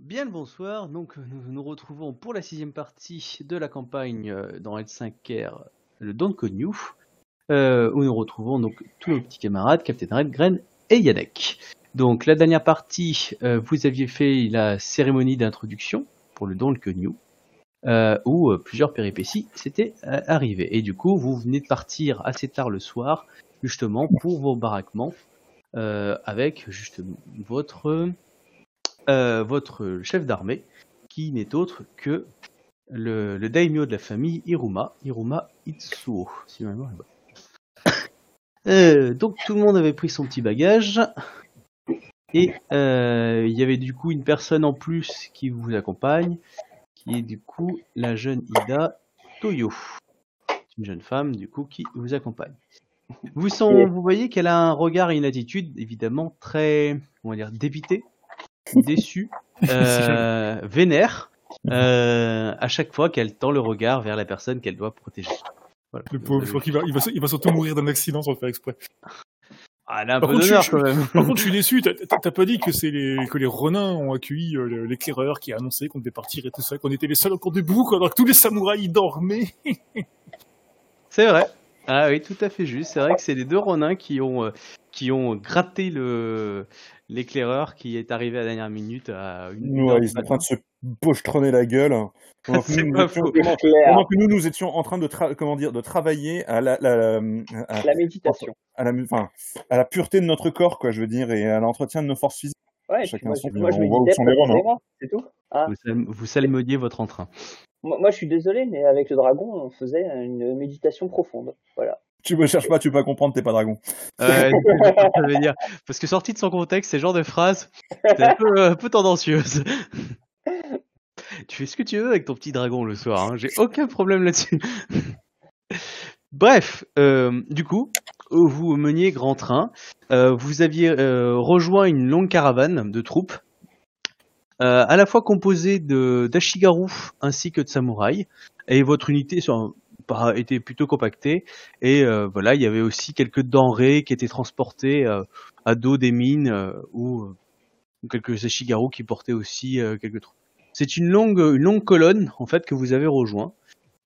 Bien le bonsoir, donc nous nous retrouvons pour la sixième partie de la campagne euh, dans L5R, le Don't Code New, euh, où nous retrouvons tous nos petits camarades, Captain Red, Gren et Yannick. Donc la dernière partie, euh, vous aviez fait la cérémonie d'introduction pour le Don't Code où plusieurs péripéties s'étaient arrivées. Et du coup, vous venez de partir assez tard le soir, justement pour vos baraquements, avec justement votre euh, votre chef d'armée, qui n'est autre que le, le daimyo de la famille Iruma, Iruma Itsuo, si ma mémoire est bonne. Euh, donc tout le monde avait pris son petit bagage, et euh, il y avait du coup une personne en plus qui vous accompagne, qui est du coup la jeune Ida Toyo, une jeune femme du coup qui vous accompagne. Vous, vous voyez qu'elle a un regard et une attitude évidemment très, comment dire, débité, déçu, euh, vénère, euh, à chaque fois qu'elle tend le regard vers la personne qu'elle doit protéger. Voilà. Le pauvre, je crois qu'il va, il va, il va surtout mourir d'un accident sans le faire exprès. Ah, elle a un Par peu contre, d'honneur je- quand même. Par contre, je suis déçu. T'as- pas dit que c'est les que les renins ont accueilli euh, l'éclaireur qui a annoncé qu'on devait partir et tout ça, qu'on était les seuls encore debout, quoi, alors que tous les samouraïs dormaient. C'est vrai. Ah oui, tout à fait juste. C'est vrai que c'est les deux Ronins qui ont, euh, qui ont gratté le l'éclaireur qui est arrivé à la dernière minute à une heure Ouais, ils sont en train de se pochetronner la gueule. Pendant que, nous, nous pas étions, faux. pendant- clair. pendant que nous, nous étions en train de, tra- comment dire, de travailler à la, la, à, La méditation. à la, enfin, à la pureté de notre corps, quoi, je veux dire, et à l'entretien de nos forces physiques. Ouais, Chacun moi, je- moi, je on voit où méditais sont les Romains. profondément, c'est tout. Ah, Vous, vous salmodiez votre entrain. moi, moi, je suis désolé, mais avec le dragon, on faisait une méditation profonde. Voilà. Tu me cherches pas, tu peux pas comprendre, t'es pas dragon. Euh, ça veut dire, parce que sorti de son contexte, ces genres de phrases, c'est un peu, peu tendancieuse. tu fais ce que tu veux avec ton petit dragon le soir, hein, j'ai aucun problème là-dessus. Bref, euh, du coup, vous meniez grand train, euh, vous aviez euh, rejoint une longue caravane de troupes, euh, à la fois composée d'ashigaru ainsi que de samouraïs, et votre unité par- était plutôt compactée. Et euh, voilà, il y avait aussi quelques denrées qui étaient transportées euh, à dos des mines euh, ou, quelques ashigaru qui portaient aussi quelques troupes. C'est une longue, une longue colonne en fait que vous avez rejoint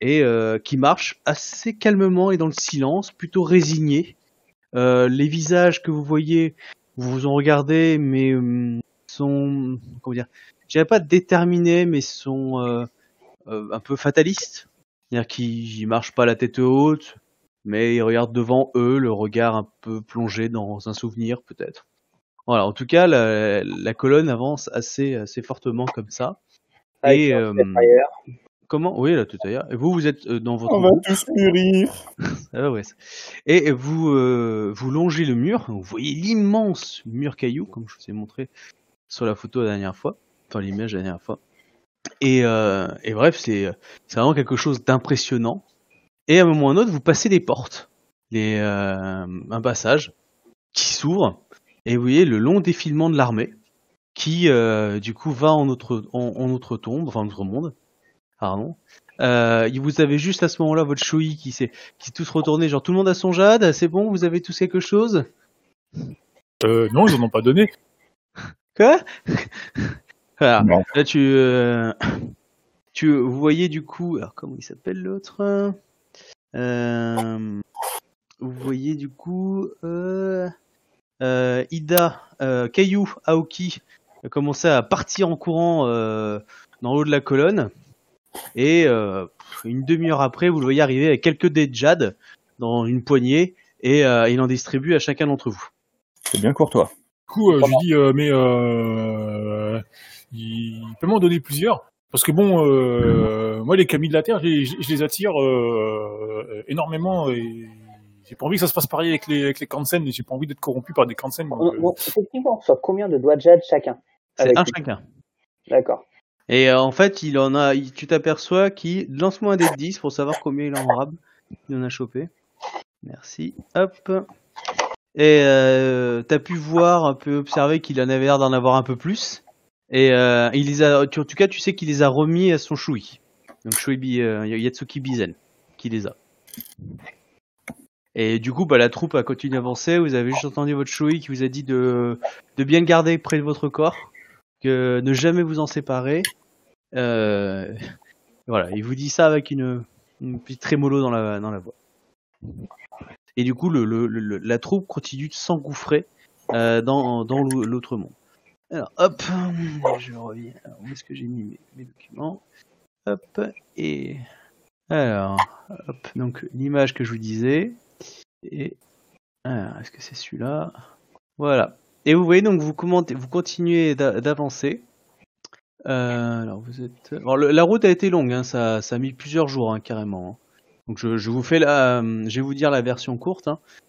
et qui marche assez calmement et dans le silence, plutôt résigné. Les visages que vous voyez, vous vous en regardez, mais sont comment dire, je pas déterminés, mais sont un peu fatalistes. C'est-à-dire qu'ils marchent pas la tête haute, mais ils regardent devant eux, le regard un peu plongé dans un souvenir peut-être. Voilà, en tout cas, la, la colonne avance assez, assez fortement comme ça. Et, euh. Comment? Oui, là tout ailleurs. Et vous, vous êtes euh, dans votre On va tous mûrir. Ah ouais. Et vous, euh, vous longez le mur. Vous voyez l'immense mur caillou, comme je vous ai montré sur la photo la dernière fois, enfin l'image la dernière fois. Et, euh, et bref, c'est vraiment quelque chose d'impressionnant. Et à un moment ou à un autre, vous passez des portes, les, euh, un passage qui s'ouvre, et vous voyez le long défilement de l'armée qui, euh, du coup, va en notre en, en notre tombe, enfin notre monde. Pardon. Euh, vous avez juste à ce moment-là votre Shoei qui s'est qui retournés, genre tout le monde a son jade, c'est bon, vous avez tous quelque chose? Euh, non, ils en ont pas donné. Quoi? Voilà. Non. Là tu euh, tu vous voyez du coup, alors comment il s'appelle l'autre? Euh, Vous voyez du coup euh, euh, Ida, euh, Caillou, Aoki a commencé à partir en courant euh, dans le haut de la colonne et euh, une demi-heure après, vous le voyez arriver avec quelques dés de jade dans une poignée et euh, il en distribue à chacun d'entre vous. C'est bien courtois. Du coup, euh, je lui dis, euh, mais il peut m'en donner plusieurs. Parce que bon, euh, moi, les camis de la Terre, je, les- je les attire euh, énormément et j'ai pas envie que ça se passe pareil avec les, avec les Kansen j'ai pas envie d'être corrompu par des Kansen. donc, On- euh, on- effectivement, on reçoit combien de doigts de jade chacun C'est un lui. chacun. D'accord. Et euh, en fait, il en a, il- tu t'aperçois qu'il lance-moi un dé de 10 pour savoir combien il en rab. Il en a chopé. Merci. Hop. Et euh, t'as pu voir, un peu observer qu'il en avait l'air d'en avoir un peu plus. Et euh, il les a, tu- en tout cas, tu sais qu'il les a remis à son Shui. Donc Shui Bi- euh, Yatsuki Bizen, qui les a. Et du coup, bah, la troupe a continué d'avancer. Vous avez juste entendu votre Shui qui vous a dit de, de bien garder près de votre corps. que ne jamais vous en séparer. Euh, voilà, il vous dit ça avec une, une petite trémolo dans la, dans la voix. Et du coup, le, le- le- la troupe continue de s'engouffrer euh, dans, dans l'au- l'autre monde. Alors, hop, je reviens. Où est-ce que j'ai mis mes, documents? Hop, et. Alors, hop, donc l'image que je vous disais. Et. Alors, est-ce que c'est celui-là? Voilà. Et vous voyez, donc vous, commentez, vous continuez d'a- d'avancer. Euh, alors, vous êtes. La route a été longue, hein, ça, ça a mis plusieurs jours, hein, carrément. hein. Donc, je, vous fais la. Je vais vous dire la version courte.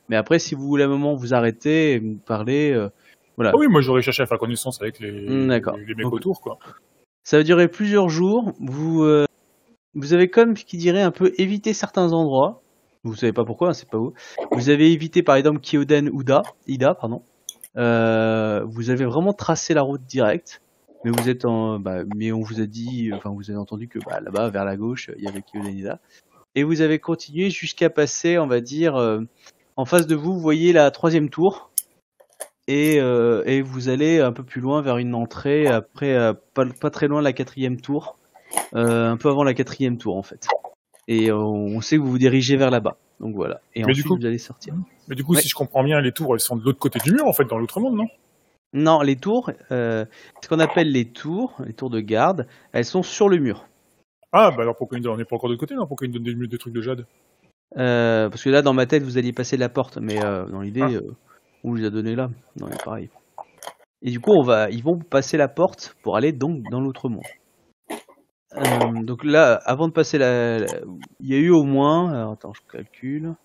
Mais après, si vous voulez un moment vous arrêter et vous parler. euh, voilà. Ah oui, moi j'aurais cherché à faire connaissance avec les, Mm, d'accord. les mecs autour, quoi. Ça va durer plusieurs jours. Vous, euh, vous avez comme qui dirait un peu évité certains endroits. Vous savez pas pourquoi, hein, c'est pas vous. Vous avez évité par exemple Kyoden Uda, Ida, pardon. Euh, vous avez vraiment tracé la route directe. Mais vous êtes en, bah, mais on vous a dit, enfin vous avez entendu que bah, là-bas vers la gauche il y avait Kyoden Ida. Et vous avez continué jusqu'à passer, on va dire, euh, en face de vous, vous voyez la troisième tour. Et, euh, et vous allez un peu plus loin vers une entrée, après euh, pas, pas très loin de la quatrième tour, euh, un peu avant la quatrième tour en fait. Et on sait que vous vous dirigez vers là-bas. Donc voilà. Et Mais du ensuite coup- vous allez sortir. Mais du coup, Ouais. si je comprends bien, les tours, elles sont de l'autre côté du mur, en fait, dans l'autre monde, non? Non, les tours, euh, ce qu'on appelle les tours, les tours de garde, elles sont sur le mur. Ah, bah alors pourquoi ils- on n'est pas encore de l'autre côté, non? Pourquoi ils nous donnent des, des trucs de jade? Parce que là, dans ma tête, vous alliez passer la porte, mais dans l'idée, Ah. On vous a donné là. Non, mais pareil. Et du coup, on va, ils vont passer la porte pour aller donc dans l'autre monde. Euh, donc là, avant de passer la, il y a eu au moins, alors attends, je calcule,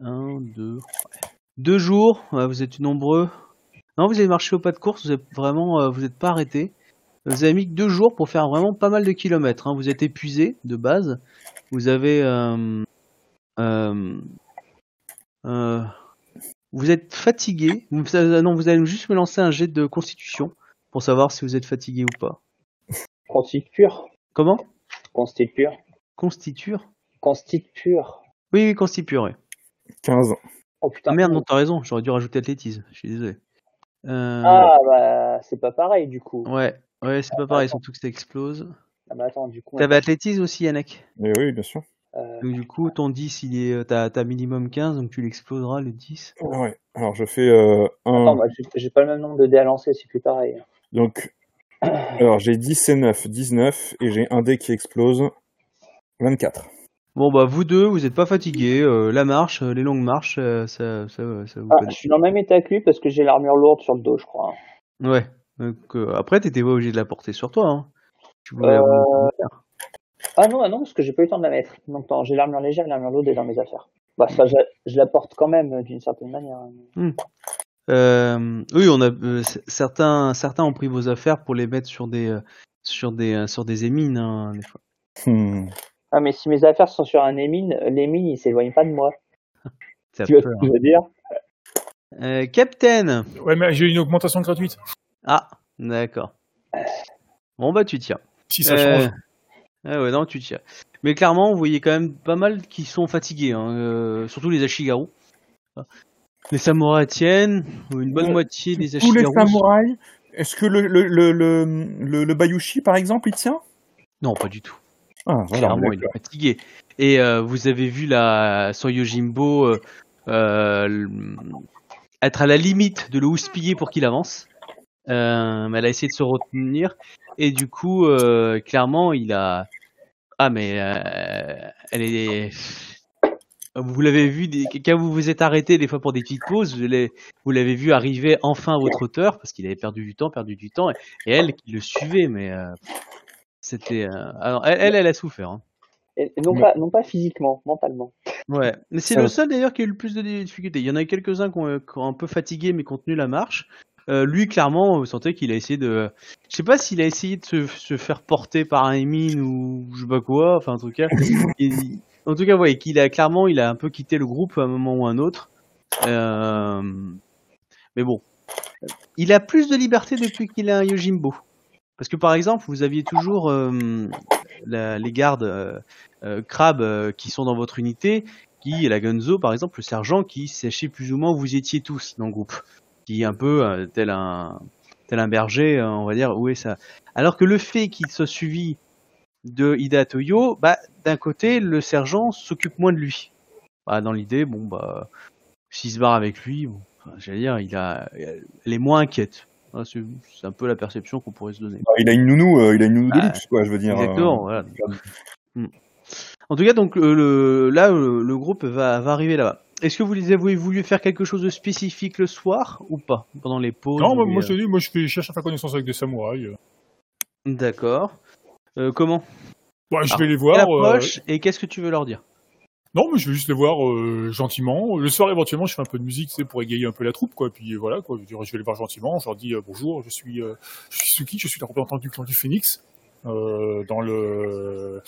un, deux, ouais. deux jours. vous êtes nombreux. Non, vous avez marché au pas de course. Vous êtes vraiment, euh, vous n'êtes pas arrêté. Vous avez mis deux jours pour faire vraiment pas mal de kilomètres. hein. Vous êtes épuisé de base. Vous avez euh, euh, vous êtes fatigué. Vous, non, vous allez juste me lancer un jet de constitution pour savoir si vous êtes fatigué ou pas. Constit pur. Comment? Constit pur. Constiture Constit pur. Oui, oui, constitue, ouais. 15. Oh putain. Ah merde, non, t'as raison. J'aurais dû rajouter athlétisme. Je suis désolé. Euh, Ah bah c'est pas pareil du coup. Ouais, ouais, c'est pas pareil, surtout que ça explose. Ah bah attends, du coup. T'avais athlétisme aussi, Yannick? Et oui, bien sûr. Euh, Donc du coup, ton 10, il est, euh, t'as, t'as minimum 15, donc tu l'exploseras le 10. Ouais. Alors je fais euh, un. Attends, bah, j'ai- j'ai pas le même nombre de dés à lancer, c'est plus pareil. Donc, alors j'ai 10 et 9, 19, et j'ai un dé qui explose. 24. Bon bah vous deux, vous êtes pas fatigués. euh, la marche, euh, les longues marches, euh, ça, ça, ça vous Ah, je suis dans le même état que lui parce que j'ai l'armure lourde sur le dos, je crois. Ouais. Donc, euh, après, t'étais pas obligé de la porter sur toi. Hein. Tu voulais Euh, avoir. Ah non, ah non, parce que j'ai pas eu le temps de la mettre. Donc j'ai l'armure légère et l'armure lourde est dans mes affaires. Bah ça, je, je la porte quand même euh, d'une certaine manière. Euh, oui, on a euh, certains, certains ont pris vos affaires pour les mettre sur des, euh, sur des, sur des émines. Hein, des fois. Hmm. Ah mais si mes affaires sont sur un émine, l'émine il s'éloigne pas de moi. Tu vois peur, ce que je veux dire? Hein. Euh, Captain. Ouais, mais j'ai une augmentation gratuite. Ah, d'accord. Bon bah tu tiens. Si ça Euh, change. Ah ouais, non, tu tiens. Mais clairement, vous voyez quand même pas mal qui sont fatigués, hein, euh, surtout les Ashigaru. Les samouraïs tiennent, une bonne Euh, moitié des Tous les Ashigaru. samouraïs. Est-ce que le, le, le, le, le, le Bayushi, par exemple, il tient? Non, pas du tout. Ah, voilà. Clairement, il est fatigué. Et euh, vous avez vu la Soyojimbo être à la limite de le houspiller pour qu'il avance. Euh, elle a essayé de se retenir. Et du coup, euh, clairement, il a. Ah, mais euh, elle est. Vous l'avez vu, quand vous vous êtes arrêté des fois pour des petites pauses, vous l'avez vous l'avez vu arriver enfin à votre hauteur parce qu'il avait perdu du temps, perdu du temps, et, et elle qui le suivait, mais euh, c'était. euh, alors elle, elle, elle a souffert. hein. Et non, Mais- pas, non pas physiquement, mentalement. Ouais, mais c'est le seul d'ailleurs qui a eu le plus de difficultés. Il y en a eu quelques-uns qui ont, qui ont un peu fatigué mais qui ont tenu la marche. Euh, lui, clairement, vous sentez qu'il a essayé de. Je sais pas s'il a essayé de se, se faire porter par un Emin ou je sais pas quoi. Enfin, en tout cas, il- en tout cas, ouais, qu'il a clairement, il a un peu quitté le groupe à un moment ou un autre. Euh, Mais bon, il a plus de liberté depuis qu'il a un Yojimbo. Parce que par exemple, vous aviez toujours euh, la- les gardes euh, euh, crabes qui sont dans votre unité, qui, la Gunzo par exemple, le sergent qui sachait plus ou moins où vous étiez tous dans le groupe, qui est un peu euh, tel un, tel un berger, euh, on va dire, où est ça? Alors que le fait qu'il soit suivi de Ida Toyo, bah, d'un côté, le sergent s'occupe moins de lui. Bah, dans l'idée, bon, bah, s'il se barre avec lui, bon, enfin, j'allais dire, il a, elle est moins inquiète. Voilà, c'est un peu la perception qu'on pourrait se donner. Bah, il a une nounou, euh, il a une nounou de Ah, luxe, quoi, je veux dire. Exactement, euh, voilà. Hmm. En tout cas, donc euh, le, là, le, le groupe va, va arriver là-bas. Est-ce que vous les avez voulu faire quelque chose de spécifique le soir ou pas pendant les pauses Non, moi, je te dis, moi je fais, cherche à faire connaissance avec des samouraïs. D'accord. Euh, comment je Alors, vais les voir. euh, et qu'est-ce que tu veux leur dire Non, mais je vais juste les voir euh, gentiment. Le soir, éventuellement, je fais un peu de musique, sais, pour égayer un peu la troupe, quoi. Puis voilà, quoi. Je, vais les voir gentiment. Je leur dis bonjour, je suis, je suis Suki, je suis le représentant du clan du euh, dans le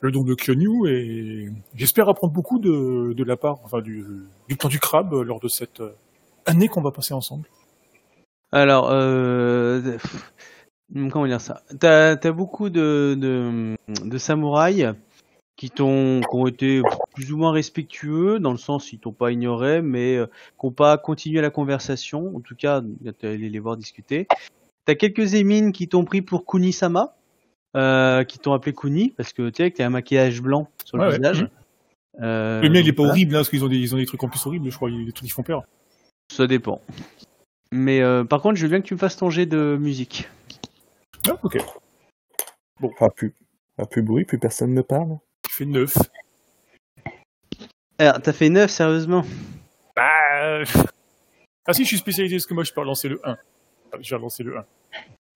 le don de Kyonyu et j'espère apprendre beaucoup de, la part, enfin du, du clan du crabe lors de cette euh, année qu'on va passer ensemble. Alors, euh, comment dire ça? T'as as beaucoup de samouraïs qui t'ont, qui ont été plus ou moins respectueux dans le sens ils t'ont pas ignoré, mais euh, qui n'ont pas continué la conversation. En tout cas, t'es allé les voir discuter. T'as quelques émines qui t'ont pris pour Kuni-sama, euh, qui t'ont appelé Kuni parce que tu sais que t'as un maquillage blanc sur le Ouais, ouais. visage. Mhm. Euh, le mien, il est pas voilà. horrible, hein, parce qu'ils ont des, ils ont des trucs en plus horribles, je crois, des trucs qui font peur. Ça dépend. Mais euh, par contre, je veux bien que tu me fasses ton jet de musique. Ah, ok. Pas plus, pas plus bruit, plus personne ne parle. Je fais 9. Alors, t'as fait 9, sérieusement? Bah... euh, Ah si, je suis spécialisé, parce que moi, je peux relancer le 1. Ah, Je vais relancer le 1.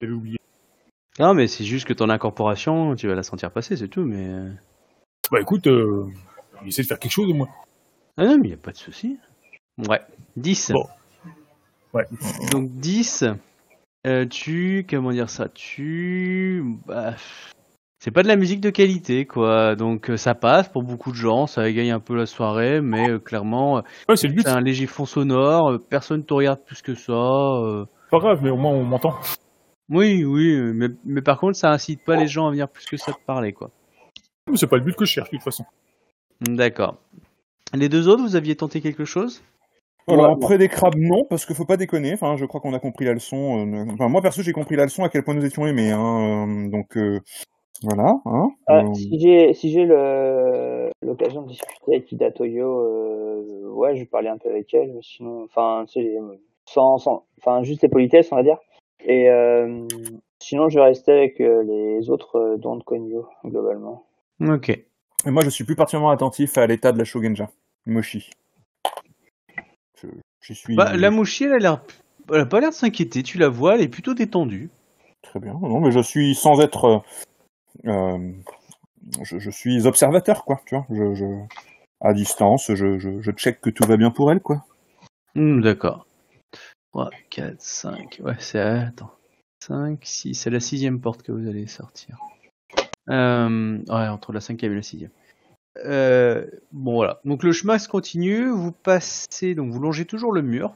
J'avais oublié. Non, mais c'est juste que ton incorporation, tu vas la sentir passer, c'est tout, mais... euh, Bah écoute, euh, essaie de faire quelque chose au moins. Ah non, mais y a pas de souci. Ouais, 10. Bon. Ouais. Donc 10, euh, tu... Comment dire ça Tu... Bah... C'est pas de la musique de qualité, quoi. Donc euh, ça passe pour beaucoup de gens, ça égaye un peu la soirée, mais euh, clairement, Ouais, c'est le but, c'est un léger fond sonore, personne te regarde plus que ça. pas grave, mais au moins on m'entend. Oui, oui, euh, mais, mais par contre, ça incite pas les gens à venir plus que ça te parler, quoi. Mais c'est pas le but que je cherche, de toute façon. D'accord. Les deux autres, vous aviez tenté quelque chose? Alors, Ouais. après des crabes, non, parce qu'il faut pas déconner. Enfin, je crois qu'on a compris la leçon. euh, Enfin, moi, perso, j'ai compris la leçon à quel point nous étions aimés. Hein, euh, donc, euh, voilà. Hein, Euh, Euh, si j'ai si j'ai l'occasion de discuter avec Ida Toyo, euh, ouais, je vais parler un peu avec elle. Sinon, enfin, sans, sans, enfin, juste les politesses, on va dire. Et euh, sinon, je vais rester avec euh, les autres euh, dons de Konyo, globalement. Ok. Et moi, je suis plus particulièrement attentif à l'état de la Shogenja, Moshi. Je- suis Bah, la mouchi, elle a l'air... Elle a pas l'air de s'inquiéter, tu la vois, elle est plutôt détendue. très bien. Non, mais je suis sans être. euh, euh, je, je suis observateur, quoi. Tu vois, je, je, à distance, je, je, je check que tout va bien pour elle, quoi. Hmm, D'accord. 3, 4, 5. Ouais, c'est... Attends. 5, 6. C'est la sixième porte que vous allez sortir. Euh... Ouais, entre la cinquième et la sixième. Euh... Bon, voilà. Donc le chemin se continue. Vous passez... Donc vous longez toujours le mur.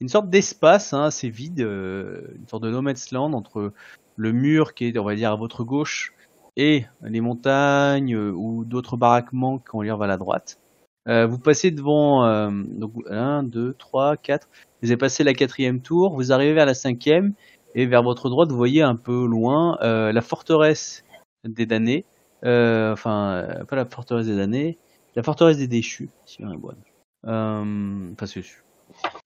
Une sorte d'espace, hein, assez vide. euh, Une sorte de no man's land entre le mur qui est, on va dire, à votre gauche et les montagnes euh, ou d'autres baraquements qui ont l'air vers la droite. Euh, vous passez devant euh, donc 1, 2, 3, 4. Vous avez passé la quatrième tour, vous arrivez vers la cinquième, et vers votre droite, vous voyez un peu loin euh, la forteresse des damnés. Euh, enfin, euh, pas la forteresse des damnés, la forteresse des déchus, si on est bonne. Euh, enfin, c'est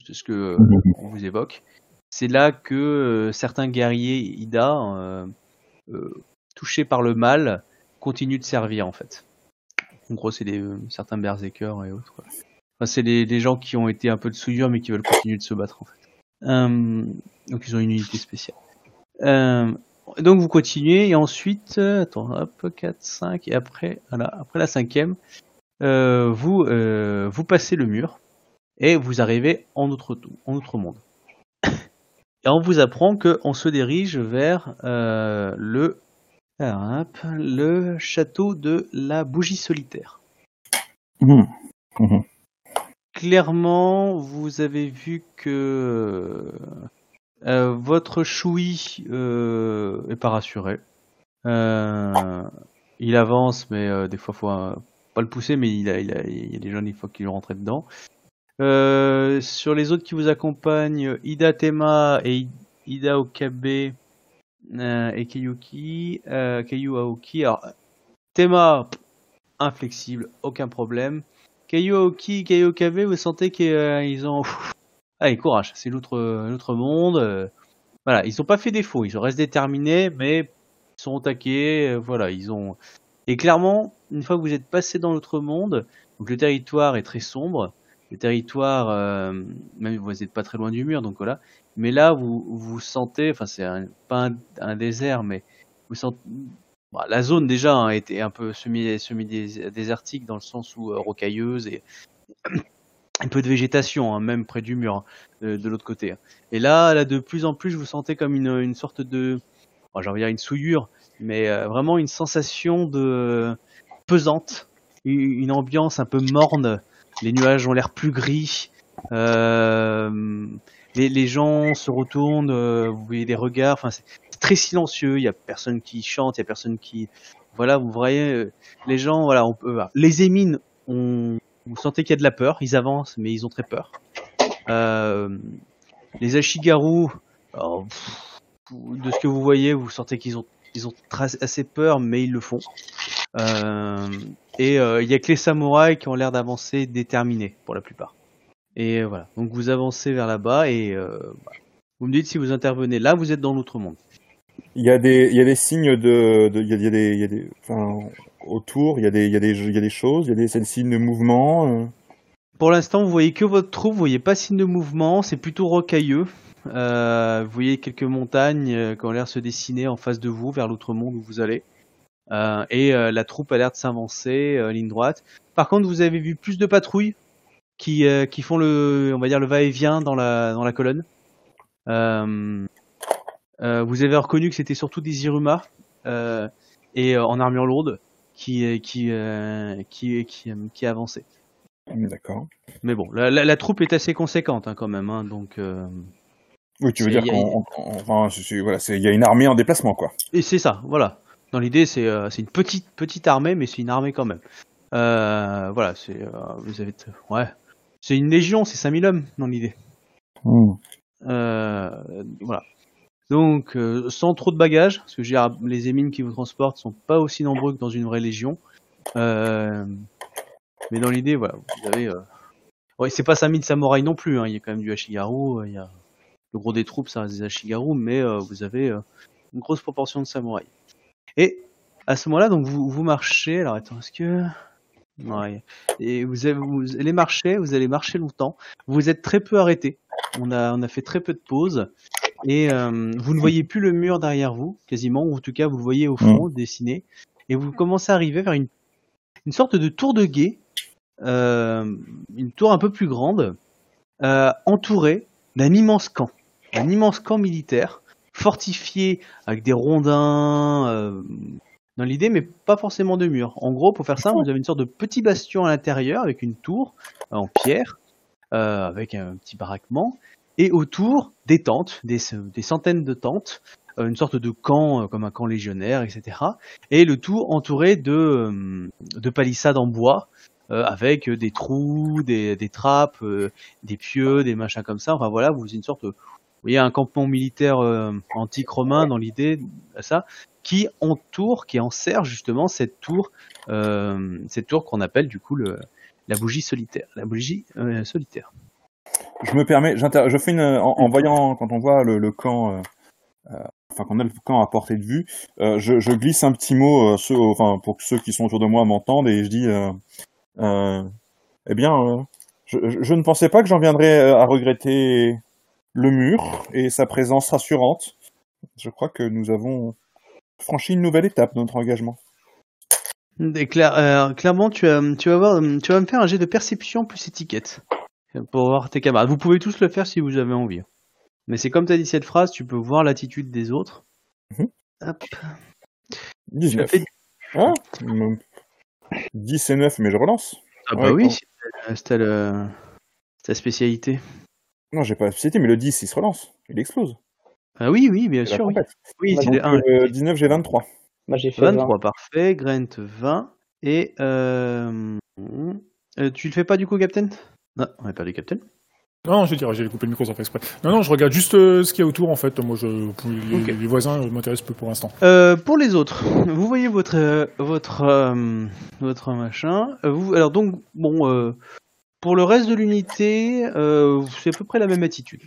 c'est ce que euh, on vous évoque. C'est là que euh, certains guerriers Ida, euh, euh, touchés par le mal, continuent de servir en fait. En gros, c'est euh, certains berserkers et autres. Enfin, c'est les, gens qui ont été un peu de souillure mais qui veulent continuer de se battre en fait. Euh, donc ils ont une unité spéciale. Euh, donc vous continuez et ensuite, attends, hop, 4, 5 et après, après la cinquième, vous passez le mur et vous arrivez en outre monde. Et on vous apprend que on se dirige vers le le château de la bougie solitaire. Mhm. Mhm. Clairement, vous avez vu que euh, votre choui euh, est pas rassuré. Euh, il avance, mais euh, des fois faut pas le pousser, mais il, a, il, a, il y a des jeunes, il faut qu'il rentre dedans. Sur les autres qui vous accompagnent, Ida Tema et Ida Okabe et Keyuki, euh, Keiyu Aoki. Alors, Tema, inflexible, aucun problème. Keiyu Aoki, Keiyu Okabe, vous sentez qu'ils ont... pff, Allez, courage, c'est l'autre monde. euh, voilà, ils n'ont pas fait défaut, ils restent déterminés, mais ils sont euh, voilà, ils ont... Et clairement, une fois que vous êtes passé dans l'autre monde, donc le territoire est très sombre, le territoire, euh, même vous n'êtes pas très loin du mur, donc voilà. Mais là, vous vous sentez, enfin c'est pas un, désert, mais vous sentez, bah, la zone déjà hein, était un peu semi semi désertique dans le sens où euh, rocailleuse et un peu de végétation, hein, même près du mur hein, de, l'autre côté. hein. Et là, là, de plus en plus, vous sentez comme une, une sorte de, bon, j'ai envie de dire une souillure, mais euh, vraiment une sensation de pesante, une ambiance un peu morne. Les nuages ont l'air plus gris. Euh, les, gens se retournent, euh, vous voyez des regards. Enfin, c'est très silencieux. Il y a personne qui chante, il y a personne qui, voilà, vous voyez euh, les gens. Voilà, on peut, voilà. les émines, on, vous sentez qu'il y a de la peur. Ils avancent, mais ils ont très peur. Euh, les Ashigaru, alors, de ce que vous voyez, vous sentez qu'ils ont, ils ont assez peur, mais ils le font. Euh, et euh, il y a que les samouraïs qui ont l'air d'avancer déterminés pour la plupart. Et euh, voilà. Donc vous avancez vers là-bas et vous me dites si vous intervenez. Là, vous êtes dans l'autre monde. Il y a des, il y a des signes de, de- il y a, il y a des, il y a des, enfin, autour, il y a des, il y a des, il y a des choses, il y a des, c'est le signe de mouvement. euh. Pour l'instant, vous voyez que votre troupe, vous voyez pas signe de mouvement, c'est plutôt rocailleux. Euh, vous voyez quelques montagnes qui ont l'air de se dessiner en face de vous, vers l'autre monde où vous allez. Euh, et euh, la troupe a l'air de s'avancer, euh, ligne droite. Par contre, vous avez vu plus de patrouilles qui, qui font le, on va dire le va-et-vient dans la, dans la colonne. Vous avez reconnu que c'était surtout des Iruma et en armure lourde qui, qui, qui, qui, qui avançaient. D'accord. Mais bon, la, la, la troupe est assez conséquente hein, quand même, hein, donc euh, Oui, tu veux dire il y a- voilà, y a une armée en déplacement, quoi. et c'est ça, voilà. Dans l'idée, c'est euh, c'est une petite petite armée, mais c'est une armée quand même. Euh, voilà, c'est euh, vous avez ouais, c'est une légion, c'est 5000 hommes dans l'idée. Euh, voilà. Donc euh, sans trop de bagages, parce que les émines qui vous transportent sont pas aussi nombreux que dans une vraie légion. Euh, mais dans l'idée, voilà, vous avez. Euh... Ouais, c'est pas 5000 samouraïs non plus. Hein. Il y a quand même du Ashigaru. Il y a le gros des troupes, ça reste des Ashigaru, mais vous avez une grosse proportion de samouraïs. Et à ce moment-là, donc vous, vous marchez. Alors attends, est-ce que ouais. Et vous, avez, vous allez marcher, vous allez marcher longtemps. Vous êtes très peu arrêté. On a, on a fait très peu de pauses. Et euh, vous ne voyez plus le mur derrière vous, quasiment, ou en tout cas vous le voyez au fond, dessiné. Et vous commencez à arriver vers une, une sorte de tour de guet, euh, une tour un peu plus grande, euh, entourée d'un immense camp, un immense camp militaire, fortifié avec des rondins euh, dans l'idée, mais pas forcément de murs. En gros, pour faire ça, vous avez une sorte de petit bastion à l'intérieur avec une tour euh, en pierre, euh, avec un petit baraquement, et autour des tentes, des, centaines de tentes, une sorte de camp comme un camp légionnaire, etc. Et le tout entouré de, de palissades en bois, avec des trous, des, trappes, des pieux, des machins comme ça. Enfin voilà, vous une sorte, voyez, un campement militaire euh, antique romain dans l'idée, ça, qui entoure, qui enserre justement cette tour, euh, cette tour qu'on appelle du coup la bougie solitaire, la bougie euh, solitaire. Je me permets, je fais une, en, voyant, quand on voit le, camp, enfin, qu'on a le camp à portée de vue, je, glisse un petit mot, pour que ceux qui sont autour de moi m'entendent, et je dis, eh bien, je, ne pensais pas que j'en viendrais à regretter le mur et sa présence rassurante. Je crois que nous avons franchi une nouvelle étape de notre engagement. Et clair- euh, clairement, tu, vas- tu, vas voir, tu vas me faire un jet de perception plus étiquette pour voir tes camarades. Vous pouvez tous le faire si vous avez envie. Mais c'est comme tu as dit cette phrase, tu peux voir l'attitude des autres. Mhm. Hop. 19. fait- Hein Hum, 10 et 9, mais je relance. Ah bah Ouais, oui, c'était ta spécialité. Non, j'ai pas la société, mais le 10, il se relance. Il explose. Ah oui, oui, bien sûr, oui. tempête. Oui, Moi, c'est Donc, le 1. euh, 19, j'ai 23. Moi, j'ai fait 20. 23, parfait. Grant, 20. Et euh, euh, tu le fais pas du coup, Captain? Non, on a perdu Captain. Non, je vais dire, j'ai coupé le micro sans faire exprès. Non, non, je regarde juste euh, ce qu'il y a autour en fait. Moi, je, les, Ok. les voisins euh, m'intéressent peu pour l'instant. Euh, pour les autres, vous voyez votre euh, votre euh, votre machin. Euh, Vous, alors donc bon, euh, pour le reste de l'unité, euh, c'est à peu près la même attitude.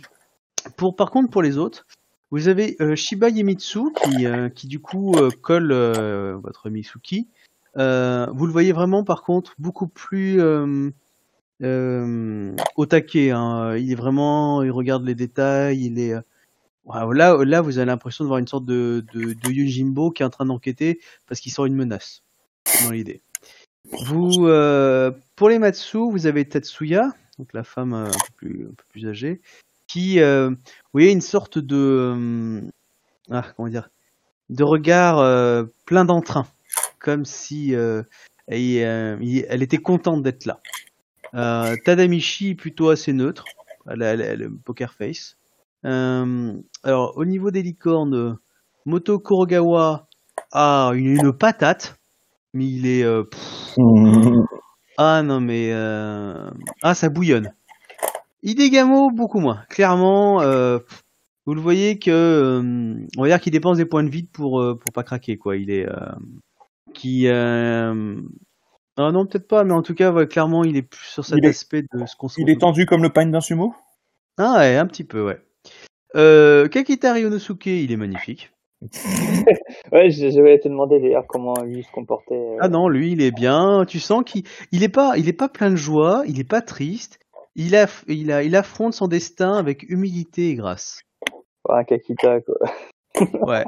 Pour par contre pour les autres, vous avez euh, Shiba Yemitsu qui euh, qui du coup colle votre Mitsuki. Vous le voyez vraiment par contre beaucoup plus au taquet. Hein. Il est vraiment, il regarde les détails, il est là, là, vous avez l'impression de voir une sorte de, de, de Yojimbo qui est en train d'enquêter parce qu'il sent une menace dans l'idée. Vous, euh, pour les Matsu, vous avez Tatsuya, donc la femme euh, un peu plus, âgée, qui, euh, vous voyez, une sorte de, euh, ah, comment dire, de regard euh, plein d'entrain, comme si elle, était contente d'être là. Tadamichi plutôt assez neutre, elle a, le poker face. Alors, au niveau des licornes, Moto Kurogawa a une patate, mais il est. euh, pff, ah non, mais. euh, ah, ça bouillonne. Hidegamo, beaucoup moins. Clairement, euh, vous le voyez que. on va dire qu'il dépense des points de vide pour, pour pas craquer, quoi. Il est. qui. ah non, peut-être pas, mais en tout cas, ouais, clairement, il est plus sur cet Il est- aspect de ce qu'on se Il est tendu comme le pain d'un sumo? Ah ouais, un petit peu, ouais. Euh, Kakita Ryonosuke, il est magnifique. Ouais, je, je vais te demander d'ailleurs comment lui se comportait. euh. Ah non, lui, il est bien. Tu sens qu'il il est pas, il est pas plein de joie, il est pas triste. Il, aff- il, a, il affronte son destin avec humilité et grâce. Ouais, un Kakita, quoi. Ouais.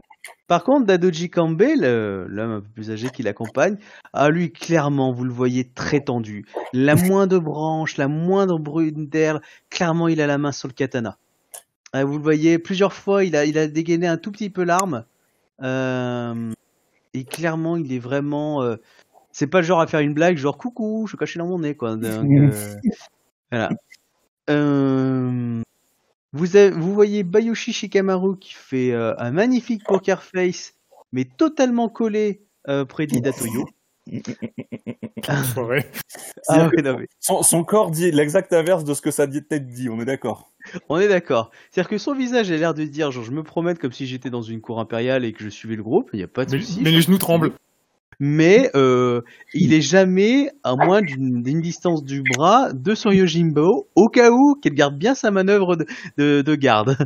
Par contre, Dadoji Campbell, euh, l'homme un peu plus âgé qui l'accompagne, ah lui, clairement, vous le voyez très tendu. La moindre branche, la moindre brune d'herbe, clairement, il a la main sur le katana. Ah, vous le voyez, plusieurs fois, il a, il a dégainé un tout petit peu l'arme. Euh, et clairement, il est vraiment... euh, c'est pas le genre à faire une blague, genre coucou, je suis caché dans mon nez, quoi. Donc, euh, voilà. Euh, vous, avez- vous voyez Bayoshi Shikamaru qui fait euh, un magnifique poker face, mais totalement collé euh, près d'Ida Toyo. Ouais. Ah ouais, non, mais son, son corps dit l'exact inverse de ce que sa tête dit, on est d'accord. on est d'accord. C'est-à-dire que son visage a l'air de dire, genre, je me promène comme si j'étais dans une cour impériale et que je suivais le groupe, il n'y a pas de Mais, souci. mais les genoux tremblent. Mais euh, il est jamais à moins d'une d'une distance du bras de son Yojimbo, au cas où qu'elle garde bien sa manœuvre de, de, de garde.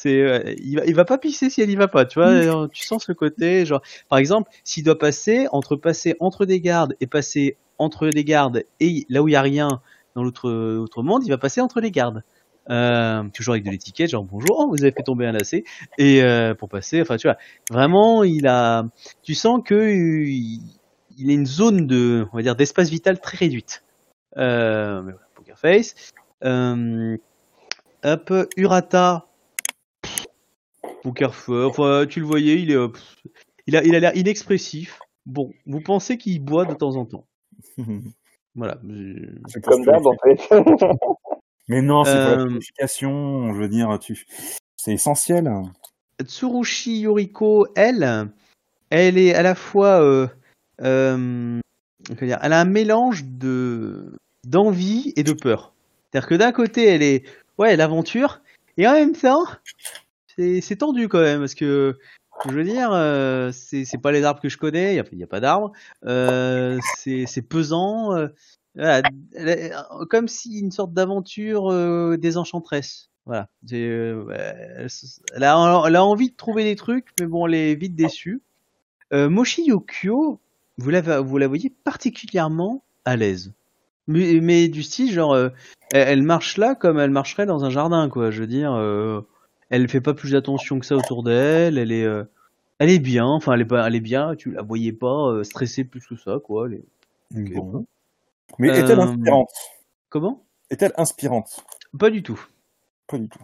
C'est, euh, il, va, il va pas pisser si elle y va pas, tu vois. euh, Tu sens ce côté, genre, par exemple, s'il doit passer entre passer entre des gardes et passer entre des gardes et là où il y a rien dans l'autre autre monde, il va passer entre les gardes. Euh, toujours avec de l'étiquette, genre bonjour, oh, vous avez fait tomber un lacet et euh, pour passer, enfin tu vois, vraiment il a, tu sens que euh, il, il a une zone de, on va dire, d'espace vital très réduite. Euh, mais voilà, Poker Face. Euh, hop, Urata. Enfin, tu le voyais, il est, euh, pff, il a, il a l'air inexpressif. Bon, vous pensez qu'il boit de temps en temps. Voilà. C'est Comme d'hab, en fait. Mais non, c'est pour la Euh, purification, je veux dire, tu... c'est essentiel. Tsurushi Yoriko, elle, elle est à la fois, euh, euh, comment dire, elle a un mélange de d'envie et de peur. C'est-à-dire que d'un côté, elle est, ouais, l'aventure, et en même temps, c'est tendu quand même parce que, je veux dire, euh, c'est pas les arbres que je connais, il y a, pas d'arbres, euh, c'est pesant, euh, comme si une sorte d'aventure euh, des enchanteresses. Voilà, elle, a, envie de trouver des trucs, mais bon, elle est vite déçue. Moshi Yokio, vous la, vous la voyez particulièrement à l'aise. Mais, du style, genre, elle, marche là comme elle marcherait dans un jardin, quoi. Je veux dire, elle fait pas plus attention que ça autour d'elle. Elle est, euh, elle est bien. Enfin, elle est pas, elle est bien. Tu la voyais pas euh, stressée plus que ça, quoi. Elle est- Bon. Mais est-elle Euh, inspirante? Comment? Est-elle inspirante? Pas du tout. Pas du tout.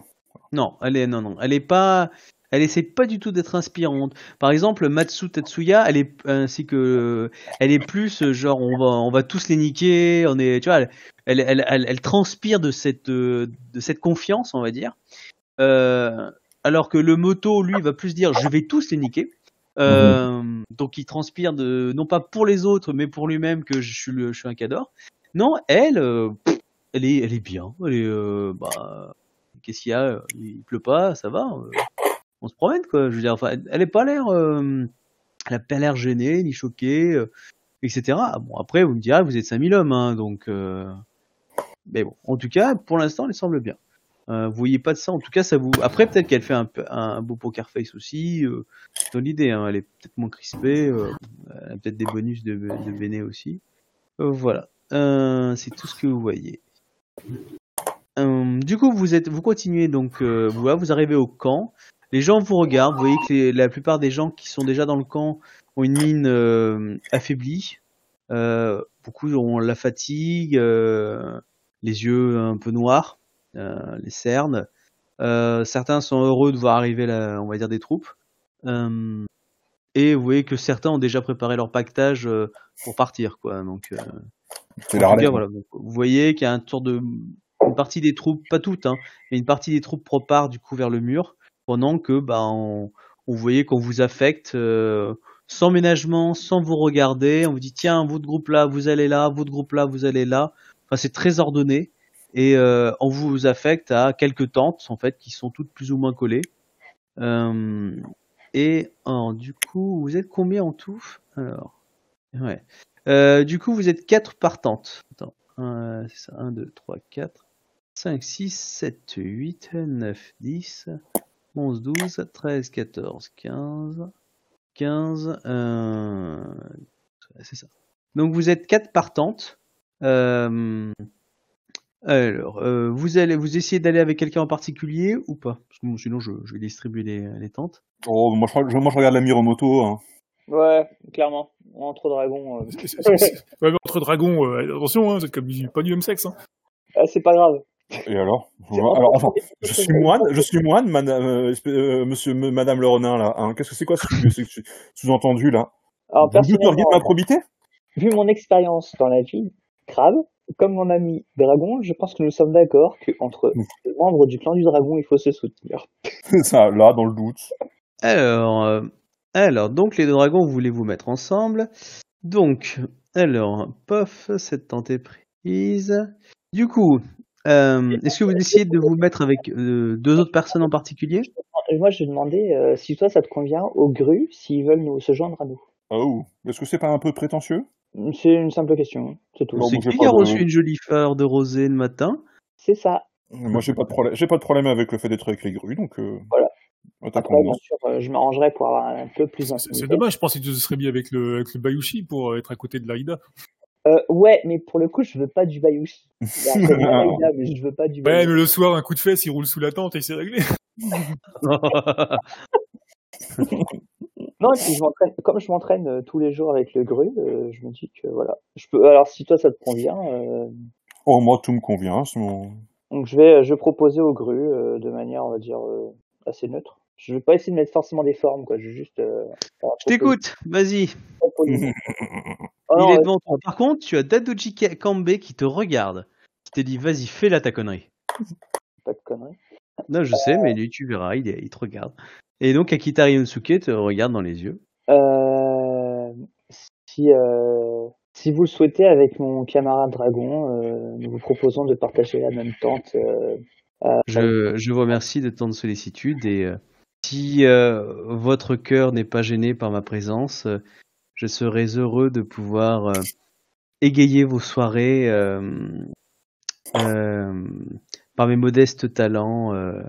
Non, elle est non non, elle est pas elle essaie pas du tout d'être inspirante. Par exemple, Matsu Tatsuya, elle est ainsi que elle est plus genre on va on va tous les niquer, on est tu vois, elle elle, elle, elle- elle transpire de cette de cette confiance, on va dire. Euh, alors que le moto lui va plus dire je vais tous les niquer. Euh, donc il transpire de non pas pour les autres mais pour lui-même que je suis le je suis un cador. Non, elle euh, elle est, elle est bien. Elle est, euh, bah, qu'est-ce qu'il y a Il pleut pas, ça va. euh, on se promène, quoi. Je veux dire, enfin, elle- elle est pas l'air, euh, elle a pas l'air gênée, ni choquée, euh, etc. Bon, après, vous me direz, vous êtes 5000 hommes, hein, donc. euh, Mais bon, en tout cas, pour l'instant, elle semble bien. Euh, vous voyez pas de ça, en tout cas, ça vous. Après, peut-être qu'elle fait un, beau poker face aussi. Euh, dans l'idée, hein, elle est peut-être moins crispée. euh, elle a peut-être des bonus de, de Béné aussi. Euh, voilà, c'est tout ce que vous voyez. Du coup, vous êtes, vous continuez donc, voilà, vous arrivez au camp. Les gens vous regardent. Vous voyez que la plupart des gens qui sont déjà dans le camp ont une mine affaiblie. Beaucoup ont la fatigue, les yeux un peu noirs, les cernes. Euh, certains sont heureux de voir arriver, la, on va dire, des troupes. Euh, et vous voyez que certains ont déjà préparé leur pactage euh, pour partir, quoi. Donc, euh, en cas, voilà. Vous voyez qu'il y a un tour de une partie des troupes, pas toutes, hein, mais une partie des troupes propart du coup vers le mur, pendant que bah on, on voyait qu'on vous affecte euh, sans ménagement, sans vous regarder. On vous dit tiens, votre groupe là, vous allez là, votre groupe là, vous allez là. Enfin, c'est très ordonné et euh, on vous affecte à quelques tentes en fait qui sont toutes plus ou moins collées. Euh, et du coup, vous êtes combien en tout? Alors, ouais. Euh, du coup, vous êtes 4 partantes. Attends, euh, c'est ça, 1, 2, 3, 4, 5, 6, 7, 8, 9, 10, 11, 12, 13, 14, 15, 15, euh, c'est ça. Donc vous êtes 4 partantes. Euh, alors, euh, vous allez, vous essayez d'aller avec quelqu'un en particulier ou pas? Parce que bon, sinon, je, je vais distribuer les, les tentes. Oh, moi, je, crois- je- moi, je regarde la Miromoto. Hein. Ouais, clairement. Entre dragons. euh, C'est- c'est- c'est- ouais, mais entre dragons, euh, attention, hein, vous êtes comme du- pas du même sexe. Hein. ah, c'est pas grave. Et alors? C'est Alors, enfin, je suis moine, je suis moine, madame, euh, monsieur, me- madame le Renin, là. Hein. Qu'est-ce que c'est quoi ce sous-entendu, là? Alors, Vous personnellement, ma probité? vu mon expérience dans la vie, crabe, comme mon ami dragon, je pense que nous sommes d'accord qu'entre les membres du clan du dragon, il faut se soutenir. C'est ça, là, dans le doute. Alors, euh, alors, donc les deux dragons, vous voulez vous mettre ensemble. Donc, alors, pof, cette tente est prise. Du coup, euh, est-ce que vous essayez de vous mettre avec euh, deux autres personnes en particulier? Moi, je demandais euh, si toi, ça te convient aux grues, s'ils veulent nous se joindre à nous. Oh, est-ce que c'est pas un peu prétentieux? C'est une simple question, c'est tout. Bon, C'est qui a reçu une jolie fleur de rosée le matin? C'est ça. Moi, j'ai pas de problème. J'ai pas de problème avec le fait d'être avec les grues, donc. Euh... Voilà. Après, bien sûr, euh, je m'arrangerai pour avoir un peu plus C'est d'intimité. c'est dommage, je pensais que tu serais mis avec le, avec le Bayushi pour euh, être à côté de l'Aïda. Euh, ouais, mais pour le coup, je veux pas du bien Aïda, mais je veux pas du Ouais, Bayouchi. mais le soir, un coup de fesse, il roule sous la tente et c'est réglé. Non, et puis je m'entraîne, comme je m'entraîne euh, tous les jours avec le gru, euh, je me dis que voilà. Je peux, alors si toi ça te convient, euh, Oh, moi, tout me convient. mon- donc je vais, je vais proposer au gru euh, de manière, on va dire, euh, assez neutre. Je vais pas essayer de mettre forcément des formes, quoi. Je vais juste. Euh, Je t'écoute, vas-y. Oh, Il est devant toi. Par contre, tu as Dadoji Ka- Kambe qui te regarde. Qui te dit, vas-y, fais là ta connerie. pas de conneries. Non, je sais, mais lui, tu verras, il, est- il te regarde. Et donc, Akita Ryunosuke te regarde dans les yeux. Euh, si, euh, si vous le souhaitez, avec mon camarade dragon, euh, nous vous proposons de partager la même tente. euh, Je, je vous remercie de tant de sollicitude et euh, si euh, votre cœur n'est pas gêné par ma présence, euh, je serais heureux de pouvoir euh, égayer vos soirées euh, euh, par mes modestes talents euh,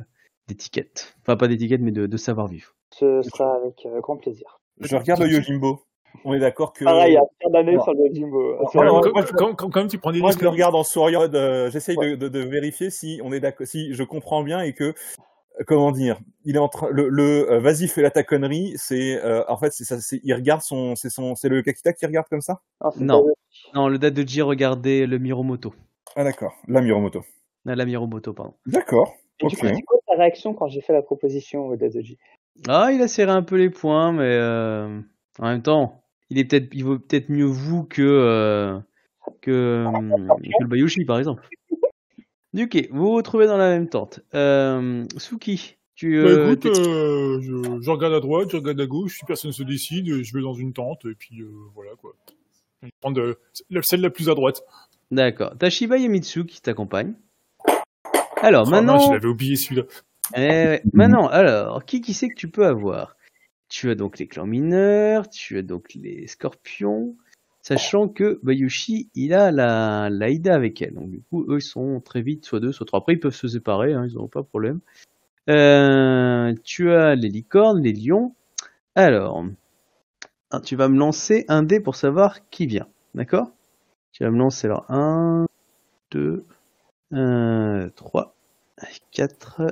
d'étiquette. Enfin, pas d'étiquette, mais de, de savoir-vivre. ce sera avec euh, grand plaisir. Je regarde le Yojimbo. On est d'accord que. Pareil, à faire d'année sur le Jimbo. Ouais, Quand, ouais, quand- moi, je- quand- quand- quand même, tu prends des Moi, je le regarde en souriant. de- J'essaye de, de, de vérifier si on est d'accord, si je comprends bien et que, euh, comment dire, il est en train, le, le euh, vas-y fais la ta connerie, c'est, euh, en fait, c'est ça, c'est, il regarde son, c'est son, c'est le Kakita qui regarde comme ça? Non, c'est Non. pas- Non, le Dadoji regardait le Miromoto. Ah d'accord, la Miromoto. Ah, La Miromoto, pardon. D'accord. Et quoi réaction quand j'ai fait la proposition au Dazoji Ah, il a serré un peu les poings, mais euh, en même temps, il est peut-être, il vaut peut-être mieux vous que euh, que, hum, que le Bayushi, par exemple. Ok, vous vous retrouvez dans la même tente. Euh, Suki, tu. Bah, euh, écoute, euh, je, je regarde à droite, je regarde à gauche, si personne se décide, je vais dans une tente, et puis euh, voilà quoi. Je vais prendre euh, celle la plus à droite. D'accord. T'as Shiba Yamitsu qui t'accompagne. Alors maintenant, je l'avais oublié celui-là. Eh maintenant, alors, qui qui c'est que tu peux avoir? Tu as donc les clans mineurs, tu as donc les scorpions, sachant que Bayushi, il a la, la Ida avec elle. Donc du coup, eux, ils sont très vite, soit deux, soit trois. Après, ils peuvent se séparer, hein, ils n'ont pas de problème. Euh, tu as les licornes, les lions. Alors, ah, tu vas me lancer un dé pour savoir qui vient. D'accord? Tu vas me lancer alors 1, 2, 3, 4,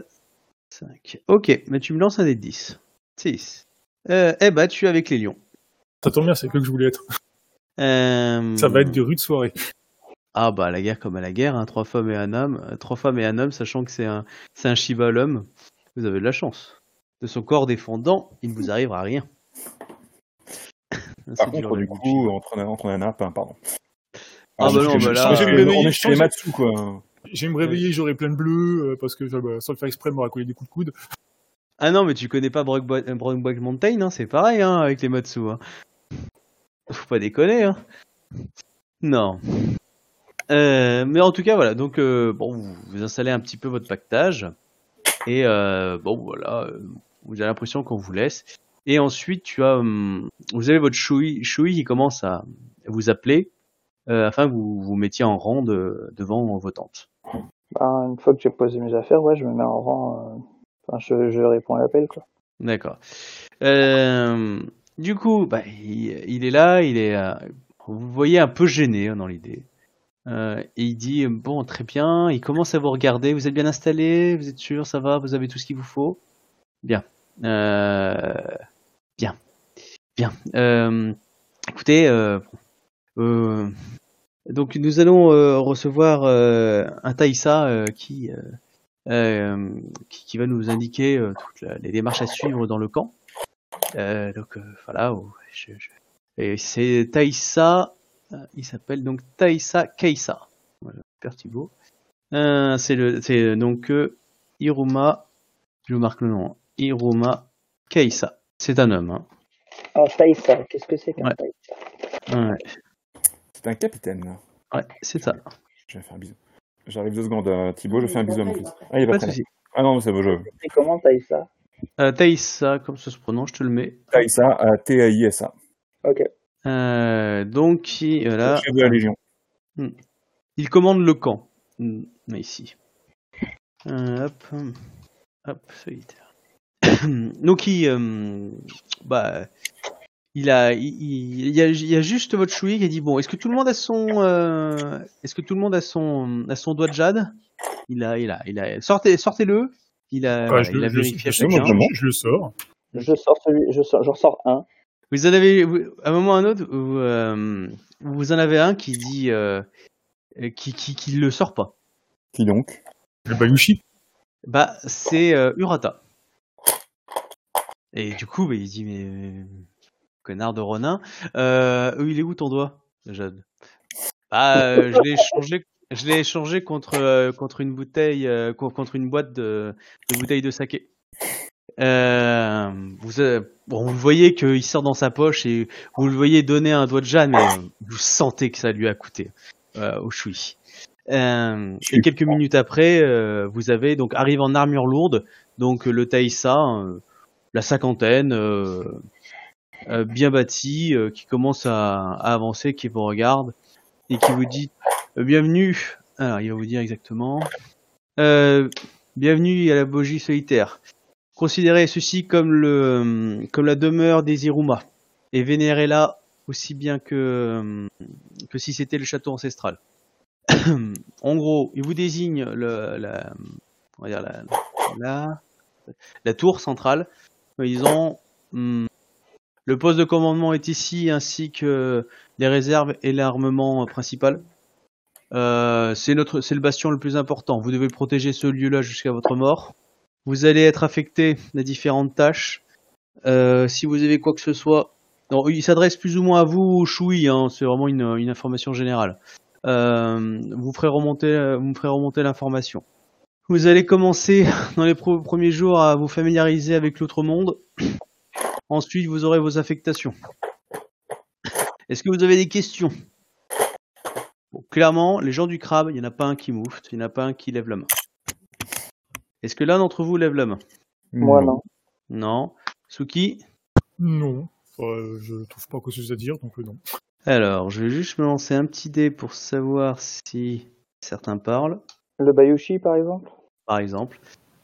5. Ok, mais tu me lances un dé de 10. 6. Euh, eh bah, tu es avec les lions. Ça tombe bien, c'est que que je voulais être. Euh, Ça va être de rude soirée. Ah bah, la guerre comme à la guerre, hein, trois femmes et un homme. euh, Trois femmes et un homme, sachant que c'est un, c'est un Shiva l'homme. Vous avez de la chance. De son corps défendant, il ne vous arrivera rien. Par contre, du coup, entre, entre pardon. Ah bah on est non, chez- bah là, on est chez- on est chez les Matsu, quoi. Je vais me réveiller, j'aurai plein de bleus, euh, parce que bah, sans le faire exprès, m'aura collé des coups de coude. Ah non, mais tu connais pas Brokeback euh, Mountain, hein, c'est pareil hein, avec les Matsu. Hein. Faut pas déconner. Hein. Non. Euh, mais en tout cas, voilà. Donc, euh, bon, vous, vous installez un petit peu votre pactage. Et euh, bon, voilà. Vous avez l'impression qu'on vous laisse. Et ensuite, tu as, hum, vous avez votre Shui, Shui qui commence à vous appeler afin que vous vous mettiez en rang de- devant vos tentes. Ben, une fois que j'ai posé mes affaires, ouais, je me mets en rang. euh, Enfin, je, réponds à l'appel, quoi. D'accord. Euh, du coup, bah, il, est là, il est, euh, vous voyez un peu gêné hein, dans l'idée. Et il dit bon, très bien. Il commence à vous regarder. Vous êtes bien installé? Vous êtes sûr? Ça va? Vous avez tout ce qu'il vous faut? Bien. Bien. Bien. Écoutez, donc nous allons euh, recevoir euh, un Taïsa euh, qui euh, euh, qui, qui va nous indiquer euh, toutes la- les démarches à suivre dans le camp. Donc voilà, oh, je- je- et c'est Taïsa, il s'appelle donc Taïsa Keisa. Voilà, Thibaut. Euh, c'est le, c'est donc euh, Iruma, je vous marque le nom, hein. Iruma Keisa. C'est un homme. Hein. Alors, Taïsa, qu'est-ce que c'est qu'un Ouais. Taïsa Ouais, C'est un capitaine, là. ouais, c'est ça. Je vais faire un bisou. J'arrive deux secondes, euh, Thibaut, je fais un bisou à mon fils. Ah, il est Pas pas. Ah non, c'est bon, je... C'est comment Taïsa Euh, Taïsa, comme ça se prononce, je te le mets. Taïsa, euh, T-A-I-S-A. Ok. Euh, donc, il, voilà. Chef de la Légion. Il commande le camp. Hmm, Ici. Euh, hop, hop, solitaire. Donc il, euh, bah, il a, il, il- y a, il y a juste votre chouï qui a dit bon, est-ce que tout le monde a son, euh, est-ce que tout le monde a son, a son doigt de jade? Il a, il a, il a, sortez, sortez-le. Il a, Ouais, je, il a je- vérifié je- à je- chacun. je- je le sors. Je sors celui, je sors, j'en sors un. Vous en avez, vous- à un moment ou à un autre, vous, euh, vous en avez un qui dit, euh, qui, qui, qui le sort pas. Qui donc? Le Bayushi? Bah, c'est euh, Urata. Et du coup, bah, il dit, mais connard de Ronin, euh, il est où ton doigt, Jade? Bah, euh, je l'ai échangé, je l'ai échangé contre euh, contre une bouteille, euh, co- contre une boîte de, de bouteilles de saké. Euh, vous, euh, bon, vous voyez qu'il sort dans sa poche et vous le voyez donner un doigt de Jeanne, mais vous sentez que ça lui a coûté euh, au choui. Euh, et quelques minutes après, euh, vous avez donc arrive en armure lourde, donc le Taïsa, euh, la cinquantaine, euh, bien bâti, euh, qui commence à, avancer, qui vous regarde et qui vous dit euh, bienvenue. Alors il va vous dire exactement. Bienvenue à la Bogie solitaire. Considérez ceci comme le comme la demeure des Iruma et vénérez-la aussi bien que que si c'était le château ancestral. en gros, il vous désigne la, on va dire la, la, la tour centrale en disant hum, le poste de commandement est ici ainsi que les réserves et l'armement principal. Euh, c'est notre, c'est le bastion le plus important. Vous devez protéger ce lieu-là jusqu'à votre mort. Vous allez être affecté à différentes tâches. Euh, si vous avez quoi que ce soit, non, il s'adresse plus ou moins à vous, Choui. Hein, c'est vraiment une, information générale. Euh, vous ferez remonter, vous ferez remonter l'information. Vous allez commencer dans les premiers jours à vous familiariser avec l'autre monde. Ensuite, vous aurez vos affectations. Est-ce que vous avez des questions? Bon, clairement, les gens du crabe, il n'y en a pas un qui moufte, il n'y en a pas un qui lève la main. Est-ce que l'un d'entre vous lève la main? Moi, non. Non. Suki? Non. Euh, je trouve pas chose à dire, donc euh, non. Alors, je vais juste me lancer un petit dé pour savoir si certains parlent, Le Bayushi, par exemple? Par exemple.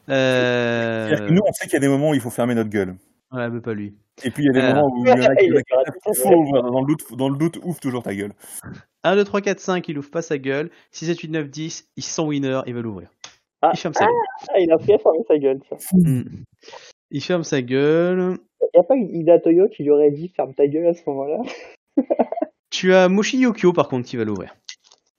Euh... C'est-à-dire que Nous, on sait qu'il y a des moments où il faut fermer notre gueule. Ouais, mais pas lui. Et puis il y a des Euh. moments où il y en a qui Il il ouvrir. Dans le doute, dans le doute, ouvre toujours ta gueule. 1, 2, 3, 4, 5, il ouvre pas sa gueule. 6, 7, 8, 9, 10, ils sont winner, il va l'ouvrir. Ah, Il ferme sa gueule. Ah, il a pris à fermer sa gueule, tiens. Hmm. Il ferme sa gueule. Y a pas une Ida Toyo qui lui aurait dit ferme ta gueule à ce moment-là Tu as Moshi Yokio par contre qui va l'ouvrir.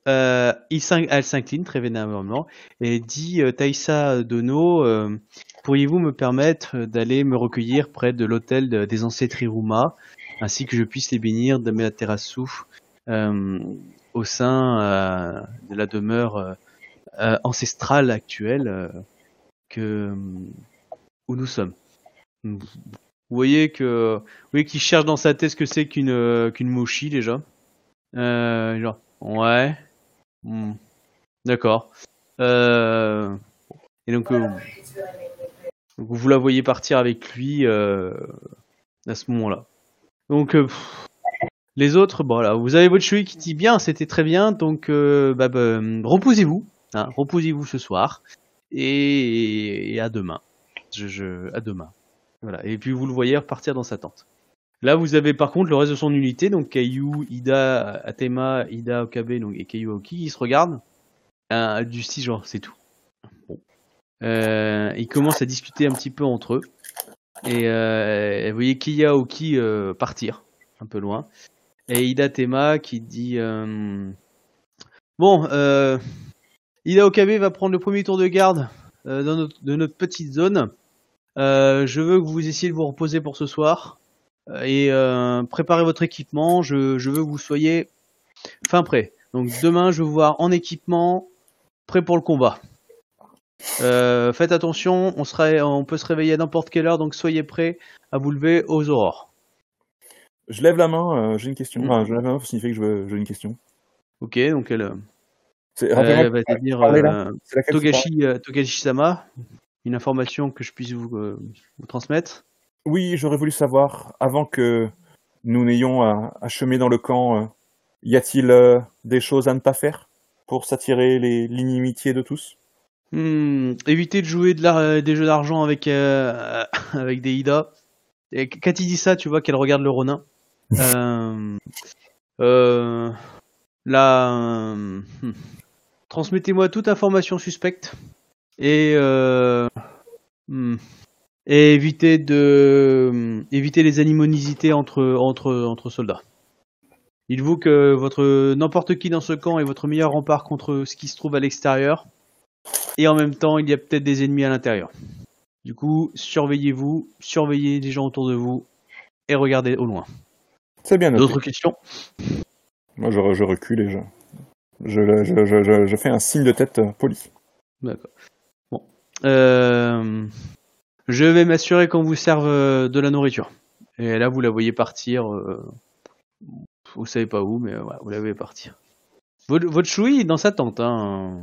Euh, il elle s'incline très vénéralement et dit euh, Taïsa Dono, euh, pourriez-vous me permettre d'aller me recueillir près de l'hôtel de- des ancêtres Iruma ainsi que je puisse les bénir d'Amaterasu euh, au sein euh, de la demeure euh, euh, ancestrale actuelle euh, que où nous sommes. Vous voyez que vous voyez qu'il cherche dans sa tête ce que c'est qu'une euh, qu'une mochi déjà. Euh, genre, ouais. Hmm. D'accord. Euh, et donc, euh, donc vous la voyez partir avec lui euh, à ce moment-là. Donc, euh, les autres, bon, vous avez votre chui qui dit bien, c'était très bien, donc euh, bah, bah, reposez-vous, hein, reposez-vous ce soir et, à demain. Je, à demain. Voilà. Et puis vous le voyez repartir dans sa tente. Là, vous avez par contre le reste de son unité, donc Kaiju, Ida, Atema, Ida, Okabe donc, et Kaiju Aoki, qui se regardent. Du style genre, c'est tout. Euh, ils commencent à discuter un petit peu entre eux. Et euh, vous voyez Kiya Aoki euh, partir, un peu loin. Et Ida Tema qui dit Bon, Ida Okabe va prendre le premier tour de garde dans notre, de notre petite zone. Je veux que vous essayiez de vous reposer pour ce soir et préparez votre équipement. Je, veux que vous soyez fin prêt. Donc demain, je veux vous voir en équipement, prêt pour le combat. Euh, faites attention, on, peut se réveiller à n'importe quelle heure, donc soyez prêts à vous lever aux aurores. Je lève la main, euh, j'ai une question. Mm. Enfin, je lève la main, ça signifie que je j'ai une question. Ok, donc elle, euh, C'est- va te dire Togashi, Togashi-sama, une information que je puisse vous, vous transmettre. Oui, j'aurais voulu savoir, avant que nous n'ayons à, à chemer dans le camp, y a-t-il des choses à ne pas faire pour s'attirer les- l'inimitié de tous? Hmm, évitez de jouer de la- des jeux d'argent avec, euh, avec des Ida. Et qu- quand il dit ça, tu vois qu'elle regarde le Ronin. euh, euh, là, euh, hmm. transmettez-moi toute information suspecte et euh, hmm, et évitez de hmm, évitez les animosités entre entre entre soldats. Dites-vous que votre n'importe qui dans ce camp est votre meilleur rempart contre ce qui se trouve à l'extérieur et en même temps il y a peut-être des ennemis à l'intérieur. Du coup, surveillez-vous, surveillez les gens autour de vous et regardez au loin. C'est bien. D'autres questions? Moi, je, re- je recule et je, je, je, je, je- je fais un signe de tête euh, poli. D'accord. Bon. Euh, je vais m'assurer qu'on vous serve euh, de la nourriture. Et là, vous la voyez partir. euh, vous savez pas où, mais voilà, vous la voyez partir. Votre, votre chouille est dans sa tente. Hein.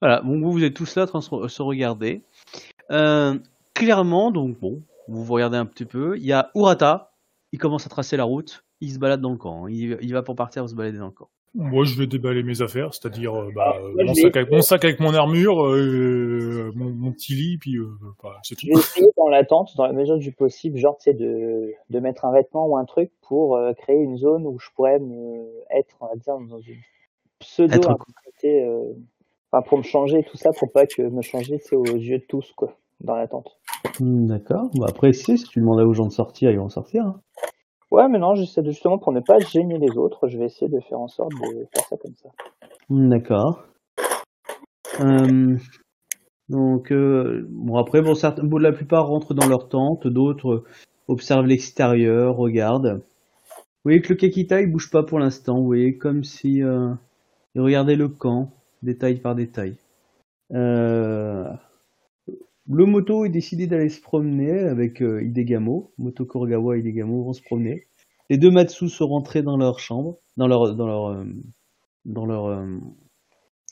Voilà, bon, vous, vous êtes tous là en train de se, regarder. Euh, clairement, donc bon, vous vous regardez un petit peu. Il y a Urata, il commence à tracer la route. Il se balade dans le camp. hein. Il, il va pour partir se balader dans le camp. Moi, je vais déballer mes affaires, c'est-à-dire euh, bah, Ah, euh, moi, mon, sac avec, mon sac avec mon armure, euh, mon, mon petit lit, puis euh, bah, c'est tout. Je vais essayer dans la tente, dans la mesure du possible, genre, tu sais, de, de mettre un vêtement ou un truc pour euh, créer une zone où je pourrais me être, on va dire, dans une pseudo Être euh, enfin, pour me changer, tout ça, pour pas que me changer, c'est aux yeux de tous, quoi, dans la tente. Hmm, D'accord. Bah après, si, si tu demandes aux gens de sortir, ils vont sortir. hein. Ouais, mais non, j'essaie de, justement, pour ne pas gêner les autres, je vais essayer de faire en sorte de faire ça comme ça. Hmm, D'accord. Euh, donc, euh, bon, après, bon, certains, bon, la plupart rentrent dans leur tente, d'autres observent l'extérieur, regardent. Vous voyez que le Kakita, il bouge pas pour l'instant. Vous voyez, comme si euh, il regardait le camp, détail par détail. Euh, le moto est décidé d'aller se promener avec euh, Hidegamo. Moto et Hidegamo vont se promener. Les deux Matsu sont rentrés dans leur chambre, dans leur, dans leur, euh, dans leur, euh,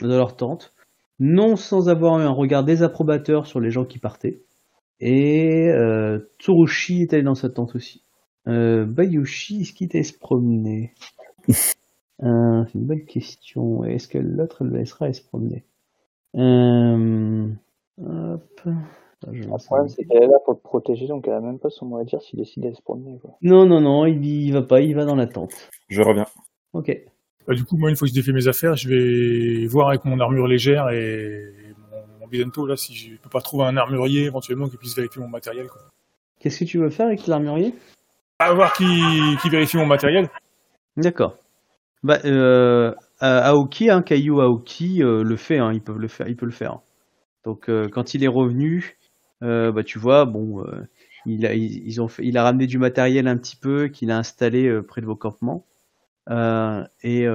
dans leur tente, non sans avoir eu un regard désapprobateur sur les gens qui partaient. Et euh, Tsurushi est allé dans sa tente aussi. Bayushi, est-ce qu'il était se promener? Euh, C'est une bonne question. Est-ce que l'autre le laissera aller se promener euh, Hop. Je Le problème, c'est qu'elle est là pour te protéger, donc elle a même pas son mot à dire s'il décide d'aller se promener. Quoi. Non, non, non, il, il va pas, il va dans la tente. Je reviens. Ok. Bah, du coup, moi, une fois que j'ai défait mes affaires, je vais voir avec mon armure légère et mon, mon Bidento, là, si je peux pas trouver un armurier éventuellement qui puisse vérifier mon matériel. Qu'est-ce que tu veux faire avec l'armurier À voir qui, qui vérifie mon matériel. D'accord. Bah, euh, Aoki, hein, Caillou Aoki euh, le fait, hein, ils peuvent le faire, il peut le faire. Donc euh, quand il est revenu, bah tu vois, bon, il a, ils, ils ont fait, il a ramené du matériel un petit peu qu'il a installé près de vos campements. Et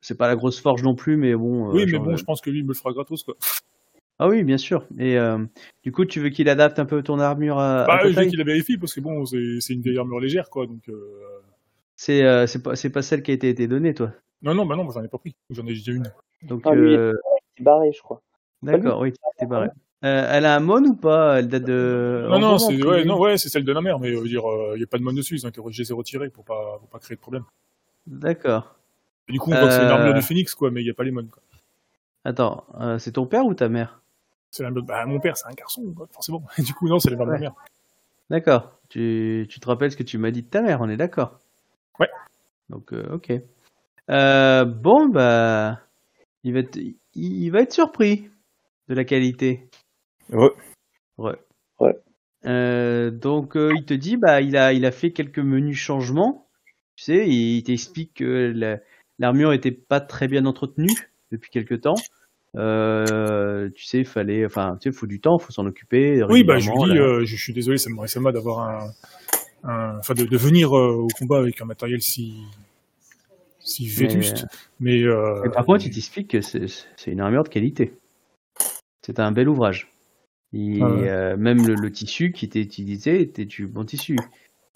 c'est pas la grosse forge non plus, mais bon. oui, mais bon, je pense que lui, il me le fera gratos, quoi. Ah oui, bien sûr. Et du coup, tu veux qu'il adapte un peu ton armure à, à Bah, ta je veux qu'il la vérifie parce que bon, c'est une vieille armure légère, quoi. Donc. C'est euh, c'est pas c'est pas celle qui a été, été donnée, toi. non, non, bah non, j'en ai pas pris. J'en ai déjà une. Donc Ah, lui, euh, Il est barré, je crois. D'accord, oui, t'es barré. Euh, elle a un mon ou pas? Elle date de. non, en non, c'est ouais, non, ouais, c'est celle de la mère, mais euh, je veux dire, il y a pas de mode dessus. Ils ont été, je les ai retirés pour pas, pour pas créer de problème. D'accord. Et du coup, on voit que c'est une armure Euh. de phénix, quoi, mais il y a pas les. Quoi. Attends, euh, c'est ton père ou ta mère? C'est la bah, mon père, c'est un garçon, forcément. Et du coup, non, c'est la mère de Ouais. ma mère. D'accord. Tu, tu te rappelles ce que tu m'as dit de ta mère, on est d'accord Ouais. Donc, euh, ok. Euh, bon, bah. Il va, être, il, va être surpris de la qualité. Re. Ouais. Ouais. Euh, donc, euh, il te dit, bah, il a, il a fait quelques menus changements. Tu sais, il t'explique que la- l'armure était pas très bien entretenue depuis quelque temps. Euh, tu sais, il fallait, enfin, tu sais, faut du temps, faut s'en occuper. Oui, bah, je lui dis, euh, je, suis désolé, ça me d'avoir un, un- enfin, de, de venir euh, au combat avec un matériel si, si vétuste. Mais, euh, Mais par contre, il t'explique que c'est une armure de qualité. C'est un bel ouvrage. Et Ah ouais. euh, même le, le tissu qui était utilisé était du bon tissu.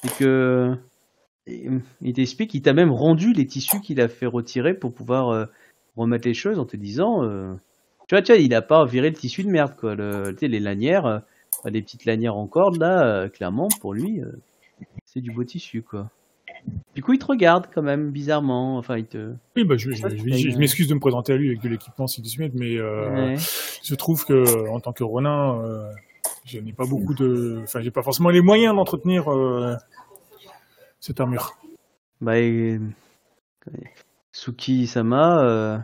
Et que il t'explique qu'il t'a même rendu les tissus qu'il a fait retirer pour pouvoir euh, remettre les choses en te disant, euh, tu vois, tu vois, il a pas viré le tissu de merde quoi. Le, tu sais, les lanières, euh, les petites lanières en corde là, euh, clairement pour lui, euh, c'est du beau tissu quoi. Du coup, il te regarde quand même bizarrement. Enfin, il te. oui, bah, je, m'excuse de me présenter à lui avec de l'équipement si suite, mais euh, Ouais. je trouve que en tant que Ronin, euh, je n'ai pas beaucoup de, enfin, j'ai pas forcément les moyens d'entretenir euh, cette armure. Bah, et- Suki Sama, euh,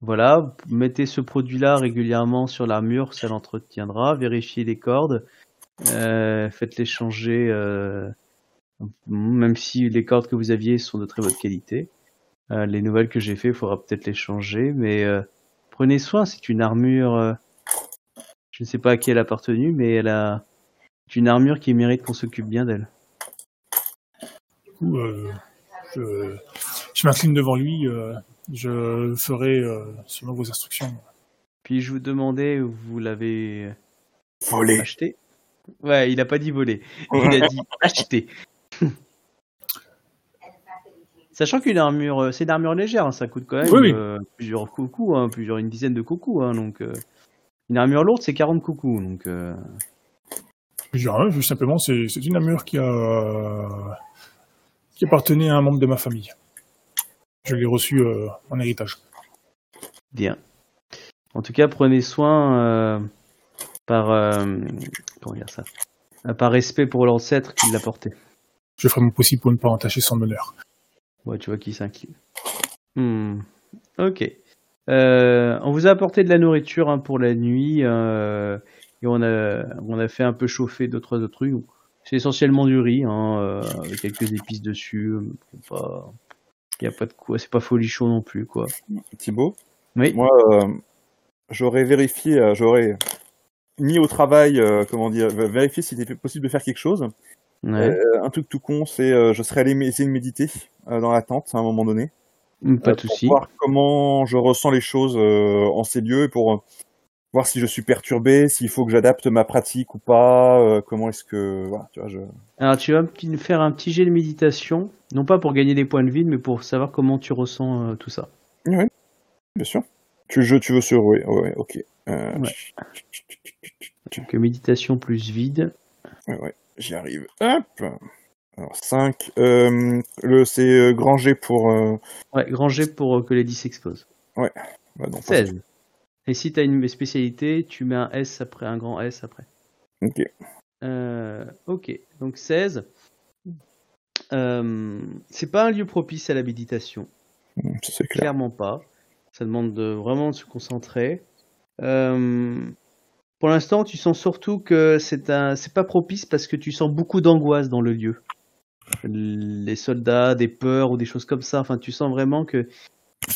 voilà, mettez ce produit-là régulièrement sur l'armure, ça l'entretiendra. Vérifiez les cordes, euh, faites-les changer, euh, même si les cordes que vous aviez sont de très bonne qualité. Euh, les nouvelles que j'ai fait, il faudra peut-être les changer, mais euh, prenez soin. C'est une armure, euh, je ne sais pas à qui elle a appartenu, mais elle a c'est une armure qui mérite qu'on s'occupe bien d'elle. Du coup, euh, je, je m'incline devant lui, euh, je ferai euh, selon vos instructions. Puis je vous demandais où vous l'avez Volé. acheté? Ouais, il a pas dit voler. Il a dit acheter. Sachant qu'une armure, euh, c'est une armure légère, hein, ça coûte quand même Oui, oui. euh, plusieurs coucous, hein, plusieurs une dizaine de coucous, hein, donc euh, une armure lourde c'est 40 coucous, donc euh, Je juste simplement, c'est c'est une armure qui a qui appartenait à un membre de ma famille. Je l'ai reçue euh, en héritage. bien. En tout cas, prenez soin euh, par euh, comment dire ça, Euh, par respect pour l'ancêtre qui l'a porté. Je ferai mon possible pour ne pas entacher son honneur. Ouais, tu vois qu'il s'incline. Hmm. Ok. Euh, on vous a apporté de la nourriture hein, pour la nuit euh, et on a on a fait un peu chauffer deux trois autres trucs. C'est essentiellement du riz hein, euh, avec quelques épices dessus. c'est Pas, y a pas de quoi, c'est pas folichon non plus quoi. Thibaut, Oui. moi, euh, j'aurais vérifié, j'aurais mis au travail, euh, comment dire, vérifié s'il était possible de faire quelque chose. Ouais. Euh, un truc tout con, c'est euh, je serais allé essayer de méditer dans la tente à un moment donné. Hmm, Pas de pour souci. voir comment je ressens les choses en ces lieux et pour, voir si je suis perturbé, s'il faut que j'adapte ma pratique ou pas, euh, comment est-ce que voilà, tu vois, je Alors tu vas me faire un petit jet de méditation, non pas pour gagner des points de vie, mais pour savoir comment tu ressens euh, tout ça. Oui, bien sûr. Tu, je, tu veux sur oui, ouais, ok. Euh, Ouais. Donc méditation plus vide. Ouais, ouais, j'y arrive. Hop. Alors 5. Euh, c'est euh, grand G pour. Euh, Ouais, grand jet pour euh, que les 10 s'exposent. bah non, pas 16. Et si tu as une spécialité, tu mets un S après, un grand S après. Ok. Euh, ok, donc 16. Euh, c'est pas un lieu propice à la méditation, Hmm, c'est clair. clairement pas. Ça demande de, vraiment de se concentrer. Pour l'instant, tu sens surtout que c'est un, c'est pas propice parce que tu sens beaucoup d'angoisse dans le lieu. Les soldats, des peurs ou des choses comme ça. Enfin, tu sens vraiment que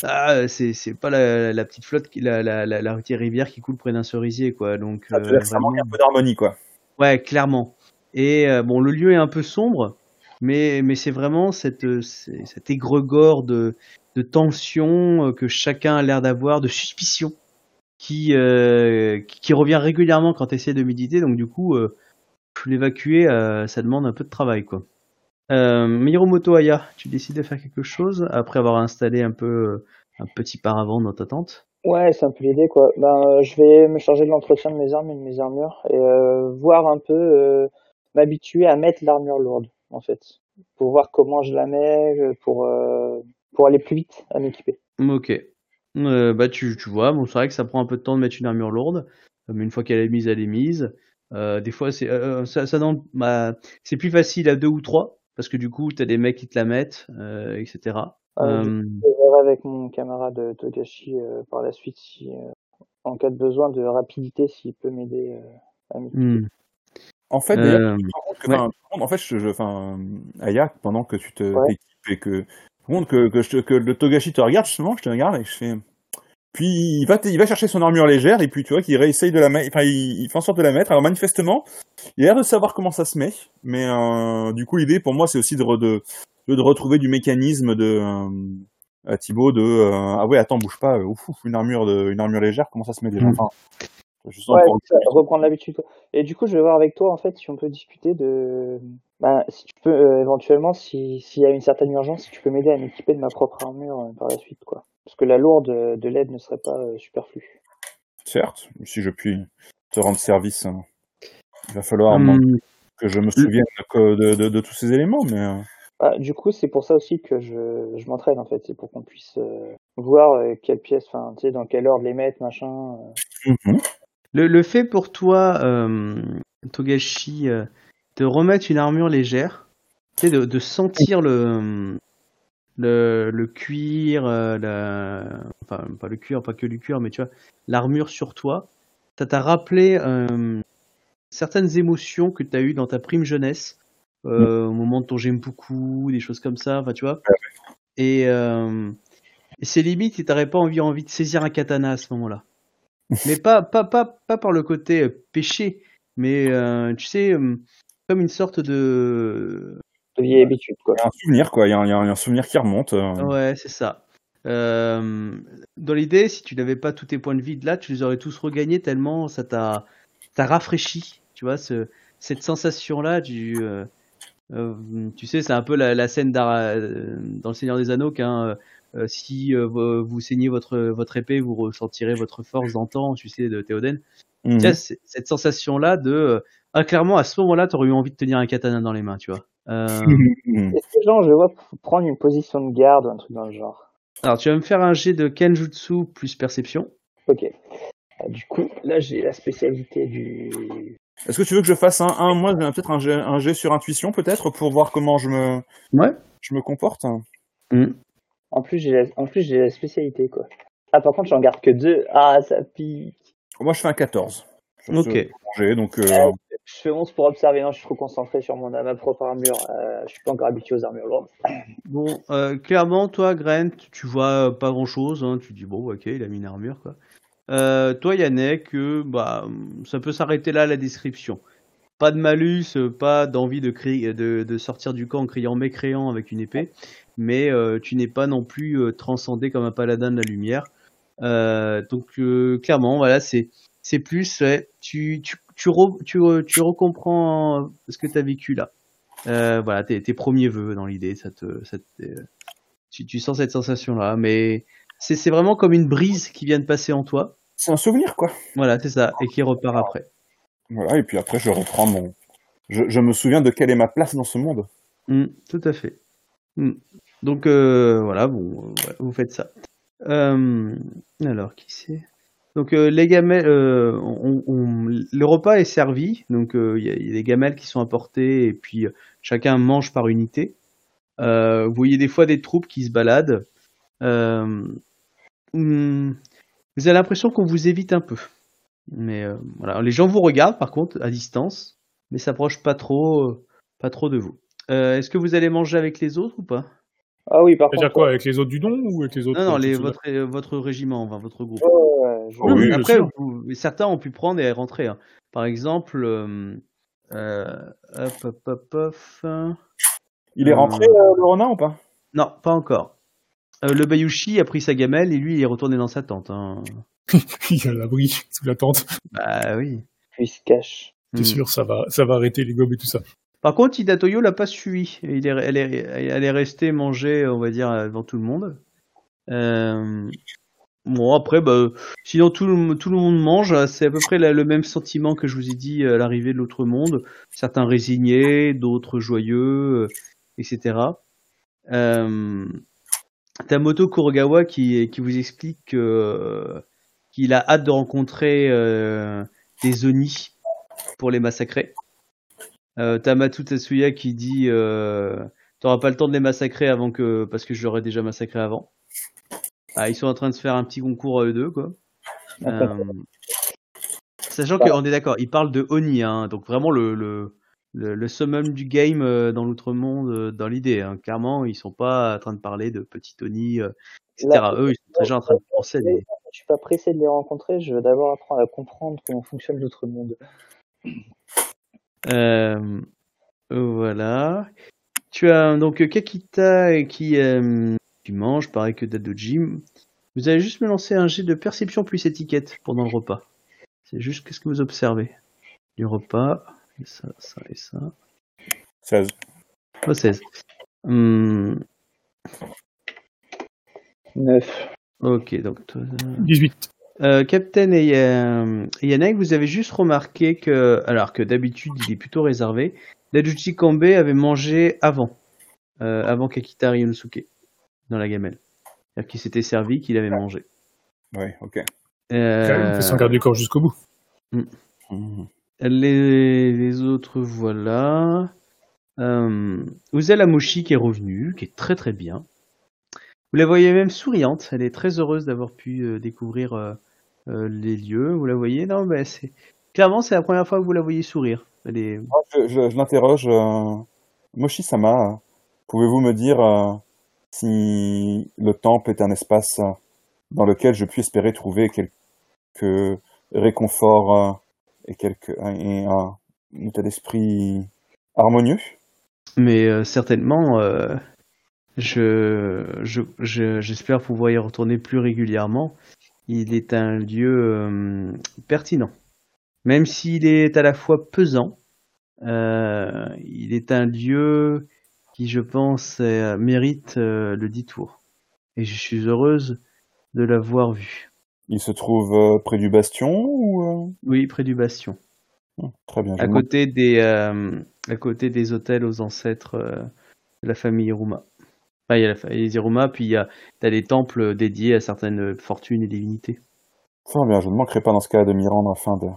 ah, c'est, c'est pas la, la petite flotte, qui, la, la, la, la petite rivière qui coule près d'un cerisier, quoi. Donc, Ça veut euh, ça manque vraiment- un peu d'harmonie, quoi. Ouais, clairement. Et euh, bon, le lieu est un peu sombre, mais, mais c'est vraiment cette, c'est- cet égrégore de, de tension euh, que chacun a l'air d'avoir, de suspicion, qui, euh, qui, revient régulièrement quand tu essaies de méditer. Donc, du coup, euh, l'évacuer, euh, ça demande un peu de travail, quoi. Euh, Miromoto Aya, tu décides de faire quelque chose après avoir installé un peu un petit paravent dans ta tente? Ouais, c'est un peu l'idée, quoi. Ben, je vais me charger de l'entretien de mes armes et de mes armures et voir un peu, m'habituer à mettre l'armure lourde, en fait, pour voir comment je la mets, pour pour aller plus vite à m'équiper. Ok. Euh, bah tu, tu vois, bon, c'est vrai que ça prend un peu de temps de mettre une armure lourde, euh, mais une fois qu'elle est mise, elle est mise. Euh, des fois, c'est euh, ça, ça dans- bah, c'est plus facile à deux ou trois, parce que du coup, t'as des mecs qui te la mettent, euh, etc. Euh, Euh, Je verrai avec mon camarade euh, Togashi euh, par la suite si, euh, en cas de besoin de rapidité, s'il peut m'aider euh, à m'équiper. hmm. En fait, d'ailleurs, Euh, je me rends compte que, ouais. enfin, en fait, je, je- enfin, Aya, pendant que tu te Ouais. t'équipes et que, que, que, je te- que le Togashi te regarde, justement, je te regarde et je fais, puis il va, il va chercher son armure légère et puis tu vois qu'il réessaye de la mettre, enfin, il, il fait en sorte de la mettre. Alors manifestement, il a l'air de savoir comment ça se met, mais euh, du coup, l'idée pour moi, c'est aussi de, re- de, de retrouver du mécanisme de, euh, à Thibaut de, euh, ah ouais, attends, bouge pas, ouf, ouf, une armure de, une armure légère, comment ça se met déjà? Mm. Enfin, je sens Ouais, pour- c'est ça, reprendre l'habitude. Et du coup, je vais voir avec toi, en fait, si on peut discuter de, bah, si tu peux, euh, éventuellement, si, s'il y a une certaine urgence, si tu peux m'aider à m'équiper de ma propre armure euh, par la suite, quoi. Parce que la lourde euh, de l'aide ne serait pas euh, superflue. Certes, si je puis te rendre service, hein, il va falloir hum, moi, que je me souvienne de, de, de- de tous ces éléments, mais euh, Ah, du coup, c'est pour ça aussi que je, je m'entraîne, en fait. C'est pour qu'on puisse euh, voir euh, quelle pièce, enfin, tu sais, dans quelle ordre les mettre, machin. euh. mhm. le, le fait pour toi, euh, Togashi, euh, de remettre une armure légère, tu sais, de, de sentir le, le, le cuir, euh, la... enfin pas le cuir, pas que du cuir, mais tu vois, l'armure sur toi, ça t'a rappelé euh, certaines émotions que tu as eues dans ta prime jeunesse, euh, au moment de ton beaucoup, des choses comme ça, enfin tu vois. Et, euh, et c'est limite, si t'aurais pas envie, envie de saisir un katana à ce moment-là. mais pas, pas, pas, pas par le côté péché, mais euh, tu sais, comme une sorte de, De vieille habitude, quoi. il y a un souvenir, quoi. Il y a un, il y a un souvenir qui remonte. euh. Ouais, c'est ça. Euh, dans l'idée, si tu n'avais pas tous tes points de vie de là, tu les aurais tous regagnés tellement ça t'a t'a rafraîchi. Tu vois, ce, cette sensation-là du. euh, euh, tu sais, c'est un peu la, la scène d'Ar- dans Le Seigneur des Anneaux qu'un. euh, si euh, vous, saignez votre, votre épée, vous ressentirez votre force d'antan, tu sais, de Théoden. Tu vois, c'est- cette sensation-là de. Euh, ah, clairement, à ce moment-là, tu aurais eu envie de tenir un katana dans les mains, tu vois. Euh. Est-ce que, genre, je vois prendre une position de garde ou un truc dans le genre? Alors, tu vas me faire un jet de Kenjutsu plus perception. Ok. Ah, Du coup, là, j'ai la spécialité du. Est-ce que tu veux que je fasse un, un moi, j'ai peut-être un jet, un jet sur intuition, peut-être, pour voir comment je me, Ouais. je me comporte? Hmm. En plus, j'ai la... en plus, j'ai la spécialité, quoi. Ah, par contre, j'en garde que deux. Ah, ça pique. Moi, je fais un 14. Ok. donc, euh, Euh, je fais 11 pour observer. Non, je suis trop concentré sur mon, ma propre armure. Euh, je suis pas encore habitué aux armures lourdes. Bon, euh, clairement, toi, Grant, tu vois euh, pas grand chose. Hein, tu dis, bon, ok, il a mis une armure, quoi. Euh, toi, Yannick, euh, bah, ça peut s'arrêter là la description. Pas de malus, pas d'envie de, crier, de, de sortir du camp en criant mécréant avec une épée, mais euh, tu n'es pas non plus euh, transcendé comme un paladin de la lumière. Euh, donc, euh, clairement, voilà, c'est c'est plus, ouais, tu, tu, tu, re- tu, re- tu recomprends ce que tu as vécu là. Euh, voilà, tes, tes premiers vœux dans l'idée, ça te, ça te- euh, tu, tu sens cette sensation-là, mais c'est vraiment comme une brise qui vient de passer en toi. C'est un souvenir, quoi. Voilà, c'est ça, et qui repart après. Voilà, et puis après, je reprends mon. Je, je me souviens de quelle est ma place dans ce monde. Mm, tout à fait. Mm. Donc euh, voilà, bon, euh, vous faites ça. Euh, alors, qui c'est? Donc euh, les gamelles, euh, le repas est servi, donc euh, il y, a- des gamelles qui sont apportées et puis chacun mange par unité. Vous voyez des fois des troupes qui se baladent. Euh, mm, vous avez l'impression qu'on vous évite un peu. Mais voilà, les gens vous regardent par contre à distance, mais s'approchent pas trop, pas trop de vous. Est-ce que vous allez manger avec les autres ou pas? Ah oui, par C'est-à-dire contre. quoi Avec les autres du don ou avec les autres Non, non, les, votre, euh, votre régiment, enfin, votre groupe. ouais, ouais, je- Oui, Après, vous- certains ont pu prendre et rentrer. hein. Par exemple, euh, euh, hop, hop, hop, hop. Il est Euh, rentré, euh, le renard, ou pas? Non, pas encore. Euh, le Bayushi a pris sa gamelle et lui, il est retourné dans sa tente. hein. Il a l'abri sous la tente. Bah oui. Puis il se cache. C'est Hmm. sûr, ça va, ça va arrêter les gobes et tout ça. Par contre, Ida Toyo l'a pas suivi. Elle, est, restée manger, on va dire, devant tout le monde. Euh, bon, après, bah, sinon tout le, monde mange. C'est à peu près le même sentiment que je vous ai dit à l'arrivée de l'autre monde. Certains résignés, d'autres joyeux, euh, etc. Euh, Tamoto Kurogawa qui, vous explique que, euh, qu'il a hâte de rencontrer euh, des Oni pour les massacrer. Euh, Tamatu Tatsuya qui dit euh, T'auras pas le temps de les massacrer avant que. parce que je l'aurais déjà massacré avant. Ah, ils sont en train de se faire un petit concours à eux deux, quoi. Euh, sachant qu'on est d'accord, ils parlent de Oni, hein, donc vraiment le, le, le, le summum du game euh, dans l'outre-monde, dans l'idée. Hein. Clairement, ils sont pas en train de parler de petit Oni, etc. Là, eux, ils sont déjà en train de penser à des. Je suis pas pressé de les rencontrer, je veux d'abord apprendre à comprendre comment fonctionne l'autre monde. Euh, voilà. Tu as donc Kakita qui, euh, qui mange, pareil que Dadoji. Vous allez juste me lancer un jet de perception plus étiquette pendant le repas. C'est juste qu'est-ce que vous observez du repas. Et ça, ça et ça. 16. Oh, 16. Hum, 9. ok, donc toi, 18. Euh, Captain et, euh, et Yannick, vous avez juste remarqué que, alors que d'habitude il est plutôt réservé, Dajuchi Kambe avait mangé avant, euh, avant Kakita Ryunosuke, dans la gamelle. C'est-à-dire qu'il s'était servi, qu'il avait mangé. Oui, ok. Euh, il son garde du corps jusqu'au bout. Mhm. les, les autres, voilà. Euh, Uzel Amoshi qui est revenue, qui est très très bien. Vous la voyez même souriante, elle est très heureuse d'avoir pu euh, découvrir euh, les lieux. Vous la voyez? Non, mais c'est clairement c'est la première fois que vous la voyez sourire. Elle est... Moi, je, je, je l'interroge. Euh... Moshi-sama, pouvez-vous me dire euh, si le temple est un espace euh, dans lequel je puis espérer trouver quelques réconforts euh, et, quelques, et un état d'esprit harmonieux? Mais certainement, je- j'espère pouvoir y retourner plus régulièrement. Il est un lieu euh, pertinent. Même s'il est à la fois pesant, euh, il est un lieu qui, je pense, euh, mérite le détour. Et je suis heureuse de l'avoir vu. Il se trouve près du bastion ou Oui, près du bastion. hum, Très bien. À côté des, à côté des hôtels aux ancêtres de la famille Iruma. Enfin, il y a la famille Iruma, puis il y a t'as des temples dédiés à certaines fortunes et divinités. Fort bien, je ne manquerai pas dans ce cas de m'y rendre afin de...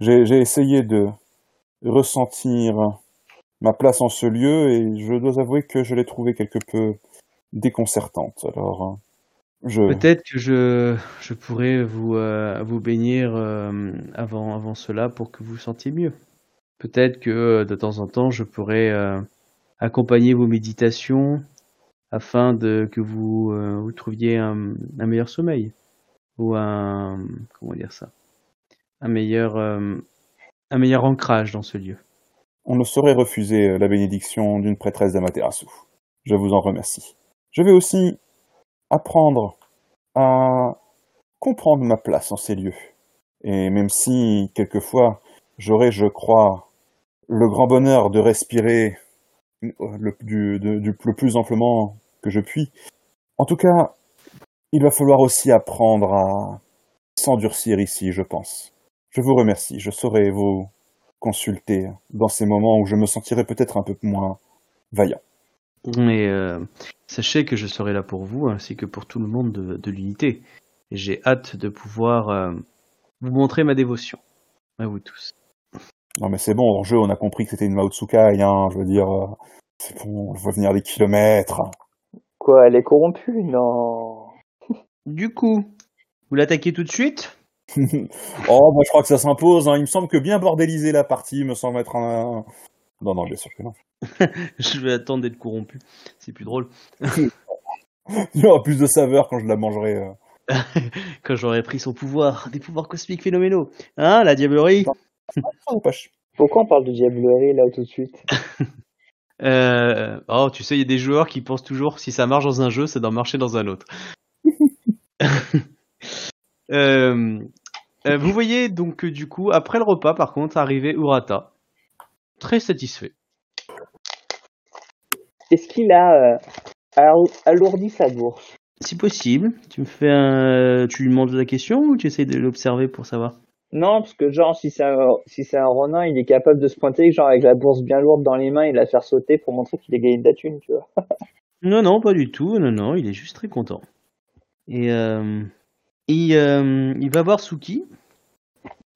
J'ai j'ai essayé de ressentir ma place en ce lieu et je dois avouer que je l'ai trouvée quelque peu déconcertante. Alors, je... Peut-être que je, je pourrais vous, euh, vous bénir euh, avant, avant cela pour que vous vous sentiez mieux. Peut-être que euh, de temps en temps, je pourrais euh, accompagner vos méditations afin que vous, euh, vous trouviez un, meilleur sommeil ou un comment dire ça, un meilleur, euh, un meilleur ancrage dans ce lieu. On ne saurait refuser euh, la bénédiction d'une prêtresse d'Amaterasu. Je vous en remercie. Je vais aussi apprendre à comprendre ma place en ces lieux Et même si, quelquefois, j'aurais, je crois, le grand bonheur de respirer le, du, du- le plus amplement que je puis, en tout cas, il va falloir aussi apprendre à s'endurcir ici, je pense. Je vous remercie. Je saurai vous consulter dans ces moments où je me sentirai peut-être un peu moins vaillant. Mais euh, sachez que je serai là pour vous ainsi que pour tout le monde de, de l'unité. Et j'ai hâte de pouvoir euh, vous montrer ma dévotion. À vous tous. Non mais c'est bon, en jeu, on a compris que c'était une Mao Tsukai, hein, je veux dire, euh, c'est bon, on voit venir des kilomètres. Quoi, elle est corrompue Non. Du coup, vous l'attaquez tout de suite? Oh, moi je crois que ça s'impose, hein. il me semble que bien bordéliser la partie me semble être un... Non, non, bien sûr que non. Je vais attendre d'être corrompu. C'est plus drôle. Il y aura plus de saveur quand je la mangerai. euh. Quand j'aurai pris son pouvoir, des pouvoirs cosmiques phénoménaux. Hein, la diablerie? Pourquoi on parle de diablerie là tout de suite? Euh, oh, tu sais, il y a des joueurs qui pensent toujours si ça marche dans un jeu, ça doit marcher dans un autre. Euh, euh, vous voyez donc que du coup, après le repas, par contre, arrivait Urata. Très satisfait. Est-ce qu'il a euh, alo- alourdi sa bourse? Si possible, tu me fais un... Tu lui demandes la question ou tu essayes de l'observer pour savoir? Non, parce que genre, si c'est un, Ronin, il est capable de se pointer, genre avec la bourse bien lourde dans les mains et la faire sauter pour montrer qu'il a gagné de la thune, tu vois. Non, non, pas du tout. Non, non, il est juste très content. Et euh, il, euh, il va voir Suki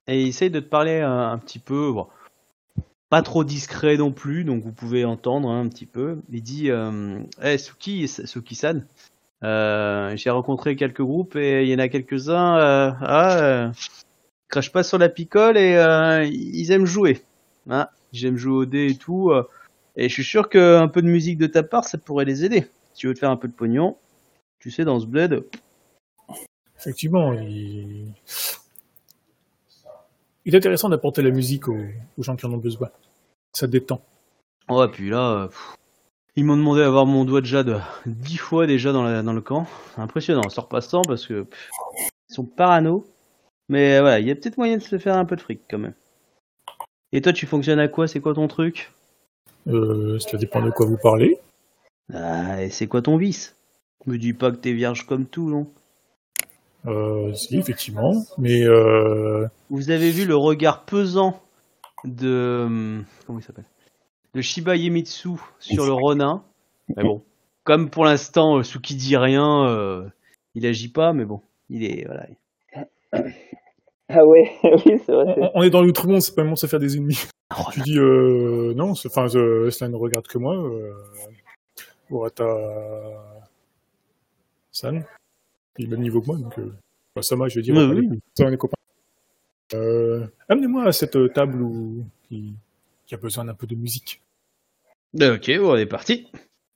et il essaye de te parler un, petit peu, pas trop discret non plus, donc vous pouvez entendre hein, un petit peu. Il dit euh, Hey, Suki, Suki-san, euh, j'ai rencontré quelques groupes et il y en a quelques-uns, ah, ils crachent pas sur la picole et euh, ils aiment jouer. Hein, ils aiment jouer au dé et tout. euh, et je suis sûr qu'un peu de musique de ta part, ça pourrait les aider. Si tu veux te faire un peu de pognon, tu sais, dans ce bled. Effectivement, il... il est intéressant d'apporter la musique aux, aux gens qui en ont besoin. Ça détend. Oh, et puis là, pff, ils m'ont demandé d'avoir mon doigt de jade dix fois déjà dans, la- dans le camp. Impressionnant, ça repasse tant parce que pff, ils sont parano. Mais euh, voilà, il y a peut-être moyen de se faire un peu de fric quand même. Et toi, tu fonctionnes à quoi? C'est quoi ton truc? Euh, cela dépend de quoi vous parlez. Ah, et c'est quoi ton vice? Me dis pas que t'es vierge comme tout, non Euh, si, effectivement. Mais euh, Vous avez vu le regard pesant de hum, comment il s'appelle? De Shiba Yemitsu sur le Ronin. Mais bon, comme pour l'instant euh, Suki dit rien, euh, il agit pas, mais bon, il est voilà. Ah ouais, oui, c'est vrai. on, on est dans l'outre-monde, c'est pas le moment de se faire des ennemis. Tu dis, euh, non, enfin, euh, cela ne regarde que moi. Euh, Urata San, il est au même niveau que moi, donc euh, bah, Sama, je vais dire, Oui, oui. ça, on est copains. Euh, Amenez-moi à cette table où, qui, qui a besoin d'un peu de musique. Euh, Ok, bon, on est parti.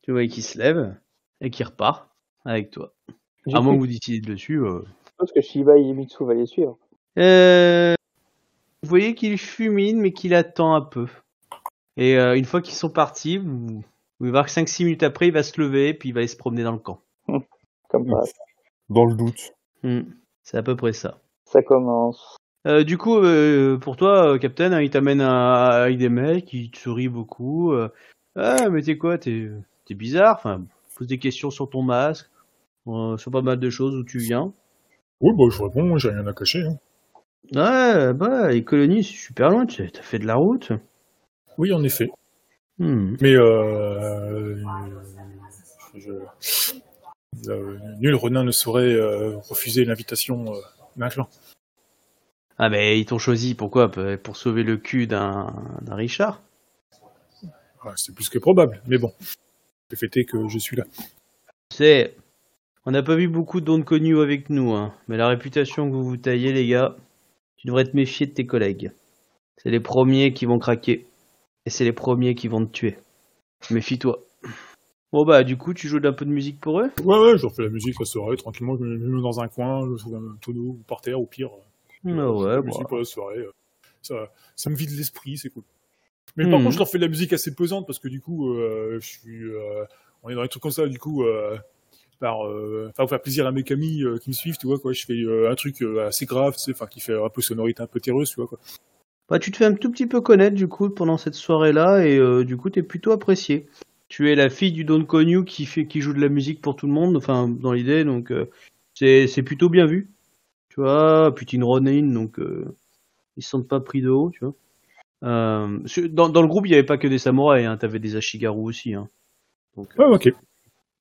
Tu vois qu'il se lève et qu'il repart avec toi. À moins que vous décidiez dessus. Euh... que Shiba Yemitsu va les suivre. Euh, Vous voyez qu'il fumine, mais qu'il attend un peu. Et euh, une fois qu'ils sont partis, vous, vous voir que 5-6 minutes après, il va se lever, puis il va aller se promener dans le camp. Comme Mm. ça. Dans le doute. Hmm, C'est à peu près ça. Ça commence. Euh, du coup, euh, pour toi, euh, Captain, hein, il t'amène à- avec des mecs, il te sourit beaucoup. euh, ah, mais t'es quoi? T'es t'es bizarre? Enfin, pose des questions sur ton masque, euh, sur pas mal de choses où tu viens. Oui, bah, je réponds, j'ai rien à cacher. hein. Ouais, bah, les colonies, c'est super loin, tu as fait de la route. Oui, en effet. Hmm. Mais euh, je, euh, nul Renin ne saurait euh, refuser l'invitation euh, d'un clan. Ah, mais ils t'ont choisi, pourquoi? Pour pour sauver le cul d'un d'un Richard? Ah, C'est plus que probable, mais bon. Le fait est que je suis là. Sais, on n'a pas vu beaucoup de dons connus avec nous, hein, mais la réputation que vous vous taillez, les gars, tu devrais te méfier de tes collègues. C'est les premiers qui vont craquer, et c'est les premiers qui vont te tuer. Méfie-toi. Bon bah, du coup, tu joues d'un peu de musique pour eux? Ouais, ouais, je refais la musique la soirée, tranquillement, je me mets dans un coin, je trouve un tonneau ou par terre, au pire. Ah ouais, bah. musique pour la soirée. euh, Ça, ça me vide l'esprit, c'est cool. Mais par Mhm. contre, je leur fais de la musique assez pesante parce que du coup, euh, je suis, euh, on est dans les trucs comme ça, du coup, euh, par, euh, enfin, pour faire plaisir à mes amis euh, qui me suivent, tu vois, quoi. Je fais euh, un truc assez grave, tu sais, enfin, qui fait un peu sonorité un peu terreuse, tu vois, quoi. Bah, tu te fais un tout petit peu connaître du coup pendant cette soirée-là et du coup t'es plutôt apprécié. Tu es la fille du Don Connu qui fait qui joue de la musique pour tout le monde, enfin dans l'idée donc c'est c'est plutôt bien vu. Tu vois, puis t'es une Ronin donc ils se sentent pas pris de haut, tu vois. Dans, dans le groupe il y avait pas que des samouraïs, hein, t'avais des Ashigaru aussi. Hein. Donc, Ouais, ok.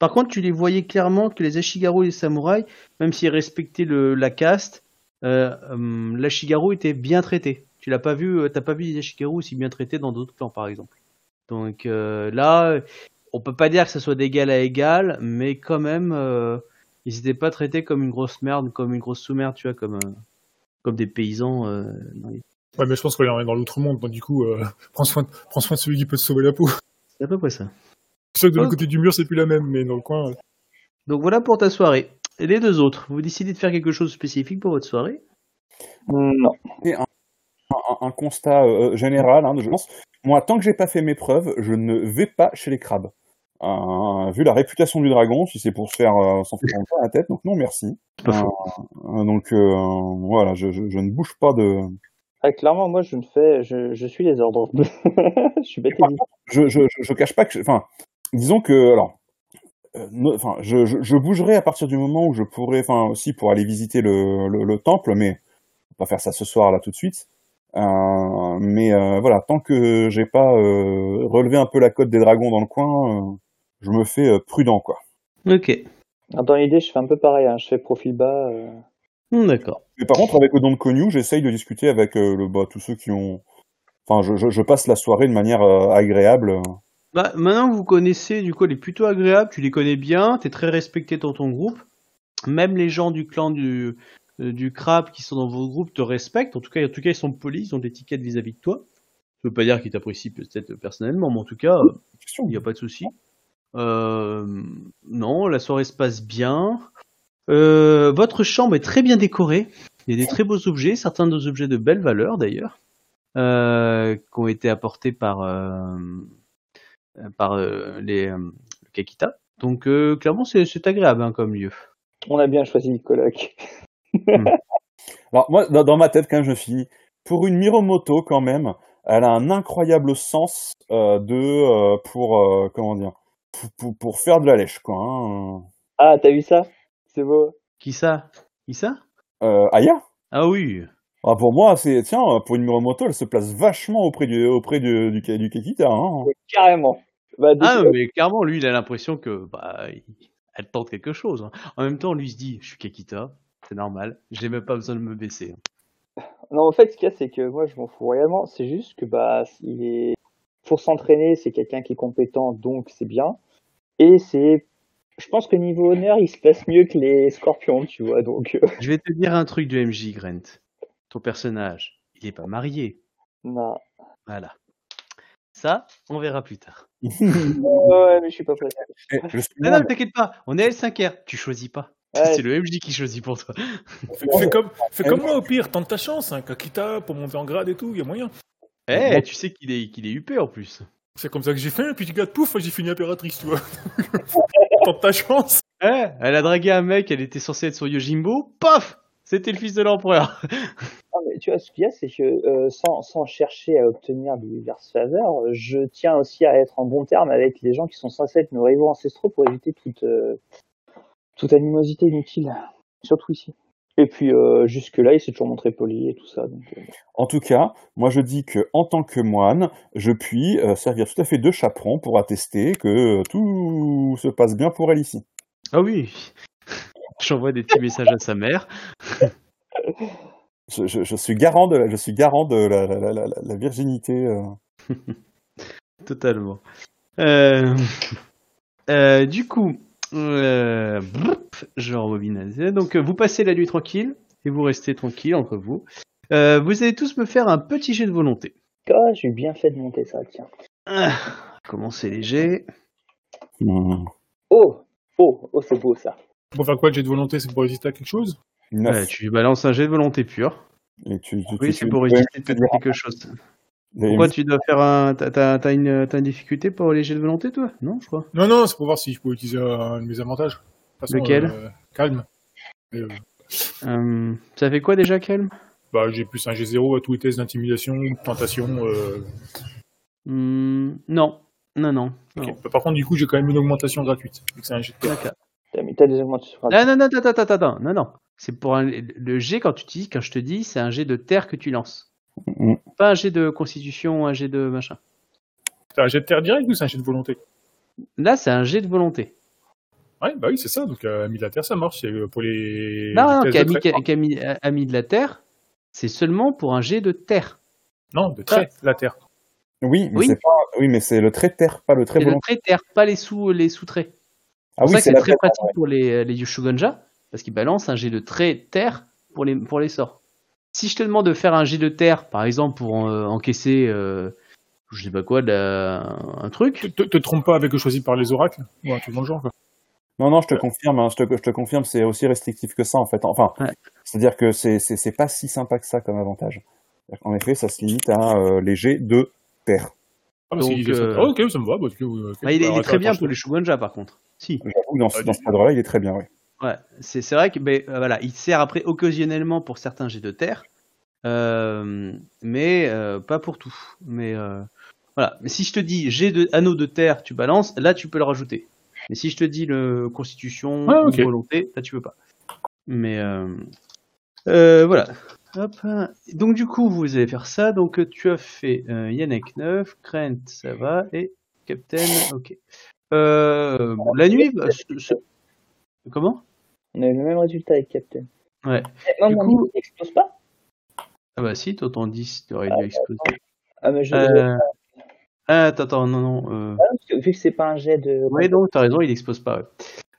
Par contre, tu les voyais clairement que les Ashigaru et les samouraïs, même s'ils respectaient le, la caste, euh, hum, l'Ashigaru était bien traité. Tu l'as pas vu, euh, t'as pas vu les Ashigaru aussi bien traités dans d'autres clans, par exemple. Donc euh, là, on peut pas dire que ça soit d'égal à égal, mais quand même, euh, ils étaient pas traités comme une grosse merde, comme une grosse sous-merde, tu vois, comme euh, comme des paysans. euh, dans les- Ouais, mais je pense qu'on est dans l'outre-monde, donc du coup, euh, prends, soin de, prends soin de celui qui peut te sauver la peau. C'est à peu près ça. C'est sûr que de l'autre côté du mur, c'est plus la même, mais dans le coin. euh, Donc voilà pour ta soirée. Et les deux autres, vous décidez de faire quelque chose de spécifique pour votre soirée? Non. un, un constat euh, général, hein, je pense. Moi, tant que j'ai pas fait mes preuves, je ne vais pas chez les crabes. Euh, vu la réputation du dragon, si c'est pour se faire euh, s'en faire la tête, donc non merci. Pas faux. Euh, donc euh, voilà, je, je, je ne bouge pas de. Ah, clairement, moi, je ne fais, je, je suis les ordres. je suis bête et. Je, je, je, je cache pas que, enfin, disons que alors, euh, enfin, je, je, je bougerai à partir du moment où je pourrai, enfin, aussi pour aller visiter le, le, le temple, mais on va pas faire ça ce soir là tout de suite. Euh, mais euh, voilà, tant que j'ai pas euh, relevé un peu la cote des dragons dans le coin, euh, je me fais euh, prudent quoi. Ok. Dans l'idée, je fais un peu pareil. hein. Je fais profil bas. euh. Hmm, D'accord. Mais par contre, avec le don de Konyu, j'essaye de discuter avec euh, le, bah, tous ceux qui ont. Enfin, je, je, je passe la soirée de manière euh, agréable. Bah, maintenant que vous connaissez, du coup, elle est plutôt agréable, tu les connais bien, t'es très respecté dans ton groupe. Même les gens du clan du, euh, du crabe qui sont dans vos groupes te respectent. En tout cas, en tout cas, ils sont polis, ils ont des tickets vis-à-vis de toi. Ça veut pas dire qu'ils t'apprécient peut-être personnellement, mais en tout cas, euh, il n'y a pas de souci. Euh, non, la soirée se passe bien. Votre chambre est très bien décorée. Il y a des très beaux objets, certains des objets de belle valeur d'ailleurs, qui ont été apportés par par euh, les euh, le Kakita. Donc euh, clairement, c'est c'est agréable hein, comme lieu. On a bien choisi le coloc. Alors moi, dans, ma tête, quand même, je me suis dit, pour une Miromoto, quand même, elle a un incroyable sens euh, de euh, pour euh, comment dire pour, pour, pour faire de la lèche, quoi. Hein. Ah, t'as vu ça? C'est beau. Qui ça? Qui ça? Euh, Aya? Ah oui. Ah, Pour moi, c'est tiens, pour une Miromoto, elle se place vachement auprès du auprès du du, du Kekita. Hein. Carrément. Bah, Ah mais clairement, lui, il a l'impression que bah il- elle tente quelque chose. hein. En même temps, lui il se dit, je suis Kakita, c'est normal. J'ai même pas besoin de me baisser. Non, en fait, ce qu'il y a, c'est que moi, je m'en fous réellement. C'est juste que, bah, il est, pour s'entraîner, c'est quelqu'un qui est compétent, donc c'est bien. Et c'est, je pense que niveau honneur, il se passe mieux que les scorpions, tu vois, donc, euh, Je vais te dire un truc de MJ, Grant. Ton personnage, il est pas marié. non. Voilà. Ça, on verra plus tard. Ouais, mais je suis pas prêt. Et Non, non, t'inquiète pas, on est L5R. Tu choisis pas. Ouais, C'est le MJ qui choisit pour toi. Fais, fais comme, fais comme moi au pire, tente ta chance, hein, Kakita, pour monter en grade et tout, il y a moyen. Eh, tu sais qu'il est, qu'il est UP en plus. C'est comme ça que j'ai fait, puis tu regardes, pouf, j'ai fini impératrice, tu vois. tente ta chance. Eh, elle a dragué un mec, elle était censée être son Yojimbo. Paf C'était le fils de l'empereur. Non, mais tu vois, ce qu'il y a, c'est que euh, sans, sans chercher à obtenir favor, euh, je tiens aussi à être en bon terme avec les gens qui sont censés être nos rivaux ancestraux pour éviter toute, euh, toute animosité inutile, surtout ici. Et puis euh, jusque-là, il s'est toujours montré poli et tout ça. Donc, euh, En tout cas, moi je dis que en tant que moine, je puis euh, servir tout à fait de chaperon pour attester que tout se passe bien pour elle ici. Ah oui. J'envoie des petits messages à sa mère. Je, je- je suis garant de la, je suis garant de la, la, la, la- la virginité. euh. Totalement. Euh, euh, du coup, euh, je rembobine. Donc, vous passez la nuit tranquille et vous restez tranquille entre vous. Euh, vous allez tous me faire un petit jet de volonté. ah, j'ai bien fait de monter ça, tiens. Ah, commencez léger. Hmm. Oh, oh, oh, c'est beau ça. Pour faire quoi, le jet de volonté, c'est pour résister à quelque chose? Ouais, tu balances un jet de volonté pure. Et tu, tu- Oui, c'est pour résister tu- à quelque chose. Pourquoi tu dois faire un. T'as, t'as- t'as une, t'as une difficulté pour les jets de volonté, toi? Non, je crois. Non, non, c'est pour voir si je peux utiliser un de mes avantages. façon, Lequel? euh, Calme. Euh, Euh, ça fait quoi déjà, Kelm bah, j'ai plus un G0 à tous les tests d'intimidation, de tentation. Euh... Hmm, Non, non, non. non. Bah, par contre, du coup, j'ai quand même une augmentation gratuite. c'est un jet de terre. D'accord. T'as des augmentations. Ah, non, non, attends, attends, attends, attends, non, non. C'est pour un, le jet quand tu dis, quand je te dis, c'est un jet de terre que tu lances. Pas un jet de constitution, un jet de machin. C'est un jet de terre direct ou c'est un jet de volonté? Là, c'est un jet de volonté. Ouais, bah oui, c'est ça. Donc, euh, mis de la terre, ça marche. C'est euh, pour les. Non, non, les tests de Camille, trait. Camille a mis de la terre, c'est seulement pour un jet de terre. Non, de trait, la terre. Oui, mais Oui. c'est pas, oui, mais c'est le trait de terre, pas le trait C'est le trait terre, pas les sous, les sous-traits. Ah C'est oui, ça que c'est c'est la très pratique pour les, les Yoshugonja, parce qu'ils balancent un jet de trait terre pour les, pour les sorts. Si je te demande de faire un jet de terre, par exemple, pour euh, encaisser, euh, je sais pas quoi, la- un truc, Te, te, te trompe pas avec le choisi par les oracles? Ou un truc dans le genre. Quoi. Non, non, je te confirme, hein, je, te, je te confirme, c'est aussi restrictif que ça en fait. Enfin, Ouais. c'est-à-dire que c'est pas si sympa que ça comme avantage. En effet, ça se limite à euh, les jets de terre. Ah, bah, Donc, c'est- euh, oh, ok, ça me va. Bah, ok, ok, Ah, il, est, il est très bien pour les Shugonja, par contre. Si. J'avoue que dans, ce- Ah, dans du- ce cadre-là, il est très bien, oui. Ouais, c'est c'est vrai que ben, euh, voilà, il sert après occasionnellement pour certains jets de terre, euh, mais euh, pas pour tout. Mais euh, voilà. Mais si je te dis jet de anneau de terre, tu balances, là tu peux le rajouter. Mais si je te dis le constitution Ah, ou ok. volonté, là tu peux pas. Mais euh, euh, voilà. Hop. Donc du coup vous allez faire ça. Donc euh, tu as fait euh, Yannick 9, Krent ça va et Captain ok. Euh, la nuit, bah, ce- ce- comment? On a eu le même résultat avec Captain. Ouais. Eh, Moi, Du mon coup- n'explose pas? Ah bah si, toi ton 10, tu aurais Ah, dû exploser. Ah, mais je. Euh... Ah, attends, attends, non, non. Euh... Ah, parce que vu que c'est pas un jet de. Ouais, non, t'as raison, il explose pas. ouais.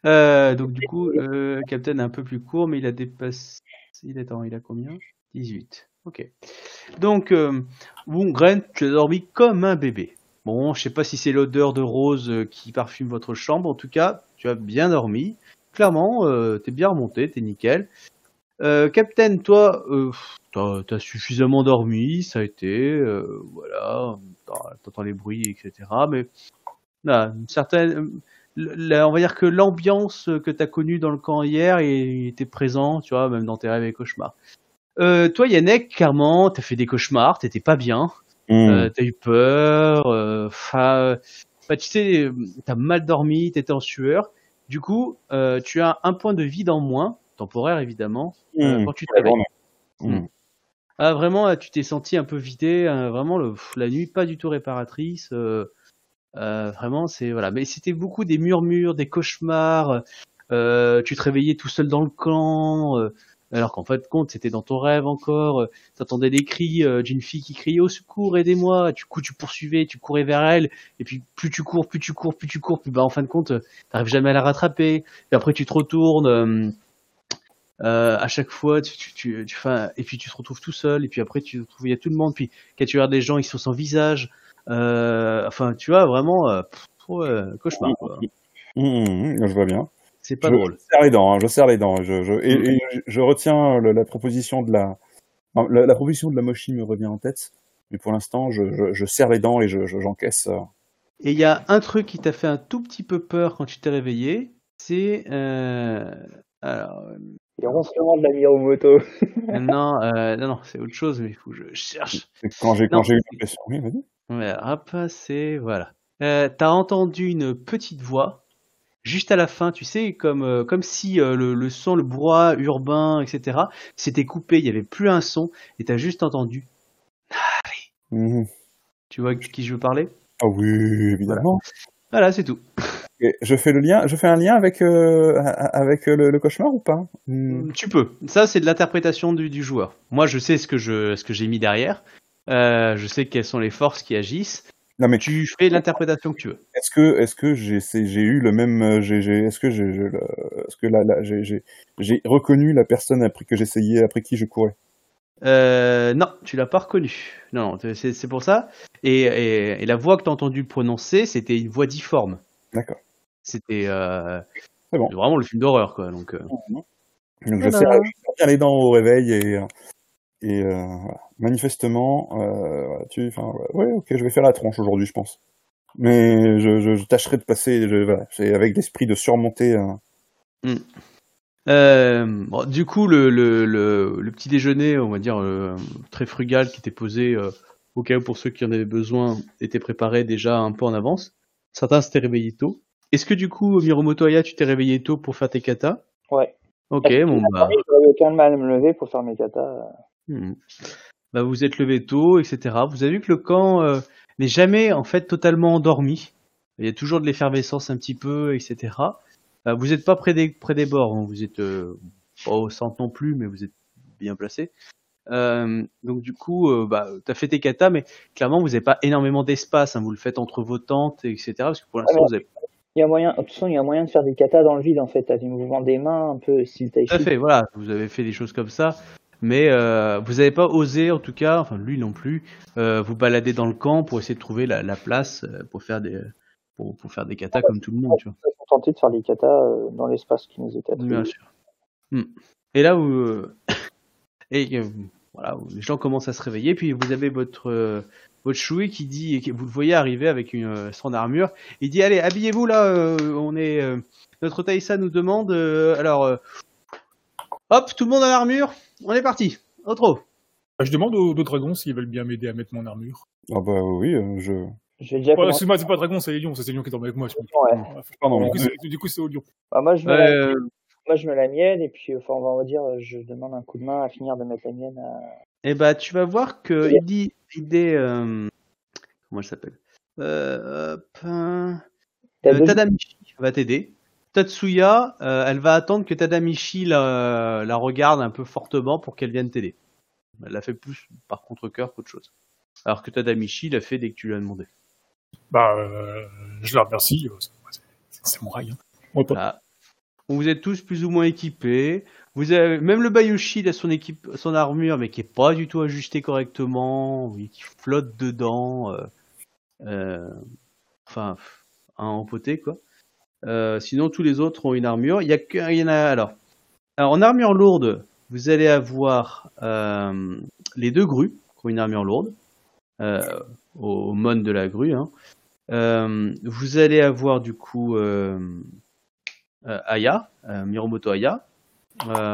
Euh, donc du coup, euh, Captain est un peu plus court, mais il a dépassé... Il, attends, il a combien? 18. Ok. Donc, bon, Gren, tu as dormi comme un bébé. Bon, je sais pas si c'est l'odeur de rose qui parfume votre chambre. En tout cas, tu as bien dormi. Clairement, euh, t'es bien remonté, t'es nickel. Euh, Captain, toi, euh, t'as as suffisamment dormi, ça a été, euh, voilà, t'entends les bruits, etc. Mais là, une certaine, on va dire que l'ambiance que t'as connue dans le camp hier était présent, tu vois, même dans tes rêves et cauchemars. Toi, Yannick, clairement, t'as fait des cauchemars, t'étais pas bien. Euh, t'as eu peur, enfin, enfin, tu sais, t'as mal dormi, t'étais en sueur. Du coup, euh, tu as un point de vide en moins, temporaire évidemment, euh, Hmm. quand tu vraiment. Hmm. Ah, vraiment, tu t'es senti un peu vidé, euh, vraiment, le, pff, la nuit pas du tout réparatrice. euh, vraiment, c'est voilà. Mais c'était beaucoup des murmures, des cauchemars. tu te réveillais tout seul dans le camp. Alors qu'en fait, compte, c'était dans ton rêve encore. Euh, T'entendais des cris euh, d'une fille qui criait au secours, aidez-moi. Du coup, tu poursuivais, tu courais vers elle. Et puis, plus tu cours, plus tu cours, plus tu cours, plus bah, en fin de compte, euh, t'arrives jamais à la rattraper. Et après, tu te retournes. à chaque fois, tu, et puis tu te retrouves tout seul. Et puis après, tu te retrouves, il y a tout le monde. Puis quand tu regardes des gens, ils sont sans visage. Enfin, tu vois, vraiment, euh, cauchemar. quoi. Hmm, hmm, je vois bien. C'est pas je, drôle. Je serre les dents, hein, je serre les dents. Je, je, et, et je- retiens le- la proposition de la, non, la, la proposition de la mochi me revient en tête. Mais pour l'instant, je, je, je serre les dents et je, je- j'encaisse. euh. Et il y a un truc qui t'a fait un tout petit peu peur quand tu t'es réveillé. C'est euh, alors Les ronflements de la Miromoto. euh, non, euh, non, non, c'est autre chose. Mais il faut que je cherche. Quand j'ai, Non. quand j'ai eu l'impression. Oui, vas-y. Ouais, hop, c'est voilà. Euh, T'as entendu une petite voix juste à la fin, tu sais, comme euh, comme si euh, le, le son, le brouhaha urbain, etc. S'était coupé, il y avait plus un son, et t'as juste entendu. Mhm. Tu vois de qui je veux parler? Ah oui, évidemment. Voilà, c'est tout. Et je fais le lien, je fais un lien avec euh, avec le, le cauchemar ou pas? Hmm. Tu peux. Ça, c'est de l'interprétation du, du joueur. Moi, je sais ce que je ce que j'ai mis derrière. Euh, je sais quelles sont les forces qui agissent. Non mais Tu fais l'interprétation que tu veux. est-ce que est-ce que j'ai c'est- j'ai eu le même euh, j'ai j'ai- est-ce que j'ai je- le- est-ce que là, là, j'ai j'ai j'ai reconnu la personne après que j'essayais après qui je courais? Euh, non, tu l'as pas reconnu. Non, non, c'est c'est pour ça. Et, et, et la voix que t'as entendu prononcer, c'était une voix difforme. D'accord. C'était euh, C'est bon. vraiment le film d'horreur, quoi. Donc, euh, Donc je Voilà. serre, je serre bien les dents au réveil et euh, et euh, voilà. manifestement euh, tu enfin ouais, ok je vais faire la tronche aujourd'hui je pense mais je, je, je tâcherai de passer je, voilà c'est avec l'esprit de surmonter euh, Euh, bon, du coup, le, le, le, le petit déjeuner, on va dire euh, très frugal, qui était posé euh, au cas où pour ceux qui en avaient besoin, était préparé déjà un peu en avance. Certains s'étaient réveillés tôt. Est-ce que du coup, Miromoto Aya, tu t'es réveillé tôt pour faire tes katas? Ouais. Ok, bon bah, J'avais aucun mal à me lever pour faire mes katas? Hmm. bah, vous êtes levé tôt, etc. Vous avez vu que le camp euh, n'est jamais en fait totalement endormi. Il y a toujours de l'effervescence un petit peu, etc. Euh, vous n'êtes pas près des près des bords, hein. vous êtes euh, pas au centre non plus, mais vous êtes bien placé. Euh, donc du coup, euh, bah, t'as fait tes katas, mais clairement vous n'avez pas énormément d'espace. hein. vous le faites entre vos tentes, etc. Parce que pour l'instant, vous avez Il y a moyen, de toute façon, il y a moyen de faire des katas dans le vide en fait. T'as des mouvements des mains un peu style Tout à fait, voilà, vous avez fait des choses comme ça, mais euh, vous n'avez pas osé, en tout cas, enfin lui non plus, euh, vous balader dans le camp pour essayer de trouver la, la place euh, pour faire des pour, pour faire des katas comme tout le monde, tu vois. Tenté de faire des katas dans l'espace qui nous était. Bien sûr. Hmm. Et là, euh, et voilà, où les gens commencent à se réveiller, puis vous avez votre votre choué qui dit, et vous le voyez arriver avec une son armure, il dit allez habillez-vous là, on est notre Taïsa nous demande, alors hop tout le monde à l'armure, on est parti, au trot. Bah, Je demande aux, aux dragons s'ils veulent bien m'aider à mettre mon armure. Ah bah oui, euh, je... Je vais déjà Ouais, commencer. excuse-moi, c'est pas dragon, c'est Lion, c'est Lion qui est tombé avec moi. je pense. Ouais. Pardon, Du coup, c'est- du coup, c'est au Lion. Bah, moi, je mets la... Euh, moi, je mets la mienne et puis, enfin, on va dire, je demande un coup de main à finir de mettre la mienne. À... Eh ben, tu vas voir que il dit, il dit, euh, comment elle s'appelle? Euh, hop, hein, T'as euh, Tadamichi va t'aider. Tatsuya, euh, elle va attendre que Tadamichi la, la regarde un peu fortement pour qu'elle vienne t'aider. Elle l'a fait plus par contre cœur qu'autre chose. Alors que Tadamichi l'a fait dès que tu lui as demandé. Bah, euh, je la remercie. euh, c'est- mon rail. Hein. Vous êtes tous plus ou moins équipés. Vous avez même le Bayushi il a son équipe, son armure, mais qui est pas du tout ajustée correctement, oui, qui flotte dedans. euh, euh, enfin, un empoté quoi. Euh, sinon tous les autres ont une armure. Il y a en alors. En armure lourde, vous allez avoir euh, les deux grues qui ont une armure lourde euh, au, mon de la grue. Hein. Vous allez avoir du coup Aya, Miromoto Aya.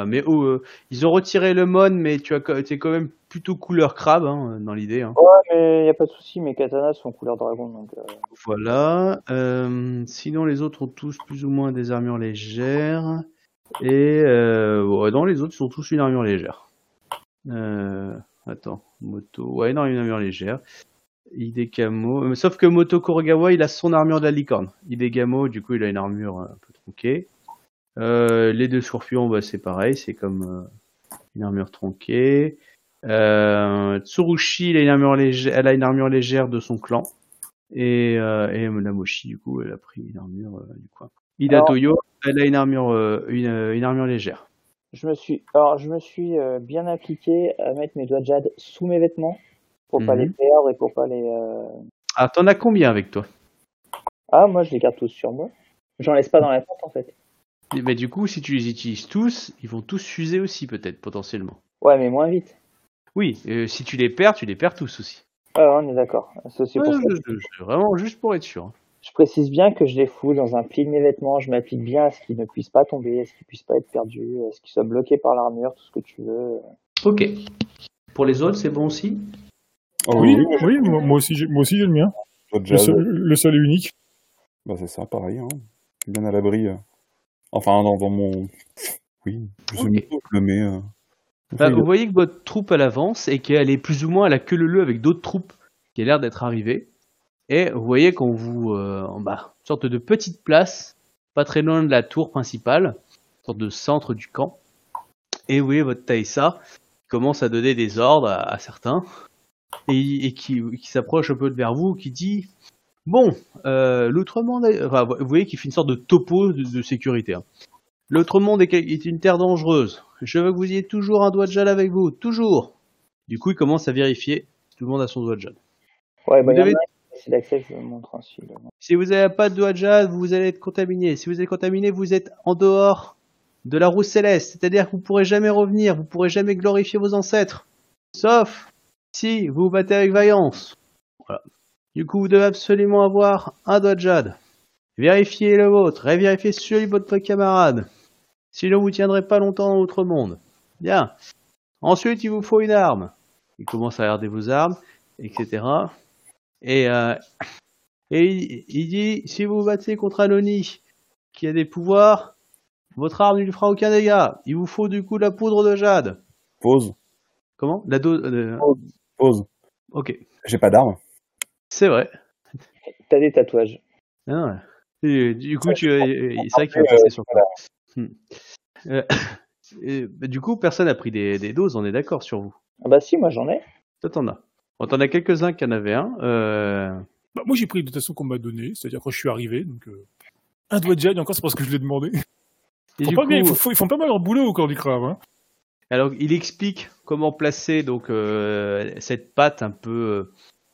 Mais oh, ils ont retiré le mon, mais tu as t'es quand même plutôt couleur crabe hein, dans l'idée. Hein. Ouais, mais y a pas de souci, mes katanas sont couleur dragon, donc. euh, Voilà. Euh, sinon, les autres ont tous plus ou moins des armures légères. Et euh, ouais, non, les autres ils ont tous une armure légère. Euh, attends, Moto. Ouais, non, une armure légère. Hidekamo. euh, Sauf que Moto Korogawa, il a son armure de la licorne. Hidegamo, du coup, il a une armure un peu tronquée. Les deux scorpions, bah, c'est pareil, c'est comme une armure tronquée. Euh, Tsurushi, il a une armure légère, elle a une armure légère de son clan. Et, euh, et Monamoshi, du coup, elle a pris une armure euh, du coin. Ida Alors- Toyo, elle a une armure, euh, une, une armure légère. Je me suis, alors je me suis euh, bien appliqué à mettre mes doigts de jade sous mes vêtements pour pas Mhm. les perdre et pour pas les. euh, Ah, t'en as combien avec toi? Ah, moi je les garde tous sur moi. J'en laisse pas dans la tente en fait. Bah, Du coup, si tu les utilises tous, ils vont tous s'user aussi, peut-être, potentiellement. Ouais, mais moins vite. Oui, euh, si tu les perds, tu les perds tous aussi. Ouais, on est d'accord. C'est pour Ouais, ça. je- je- je- vraiment, juste pour être sûr. hein. Je précise bien que je les fous dans un pli de mes vêtements. Je m'applique bien à ce qu'ils ne puissent pas tomber, à ce qu'ils puissent pas être perdus, à ce qu'ils soient bloqués par l'armure, tout ce que tu veux. Ok. Pour les autres, c'est bon aussi? Ah Oui, oui, moi moi aussi, j'ai- moi aussi, j'ai le mien. je- Le seul, le seul et unique. Bah c'est ça, pareil. Hein. Bien à l'abri. euh. Enfin, dans, dans mon... Oui, je sais Ok. même pas où je le mets. euh. Bah, vous voyez que votre troupe elle avance et qu'elle est plus ou moins à la queue leu avec d'autres troupes qui a l'air d'être arrivées. Et vous voyez qu'on vous euh, en bas, une sorte de petite place, pas très loin de la tour principale, une sorte de centre du camp. Et vous voyez votre Taïsa qui commence à donner des ordres à, à certains et, et qui, qui s'approche un peu vers vous, qui dit bon, euh, l'autre monde, est- enfin, vous voyez qu'il fait une sorte de topo de, de sécurité. hein. L'autre monde est, est une terre dangereuse. Je veux que vous ayez toujours un doigt de jade avec vous, toujours. Du coup, il commence à vérifier. Tout le monde a son doigt de jade. Ouais, bah, devez- c'est je montre. Si vous n'avez pas de doigt de jade, vous allez être contaminé. Si vous êtes contaminé, vous êtes en dehors de la roue céleste. C'est-à-dire que vous pourrez jamais revenir, vous pourrez jamais glorifier vos ancêtres. Sauf si vous vous battez avec vaillance. Voilà. Du coup, vous devez absolument avoir un doigt de jade. Vérifiez le vôtre et vérifiez celui de votre camarade. Sinon, vous tiendrez pas longtemps dans l'autre monde. Bien. Ensuite, il vous faut une arme. Il commence à regarder vos armes, etc. Et, euh, et il, il dit, si vous vous battez contre un Oni qui a des pouvoirs, votre arme ne lui fera aucun dégât. Il vous faut du coup de la poudre de jade. Pause. Comment? La dose. euh, Pause. Ok. J'ai pas d'arme. C'est vrai. T'as des tatouages. Ah du coup, tu, euh, c'est vrai qu'il va passer sur toi. Hmm. Euh, et, bah, du coup, personne n'a pris des, des doses, on est d'accord sur vous. Ah bah si, moi j'en ai. Toi, t'en as. Bon, t'en as quelques-uns qui en avaient un. Euh... Bah, moi, j'ai pris de toute façon qu'on m'a donné, c'est-à-dire quand je suis arrivé. Donc, euh, un doigt de jade, et encore, c'est parce que je l'ai demandé. Ils font, pas coup, bien, ils, font, ils font pas mal leur boulot au corps du crabe. Hein. alors, il explique comment placer donc euh, cette pâte un peu, euh,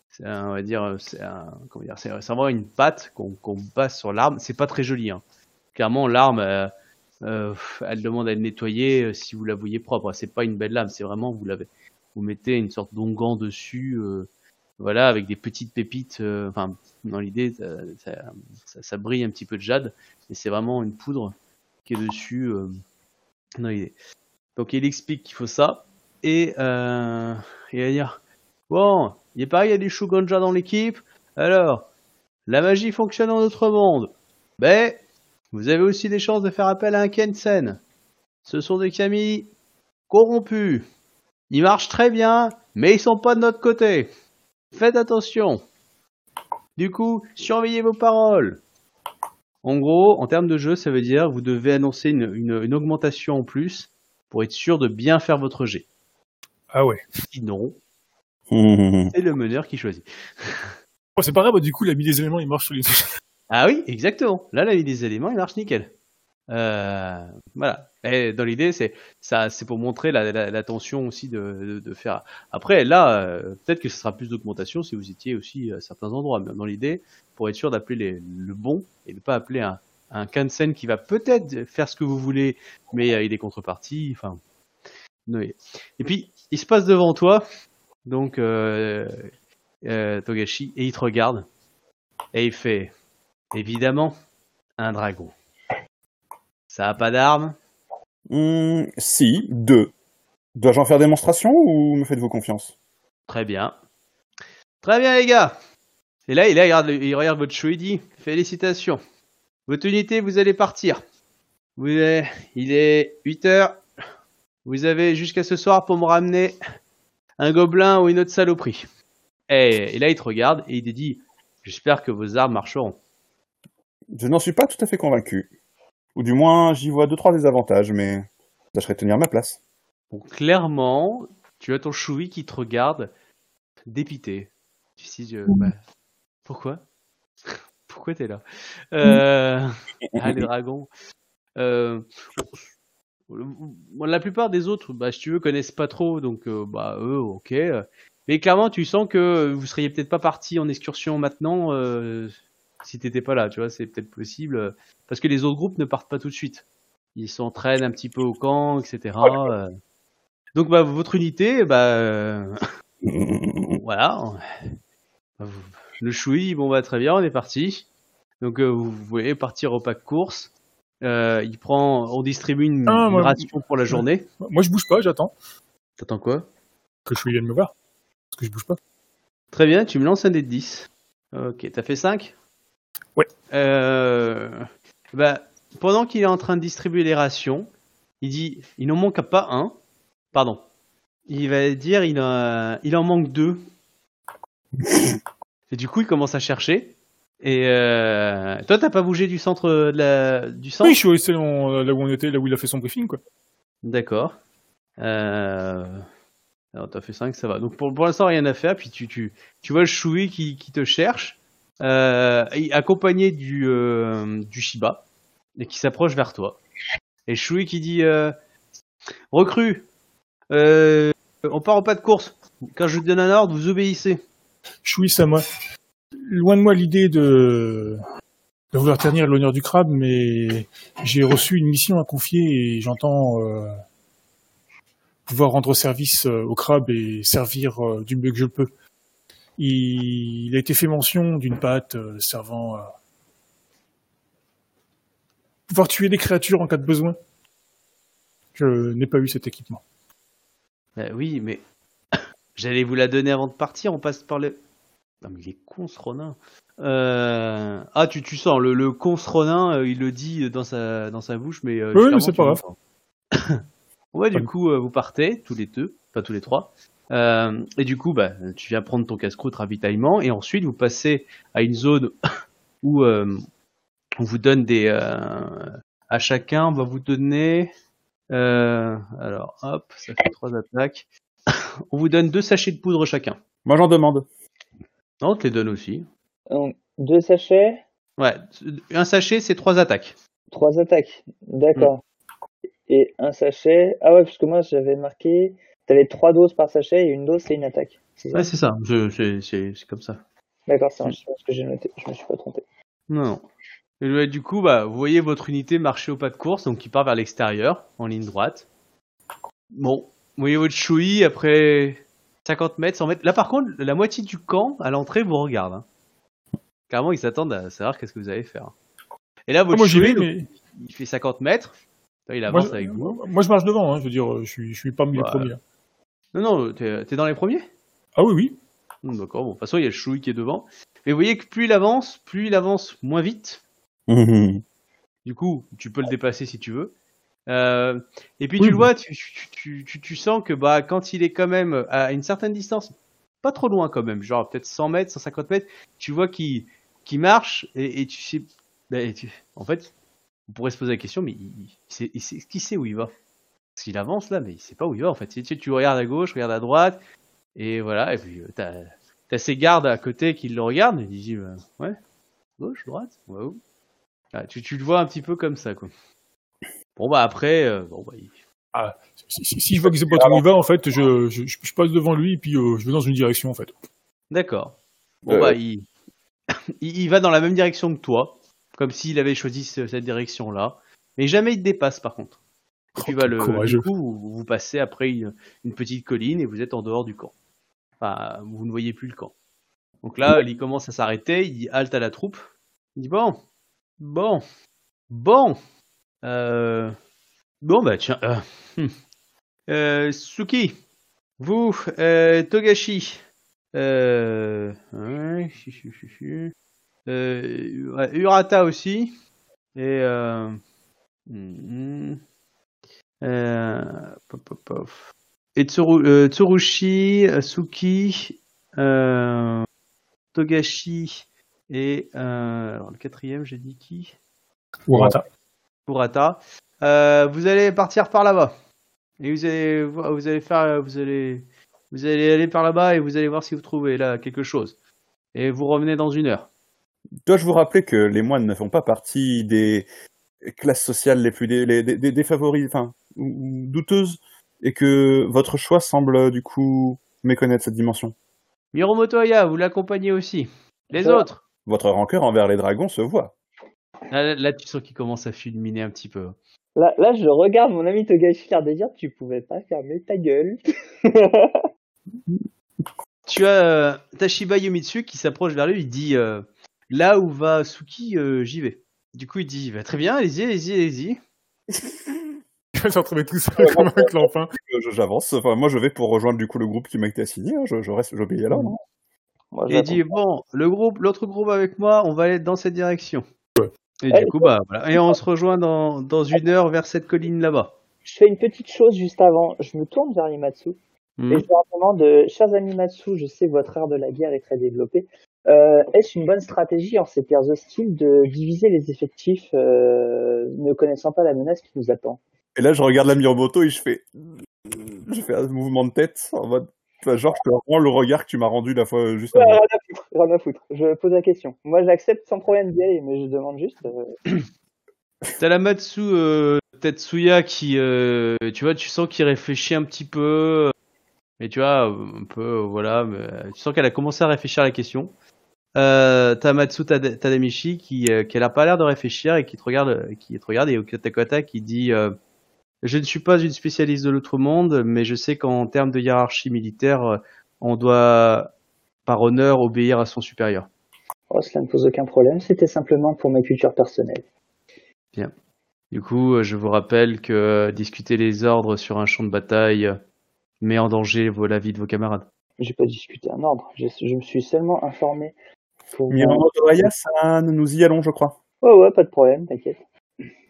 c'est un- on va dire, c'est un, comment dire, c'est c'est vraiment une pâte qu'on qu'on passe sur l'arme. C'est pas très joli. Hein. Clairement, l'arme, euh, euh, elle demande à être nettoyée euh, si vous la voyez propre. C'est pas une belle lame. C'est vraiment vous l'avez, vous mettez une sorte d'onguent dessus, euh, voilà, avec des petites pépites. Enfin, dans l'idée, ça, brille un petit peu de jade, et c'est vraiment une poudre qui est dessus. dans l'idée. Donc il explique qu'il faut ça. Et il va dire Bon, il est pareil, il y a des Shuganja dans l'équipe. Alors, la magie fonctionne dans notre monde. Mais, vous avez aussi des chances de faire appel à un Kensen. Ce sont des Kami corrompus. Ils marchent très bien, mais ils sont pas de notre côté. Faites attention. Du coup, surveillez vos paroles. En gros, en termes de jeu, ça veut dire vous devez annoncer une, une- une augmentation en plus pour être sûr de bien faire votre jet. Ah ouais. Sinon, Hum, c'est le meneur qui choisit. Oh, c'est pas grave, bah, du coup, la mis des éléments, il marche sur les Ah oui, exactement. Là, la vie des éléments, il marche nickel. Euh, voilà. Et dans l'idée, c'est ça, c'est pour montrer la, tension aussi de, faire. Après, là, euh, peut-être que ce sera plus d'augmentation si vous étiez aussi à certains endroits. Mais dans l'idée, pour être sûr d'appeler le bon et de pas appeler un, un Kansen qui va peut-être faire ce que vous voulez, mais euh, il est contrepartie. Enfin, oui. Et puis, il se passe devant toi, donc euh, euh, Togashi, et il te regarde et il fait. Évidemment, un dragon. Ça a pas d'armes hum, si, deux. Dois-je en faire démonstration ou me faites-vous confiance? Très bien. Très bien, les gars. Et là, il regarde, il regarde votre show, il dit Félicitations. Votre unité, vous allez partir. Vous avez- il est 8 heures. Vous avez jusqu'à ce soir pour me ramener un gobelin ou une autre saloperie. Et, et là, il te regarde et il te dit J'espère que vos armes marcheront. Je n'en suis pas tout à fait convaincu. Ou du moins, j'y vois deux, trois désavantages, mais je tâcherai de tenir ma place. Bon, clairement, tu as ton choui qui te regarde dépité. Tu sais, je- bah, pourquoi? Pourquoi t'es là? Euh... Ah, les dragons. Euh... La plupart des autres, bah, si tu veux, connaissent pas trop, donc euh, bah eux, ok. Mais clairement, tu sens que vous seriez peut-être pas parti en excursion maintenant euh, si t'étais pas là, tu vois, c'est peut-être possible. euh, Parce que les autres groupes ne partent pas tout de suite. Ils s'entraînent un petit peu au camp, etc. euh. Donc bah, votre unité, bah euh, voilà. Bah, Le choui, bon bah très bien, on est parti. Donc euh, vous pouvez partir au pack course. Euh, il prend, on distribue une, Ah, une moi- ration pour la journée. Moi, je bouge pas, j'attends T'attends quoi? Que suis vienne me voir. Parce que je bouge pas. Très bien, tu me lances un dé de 10. Ok, t'as fait 5 Ouais. Euh, bah, pendant qu'il est en train de distribuer les rations, il dit il n'en manque pas un. Pardon. Il va dire il, a, il en manque deux. Et du coup, il commence à chercher. Et euh, toi, t'as pas bougé du centre de la, du centre? Oui, je suis resté dans- là où on était, là où il a fait son briefing, quoi. D'accord. Euh... Alors, t'as fait 5, ça va. Donc, pour, pour l'instant, rien à faire. Puis, tu, tu, tu vois le Choui qui, qui te cherche, euh, accompagné du, euh, du Shiba, et qui s'approche vers toi. Et Choui qui dit euh, Recrue, euh, on part au pas de course. Quand je donne un ordre, vous obéissez. C'est à moi. Loin de moi l'idée de... de vouloir ternir l'honneur du crabe, mais j'ai reçu une mission à confier et j'entends pouvoir rendre service au crabe et servir du mieux que je peux. Il, il a été fait mention d'une pâte euh, servant à pouvoir tuer des créatures en cas de besoin. Je n'ai pas eu cet équipement. Bah oui, mais j'allais vous la donner avant de partir. On passe par le. Non, mais il est con ce Ronin. Euh, Ah, tu, tu sens, le, le con ce Ronin, euh, il le dit dans sa, dans sa bouche, mais. euh, Oui, mais c'est pas l'entends. ouais, du coup, euh, vous partez, tous les deux, pas tous les trois. Euh, et du coup, bah, tu viens prendre ton casse-croûte ravitaillement, et ensuite vous passez à une zone où euh, on vous donne des. euh, à chacun, on va vous donner. euh, alors, hop, ça fait trois attaques. on vous donne deux sachets de poudre chacun. Moi, j'en demande. Non, on te les donne aussi. Donc, deux sachets, Ouais, un sachet, c'est trois attaques. trois attaques. D'accord. Et un sachet. Ah ouais, parce que moi j'avais marqué. T'avais trois doses par sachet et une dose c'est une attaque. C'est ça Ouais, c'est ça. Je- C'est c'est- c'est comme ça. D'accord. C'est ce que j'ai noté. Je me suis pas trompé. Non, non. Et ouais, du coup, bah, vous voyez votre unité marcher au pas de course, donc qui part vers l'extérieur, en ligne droite. Bon, vous voyez votre chouï après 50 mètres, 100 mètres. Là, par contre, la moitié du camp, à l'entrée, vous regarde. hein. Carrément, ils s'attendent à savoir qu'est-ce que vous allez faire. Et là, Ah, votre moi, j'y chouï, vais, donc, mais il fait 50 mètres. Là, il moi, avance je- avec vous. moi, je marche devant. Hein, je veux dire, je suis, je suis pas mis Ouais. les premiers. Non, non, t'es dans les premiers? Ah oui, oui. Hmm, D'accord, bon, de toute façon, il y a le chouï qui est devant. Mais vous voyez que plus il avance, plus il avance moins vite. Du coup, tu peux le dépasser si tu veux. Euh, et puis Oui, tu le vois, tu, tu, tu, tu- sens que bah, quand il est quand même à une certaine distance, pas trop loin quand même, genre peut-être 100 mètres, 150 mètres, tu vois qu'il qu'il marche et, et tu sais. bah, tu- en fait, on pourrait se poser la question, mais il, il sait, il sait- qui sait où il va? Parce qu'il avance là, mais il sait pas où il va en fait. Tu, tu regardes à gauche, regardes à droite, et voilà, et puis euh, t'as as ses gardes à côté qui le regardent, et ils disent euh, Ouais, gauche, droite, ouais, où Ah, tu, tu le vois un petit peu comme ça, quoi. Bon, bah après, euh, bon, bah, il- Si, si- si je vois qu'il sait pas trop où il va, en fait, je, je, je- je passe devant lui et puis euh, je vais dans une direction, en fait. d'accord. Bon, Euh, bah, il... il il va dans la même direction que toi, comme s'il avait choisi ce- cette direction-là, mais jamais il te dépasse, par contre. Et puis, Oh, bah, le, du coup, vous, passez après une, une petite colline et vous êtes en dehors du camp. Enfin, vous ne voyez plus le camp. Donc là, il commence à s'arrêter, il halte à la troupe. Il dit bon, bon, bon, euh, bon bah tiens, euh, hum. Euh, Suki, vous, euh, Togashi, Urata aussi, et euh, hum, euh, pop, pop, pop. Et Tsuru, euh, Tsurushi, euh, Suki, euh, Togashi et euh, alors le quatrième, j'ai dit qui? Urata. Kurata. Euh, vous allez partir par là-bas. Et vous allez, vo- vous allez faire, vous allez, vous allez aller par là-bas et vous allez voir si vous trouvez là quelque chose. Et vous revenez dans une heure. Dois-je vous rappeler que les moines ne font pas partie des classes sociales les plus dé- les- défavorisées, enfin, ou- ou douteuses, et que votre choix semble du coup méconnaître cette dimension. Miromoto Aya, vous l'accompagnez aussi. Les autres. Votre rancœur envers les dragons se voit. Là, là, tu sens qu'il commence à fulminer un petit peu. Là, là, je regarde mon ami Togashi l'air de dire tu pouvais pas fermer ta gueule. Tu as euh, Tashiba Yomitsu qui s'approche vers lui. Il dit euh, là où va Suki, euh, j'y vais. Du coup, il dit bah, très bien, allez-y, allez-y, allez-y. Retrouver tout seul comme un clampin. Euh, J'avance. Enfin, moi, je vais pour rejoindre du coup le groupe qui m'a été assigné. hein. Je, je reste, j'obéis alors. non Moi, Et il dit bon, le groupe, l'autre groupe avec moi, on va aller dans cette direction. Et Eh, du coup, bah voilà. Et on se rejoint dans, dans une heure vers cette colline là-bas. Je fais une petite chose juste avant. Je me tourne vers Imatsu Hmm. et je leur demande, chers amis Matsu, je sais que votre art de la guerre est très développé. Euh, Est-ce une bonne stratégie en ces terres hostiles de diviser les effectifs, euh, ne connaissant pas la menace qui nous attend? Et là, je regarde la Miromoto et je fais, je fais un mouvement de tête en mode, enfin, genre, je te rends le regard que tu m'as rendu la fois juste Ouais, avant. rien à foutre, rien à foutre. Je pose la question. Moi, j'accepte sans problème d'y aller, mais je demande juste. euh, T'as la Matsu euh, Tetsuya qui, euh, tu vois, tu sens qu'il réfléchit un petit peu. euh, Et tu vois, un peu, euh, voilà, mais, euh, tu sens qu'elle a commencé à réfléchir à la question. Euh, t'as Matsu Tadamichi qui, euh, qui a pas l'air de réfléchir et qui te regarde, euh, qui te regarde et au Katakota qui dit euh, Je ne suis pas une spécialiste de l'autre monde, mais je sais qu'en termes de hiérarchie militaire, euh, on doit, par honneur, obéir à son supérieur. Oh, cela ne pose aucun problème. C'était simplement pour ma culture personnelle. Du coup, euh, je vous rappelle que euh, discuter les ordres sur un champ de bataille met en danger vos- la vie de vos camarades. J'ai pas discuté un ordre. Je, je me suis seulement informé. Pour Miranda ça, nous y allons, je crois. Ouais, ouais, pas de problème, t'inquiète.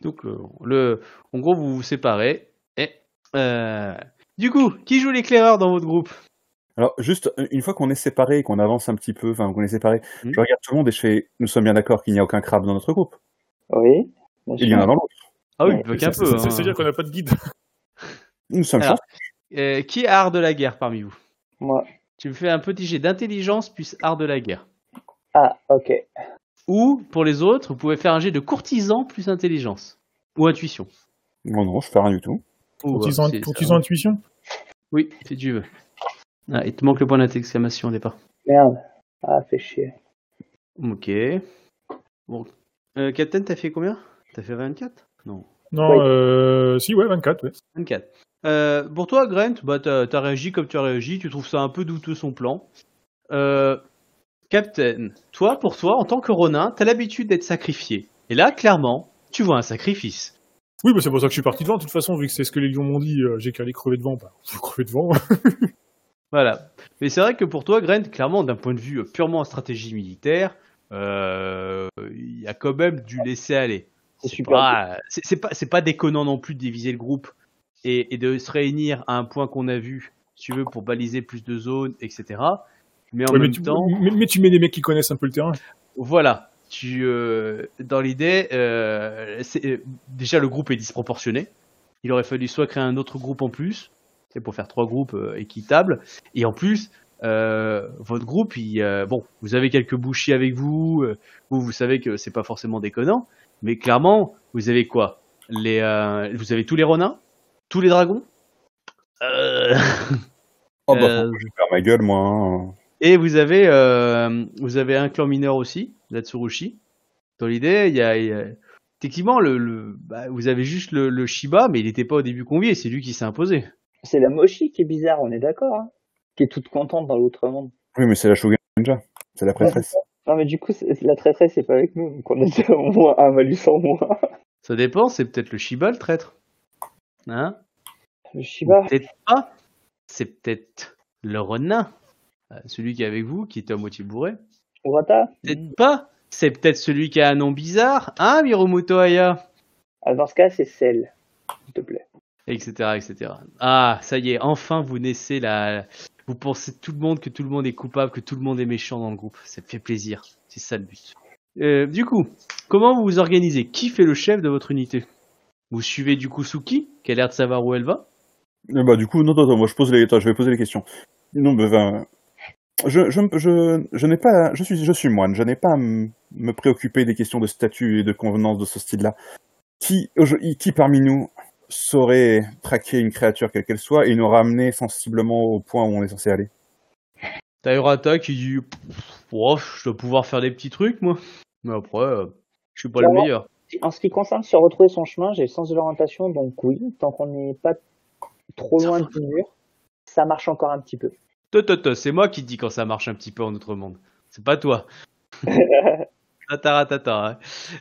Donc, le, le- en gros, vous vous séparez. Et euh, du coup, qui joue l'éclaireur dans votre groupe? Alors, juste, une fois qu'on est séparés et qu'on avance un petit peu, enfin, qu'on est séparés, Mhm. je regarde tout le monde et je fais, nous sommes bien d'accord qu'il n'y a aucun crabe dans notre groupe. Oui. Il y en a dans l'autre. Ah oui, Ouais, c'est- peu. hein. C'est-à-dire qu'on n'a pas de guide. Nous sommes Alors. Euh, qui est art de la guerre parmi vous? Moi. Tu me fais un petit jet d'intelligence plus art de la guerre. Ah, ok. Ou, pour les autres, vous pouvez faire un jet de courtisan plus intelligence. Ou intuition. Non, non, je fais rien du tout. Ou, Courtisan euh, courtisan intuition Oui, si tu veux. Ah, il te manque le point d'exclamation au départ. Merde. Ah, fait chier. Ok. Bon. Euh, Captain, t'as fait combien? T'as fait 24 Non. Non, Oui. euh, si, ouais, 24, ouais. 24. Euh, pour toi, Grant, bah, t'as as réagi comme tu as réagi. Tu trouves ça un peu douteux son plan. Euh, Captain, toi, pour toi, en tant que Ronin, t'as l'habitude d'être sacrifié. Et là, clairement, tu vois un sacrifice. Oui, bah, c'est pour ça que je suis parti devant. De toute façon, vu que c'est ce que les lions m'ont dit, euh, j'ai qu'à aller crever devant. Bah, faut crever devant. Voilà. Mais c'est vrai que pour toi, Grant, clairement, d'un point de vue purement stratégie militaire, euh, il y a quand même du laisser aller. C'est C'est super. pas, c'est c'est pas, c'est pas déconnant non plus de diviser le groupe et, et de se réunir à un point qu'on a vu, si tu veux, pour baliser plus de zones, etc. Mais en Ouais, mais, même tu, temps, mais, mais tu mets des mecs qui connaissent un peu le terrain. voilà. Tu, euh, dans l'idée, euh, c'est- euh, déjà le groupe est disproportionné. Il aurait fallu soit créer un autre groupe en plus, c'est pour faire trois groupes euh, équitables, et en plus, euh, votre groupe, il, euh, bon, vous avez quelques bouchis avec vous, euh, vous, vous savez que c'est pas forcément déconnant, mais clairement, vous avez quoi? Les, euh, vous avez tous les renins, tous les dragons, euh, Oh, bah, Euh, faut que je faire ma gueule, moi. hein. Et vous avez, euh, vous avez un clan mineur aussi, la Tsurushi. Dans l'idée, il y a, il y a- effectivement, le, le- bah, vous avez juste le, le Shiba, mais il n'était pas au début convié, c'est lui qui s'est imposé. C'est la Moshi qui est bizarre, on est d'accord, hein Qui est toute contente dans l'autre monde. Oui, mais c'est la Shogun Ninja. C'est la prêtresse. Non, mais du coup, c'est- la traîtresse, c'est pas avec nous, donc on a déjà au moins un malus en moins. Ça dépend, c'est peut-être le Shiba le traître. Hein? Le Shiba. Peut-être pas. C'est peut-être le Ronin, euh, celui qui est avec vous, qui était à moitié bourré. Urata. Peut-être pas. C'est peut-être celui qui a un nom bizarre, hein, Miromoto Aya? Ah, dans ce cas, c'est celle. S'il te plaît. etc., etc. Ah, ça y est, enfin vous naissez la. Vous pensez tout le monde que tout le monde est coupable, que tout le monde est méchant dans le groupe. Ça me fait plaisir. C'est ça le but. Euh, du coup, comment vous vous organisez? Qui fait le chef de votre unité? Vous suivez du coup Suki, qui a l'air de savoir où elle va? Euh, Bah, du coup, non, non, non, moi, je pose les, attends, je vais poser les questions. Non, mais, ben, je, je, je, je n'ai pas, je suis, je suis moine, je n'ai pas à m- me préoccuper des questions de statut et de convenance de ce style-là. Qui, je- qui parmi nous saurait traquer une créature quelle qu'elle soit et nous ramener sensiblement au point où on est censé aller? T'as Urata qui dit Pff, oh, Je dois pouvoir faire des petits trucs, moi. Mais après, euh, je suis pas le meilleur. En ce qui concerne se retrouver son chemin, j'ai le sens de l'orientation, donc oui, tant qu'on n'est pas trop loin du mur, ça marche encore un petit peu. C'est moi qui dis quand ça marche un petit peu en notre monde. C'est pas toi. Tataratata. Hein.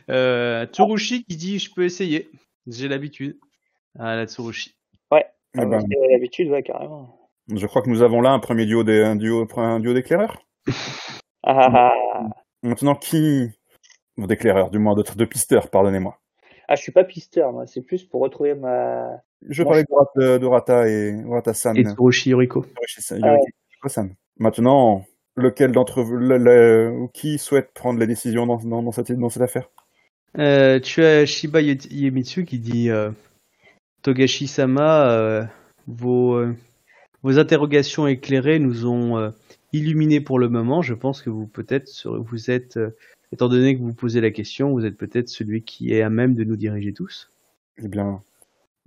Euh, Tsurushi qui dit Je peux essayer. J'ai l'habitude. Ah, la Tsurushi. Eh Ah, ben, c'est L'habitude, ouais, carrément. je crois que nous avons là un premier duo des, un duo, un duo d'éclaireurs. Ah, ah, ah. Maintenant, qui, d'éclaireurs, du moins de, de pisteurs, pardonnez-moi. Ah, je suis pas pisteur, moi, c'est plus pour retrouver ma. Je parlais d'Orata- d'Orata et Orata-san. Et Tsurushi Yoriko. Maintenant, lequel d'entre vous, le, qui souhaite prendre les décisions dans, dans, dans cette, dans cette affaire? Euh, tu as Shiba Ye- Yemitsu qui dit euh, Togashi-sama, euh, vos, vos interrogations éclairées nous ont illuminés pour le moment. Je pense que vous peut-être vous êtes, étant donné que vous posez la question, vous êtes peut-être celui qui est à même de nous diriger tous. Eh bien,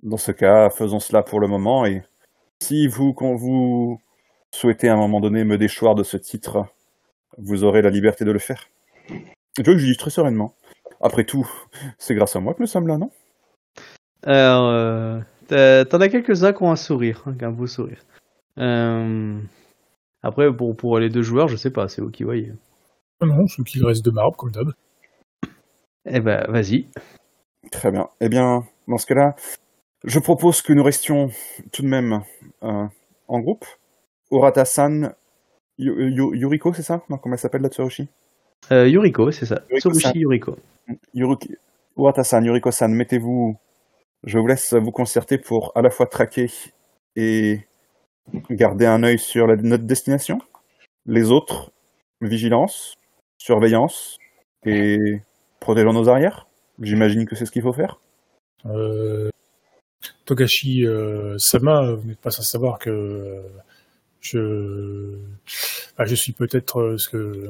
dans ce cas, faisons cela pour le moment. Et si vous, quand vous souhaitez à un moment donné me déchoir de ce titre, vous aurez la liberté de le faire. Je veux que je dise très sereinement. Après tout, c'est grâce à moi que nous sommes là, non? Alors, euh, t'as- t'en as quelques-uns qui ont un sourire, hein, un beau sourire. Euh, après, pour, pour les deux joueurs, je sais pas, c'est vous qui voyez. Ah non, ceux qui restent de marbre, comme d'hab. Eh ben, vas-y. Très bien. Eh bien, dans ce cas-là, je propose que nous restions tout de même euh, en groupe. Urata-san, Yu- Yu- Yuriko, c'est ça? Non, comment elle s'appelle la Tsurushi? Euh, Yuriko, c'est ça. Yuriko. Tsurushi Yuriko. Yuruki- Urata-san, Yuriko-san, mettez-vous. Je vous laisse vous concerter pour à la fois traquer et garder un œil sur la- notre destination. Les autres, vigilance, surveillance et protégeons nos arrières. J'imagine que c'est ce qu'il faut faire. Euh, Togashi euh, Sama, vous n'êtes pas sans savoir que euh, je, bah, je suis peut-être euh, ce que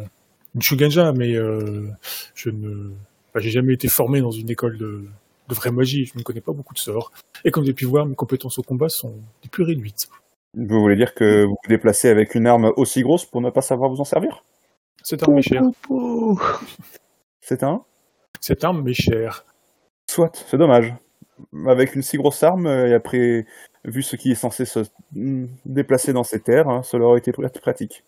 une Shugenja, mais euh, je ne, bah, j'ai jamais été formé dans une école de, de vraie magie. Je ne connais pas beaucoup de sorts. Et comme vous avez pu voir, mes compétences au combat sont des plus réduites. Vous voulez dire que vous vous déplacez avec une arme aussi grosse pour ne pas savoir vous en servir? Cette arme est chère. Pou, pou. C'est un Cette arme m'est chère. Soit, c'est dommage. Avec une si grosse arme, euh, et après, vu ce qui est censé se déplacer dans ces terres, hein, cela aurait été pr- pratique.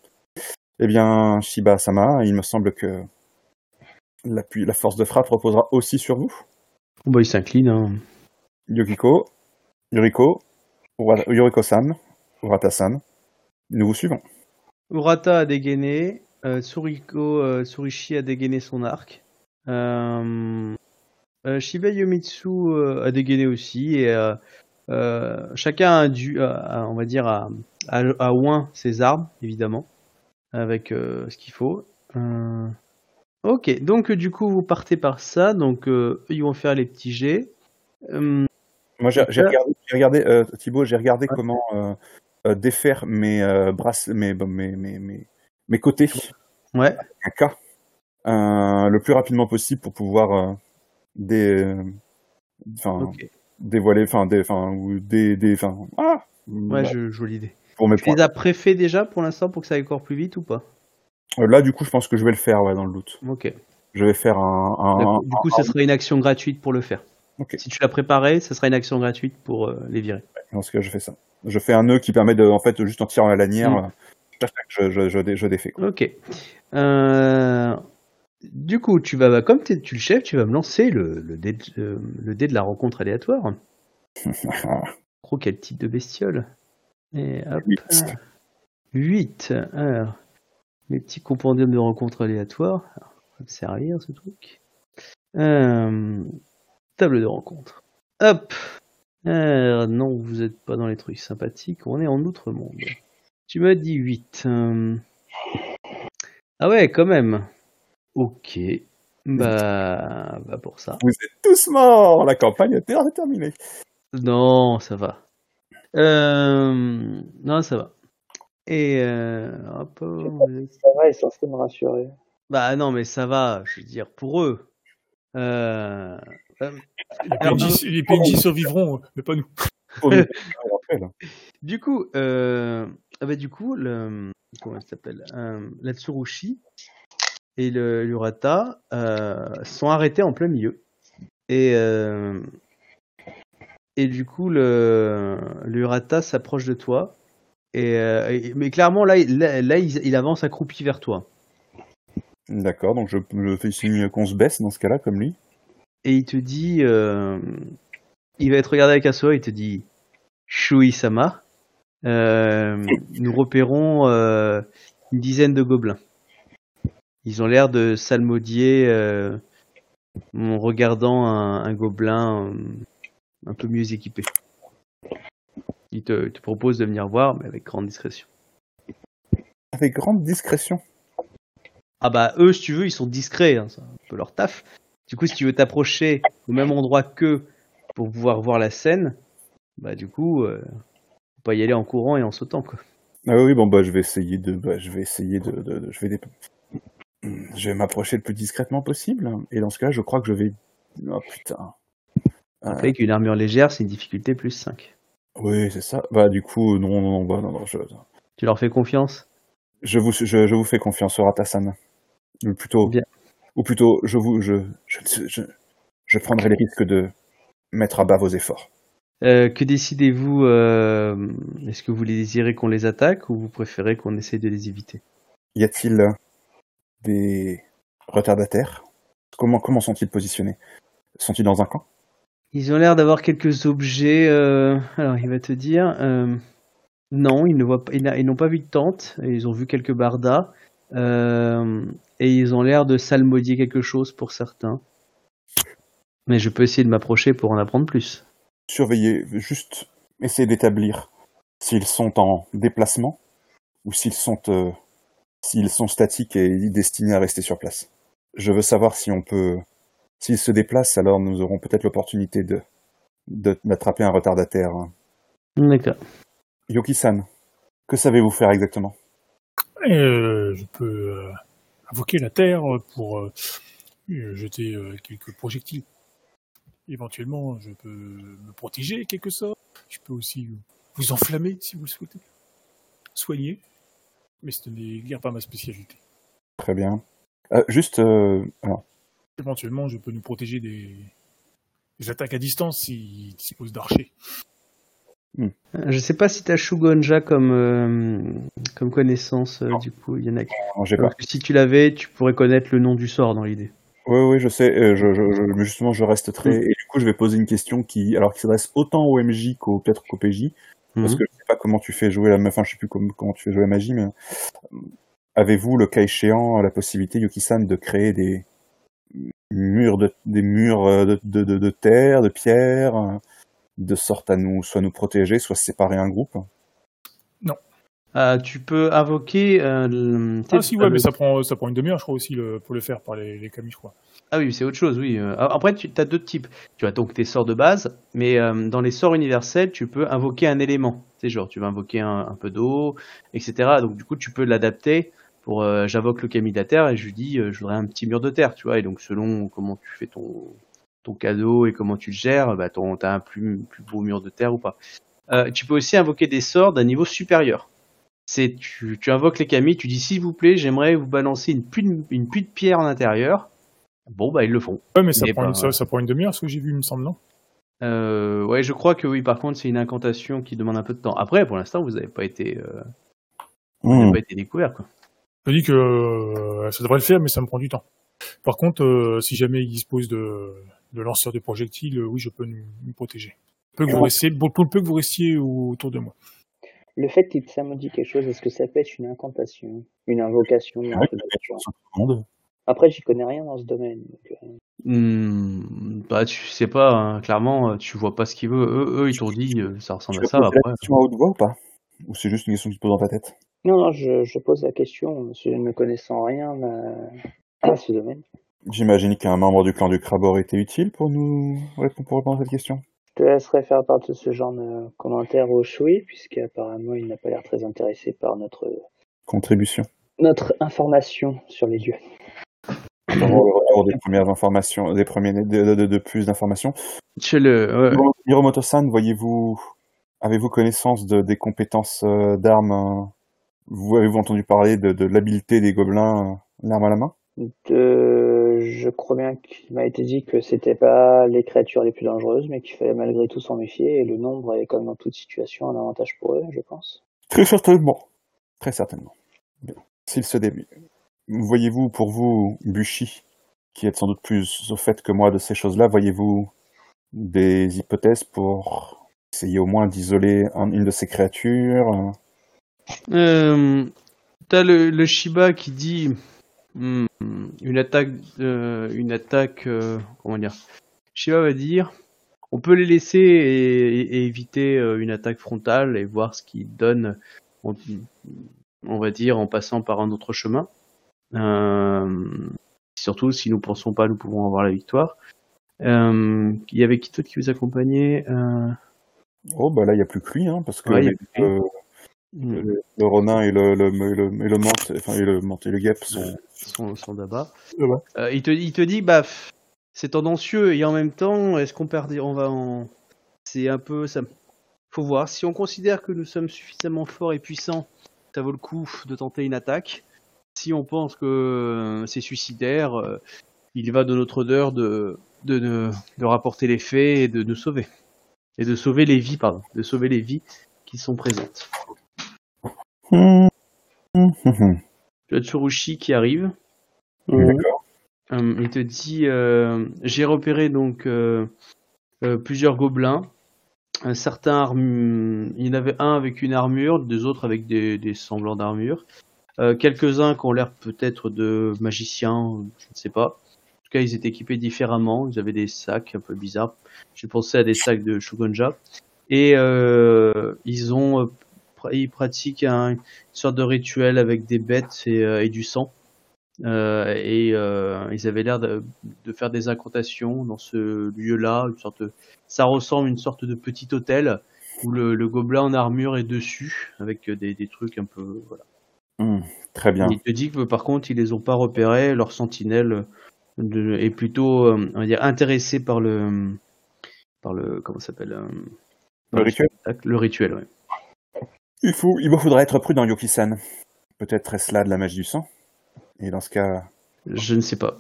Eh bien, Shiba-sama, il me semble que la, force de frappe reposera aussi sur vous. Bon, bah, il s'incline. Hein. Yukiko, Yuriko, Ura- Yuriko-san, Urata-san, nous vous suivons. Urata a dégainé. euh, Tsuriko, euh, Tsurishi a dégainé son arc. Euh, euh, Shiba Yomitsu euh, a dégainé aussi. Et chacun a dû, a- a- on va dire, a, a, a oint ses armes, évidemment, avec euh, ce qu'il faut. Euh, ok, donc euh, du coup, vous partez par ça. Donc, euh, ils vont faire les petits jets. Euh, Moi, j'ai regardé, regardé euh, Thibaut, j'ai regardé comment euh, euh, défaire mes, euh, bracelets- mes, mes, mes, mes, côtés ouais, un cas euh, le plus rapidement possible pour pouvoir euh, euh, enfin, ok. Dévoiler, enfin, dé, enfin, ou dé, dé, enfin, ah, Ouais, bah, je, je vois l'idée. pour mes Tu points. les as préfets déjà pour l'instant pour que ça aille encore plus vite ou pas? Euh, Là, du coup, je pense que je vais le faire, ouais, dans le doute. Ok. Je vais faire un, un. Du coup, ce sera une action gratuite pour le faire. Ok. Si tu l'as préparé, ce sera une action gratuite pour euh, les virer. dans ce cas, je fais ça. Je fais un nœud qui permet de, en fait, juste en tirant la lanière, Mm. euh, je, je, je, dé- je défais. quoi. Ok. Euh, Du coup, tu vas, comme t'es- tu le chef, tu vas me lancer le, le, dé, de- euh, le dé de la rencontre aléatoire. Gros, quel type de bestiole Et hop. Huit. 8. Alors, mes petits compendiums de rencontres aléatoires. Alors, ça va me servir ce truc. Euh, table de rencontre. Hop. Euh, non, vous êtes pas dans les trucs sympathiques. On est en outre-monde. Tu m'as dit 8. Euh, Ah ouais, quand même. Ok. Bah, bah pour ça. Vous êtes tous morts La campagne est ter- terminée. Non, ça va. Euh, non, ça va. Et euh, hop, euh, Ça va, est censé me rassurer. bah non, mais ça va. Je veux dire pour eux. Euh, euh, Les alors, PNJ, les PNJ survivront, mais pas nous. Du coup, euh, ah bah du coup, le comment elle s'appelle, euh, la Tsurushi et le l'Urata euh, sont arrêtés en plein milieu. Et euh, et du coup, le l'Urata s'approche de toi. Et, euh, et- mais clairement là, il- là, là, il, il avance accroupi vers toi. D'accord, donc je, je fais signe qu'on se baisse dans ce cas-là, comme lui. Et il te dit, euh, il va être regardé avec un sourire. Il te dit, Shui-sama, euh, nous repérons euh, une dizaine de gobelins. Ils ont l'air de salmodier euh, en regardant un, un gobelin euh, un peu mieux équipé. Il te, il te propose de venir voir, mais avec grande discrétion. Avec grande discrétion. Ah bah eux, si tu veux, ils sont discrets, hein, c'est un peu leur taf. Du coup, si tu veux t'approcher au même endroit qu'eux pour pouvoir voir la scène, bah du coup, euh, faut pas y aller en courant et en sautant quoi. Ah oui, bon bah je vais essayer de, bah, je vais essayer de, de- de- je vais, dé- je vais m'approcher le plus discrètement possible. Et dans ce cas, je crois que je vais, oh putain. Euh, Rappelez qu'une armure légère, c'est une difficulté plus 5. oui, c'est ça. Bah du coup, non, non, non, bah, non, non, je, Tu leur fais confiance? Je vous, je, je vous fais confiance Ratasan. Ou plutôt, Bien. ou plutôt, je vous, je, je, je, prendrai les risques de mettre à bas vos efforts. Euh, Que décidez-vous euh, Est-ce que vous les désirez qu'on les attaque ou vous préférez qu'on essaye de les éviter? Y a-t-il des retardataires Comment, comment sont-ils positionnés? Sont-ils dans un camp? Ils ont l'air d'avoir quelques objets. euh, Alors, il va te dire. euh, Non, ils ne voient pas. Ils n'ont pas vu de tente. Ils ont vu quelques bardas. euh, Et ils ont l'air de salmodier quelque chose pour certains. Mais je peux essayer de m'approcher pour en apprendre plus. Surveillez, juste essayer d'établir s'ils sont en déplacement ou s'ils sont s'ils sont statiques et destinés à rester sur place. Je veux savoir si on peut s'ils se déplacent, alors nous aurons peut-être l'opportunité de de- d'attraper un retardataire. D'accord. Yoki-san, que savez-vous faire exactement? Euh, je peux euh, invoquer la terre pour euh, euh, jeter euh, quelques projectiles. Éventuellement, je peux me protéger quelque sorte. Je peux aussi vous enflammer si vous le souhaitez. Soigner. Mais ce n'est guère pas ma spécialité. Très bien. Euh, juste, euh, alors, Éventuellement, je peux nous protéger des, des attaques à distance s'ils disposent d'archers. Euh, Je sais pas si t'as Shugonja comme, euh, comme connaissance, euh, du coup, Yannick. non, j'ai pas. Que si tu l'avais, tu pourrais connaître le nom du sort dans l'idée. Oui, oui, je sais. euh, je, je, justement, je reste très. Et du coup, je vais poser une question qui, alors, qui s'adresse autant au MJ qu'au peut-être qu'au PJ, parce Mhm. que je sais pas comment tu fais jouer la, enfin, je sais plus comment, comment tu fais jouer la magie, mais euh, avez-vous, le cas échéant, la possibilité, Yuki-san, de créer des murs de, des murs euh, de, de, de, de terre, de pierre, euh, de sorte à nous, soit nous protéger, soit séparer un groupe? Ah, tu peux invoquer. euh, le- Ah si, euh, ouais, le- mais ça prend, ça prend une demi-heure, je crois, aussi, le, pour le faire par les, les camis, je crois. Ah oui, c'est autre chose, oui. Euh, Après, tu as deux types. Tu as donc tes sorts de base, mais euh, dans les sorts universels, tu peux invoquer un élément. C'est genre, tu vas invoquer un, peu d'eau, etc. Donc du coup, tu peux l'adapter pour. euh, J'invoque le Camille de la Terre et je lui dis, je voudrais un petit mur de terre, tu vois. Et donc selon comment tu fais ton ton cadeau et comment tu le gères, bah, ton, t'as un plus beau mur de terre ou pas. Tu peux aussi invoquer des sorts d'un niveau supérieur. C'est tu, tu invoques les Camille, tu dis s'il vous plaît, j'aimerais vous balancer une pluie de, une de pierre en intérieur. Bon, bah ils le font. Ouais, mais ça, Mais prend, une, ça, ça prend une demi-heure, ce que j'ai vu, il me semble, non? Euh, ouais, je crois que oui. Par contre, c'est une incantation qui demande un peu de temps. Après, pour l'instant, vous n'avez pas été, euh, vous Hmm. pas été découvert, quoi. Je dis que euh, ça devrait le faire, mais ça me prend du temps. Par contre, euh, si jamais il dispose de, de lanceurs de projectiles, euh, oui, je peux nous, nous protéger. Peu que vous restiez, peu que vous restiez autour de moi. Le fait qu'il ça me dit quelque chose, est-ce que ça peut être une incantation, une invocation un Ouais, truc Après, j'y connais rien dans ce domaine. donc, euh, Hmm, bah, tu sais pas. hein, clairement, euh, tu vois pas ce qu'il veut. Eux, eux, ils t'ont dit, euh, ça Tu ressemble à ça. poser la Après, question à haute voix ou pas? Ou c'est juste une question qui se pose dans ta tête? Non, non, je, je pose la question, monsieur, ne me connaissant rien euh, à ce domaine. J'imagine qu'un membre du clan du crabe aurait été utile pour nous répondre, pour répondre à cette question. Je te laisserai faire part de ce genre de commentaires au Shui, puisqu'apparemment il n'a pas l'air très intéressé par notre, Contribution. notre information sur les lieux. Le retour des premières informations, des premiers, de, de, de- de plus d'informations. chez le, ouais. Hiromoto-san, voyez-vous, avez-vous connaissance de, des compétences euh, d'armes euh, Vous avez-vous entendu parler de, de l'habileté des gobelins, euh, l'arme à la main? De... Je crois bien qu'il m'a été dit que c'était pas les créatures les plus dangereuses, mais qu'il fallait malgré tout s'en méfier, et le nombre est comme dans toute situation un avantage pour eux, je pense. Très certainement. Très certainement. Bien. S'il se dé... Voyez-vous, pour vous, Bushi, qui êtes sans doute plus au fait que moi de ces choses-là, voyez-vous des hypothèses pour essayer au moins d'isoler un- une de ces créatures? Euh, T'as le, Shiba qui dit hmm, une attaque, euh, une attaque, euh, comment dire? Shiba va dire, on peut les laisser et, éviter une attaque frontale et voir ce qu'ils donnent, on, on va dire, en passant par un autre chemin. Euh, surtout si nous pensons pas, nous pouvons avoir la victoire. Euh, Il y avait qui d'autre qui vous accompagnait euh, Oh, bah là, il n'y a plus que lui, hein, parce que Ouais, les- euh, le, le Ronin et le, le, et le, et le Mante, enfin, et le Mante et le Guêpe sont... son, son d'abat. Ouais, ouais. Euh, il, te, il te dit, bah, c'est tendancieux et en même temps, est-ce qu'on perd On va en. C'est un peu. Ça... Faut voir. Si on considère que nous sommes suffisamment forts et puissants, ça vaut le coup de tenter une attaque. Si on pense que euh, c'est suicidaire, euh, il va de notre odeur de, de, de, de rapporter les faits et de nous sauver. Et de sauver les vies, pardon. De sauver les vies qui sont présentes. Tu as Tsurushi qui arrive. Euh, il te dit, euh, j'ai repéré donc euh, euh, plusieurs gobelins. Un certain il y en avait un avec une armure, deux autres avec des, des semblants d'armure. Euh, Quelques-uns qui ont l'air peut-être de magiciens, je ne sais pas. En tout cas, ils étaient équipés différemment. Ils avaient des sacs un peu bizarres. J'ai pensé à des sacs de Shugonja. Et euh, ils ont, euh, ils pratiquent un- une sorte de rituel avec des bêtes et, euh, et du sang. Euh, et euh, ils avaient l'air de, faire des incantations dans ce lieu-là. Une sorte, ça ressemble à une sorte de petit hôtel où le, le gobelin en armure est dessus avec des, des trucs un peu. Voilà. Hmm, très bien. Il te dit que par contre ils les ont pas repérés. Leur sentinelle de- est plutôt, euh, on va dire, intéressé par le, par le, comment s'appelle euh, Le rituel Le rituel, ouais. Il, faut, il faudra être prudent, Yoki-san. Peut-être est-ce là de la magie du sang. Et dans ce cas, Je ne sais pas.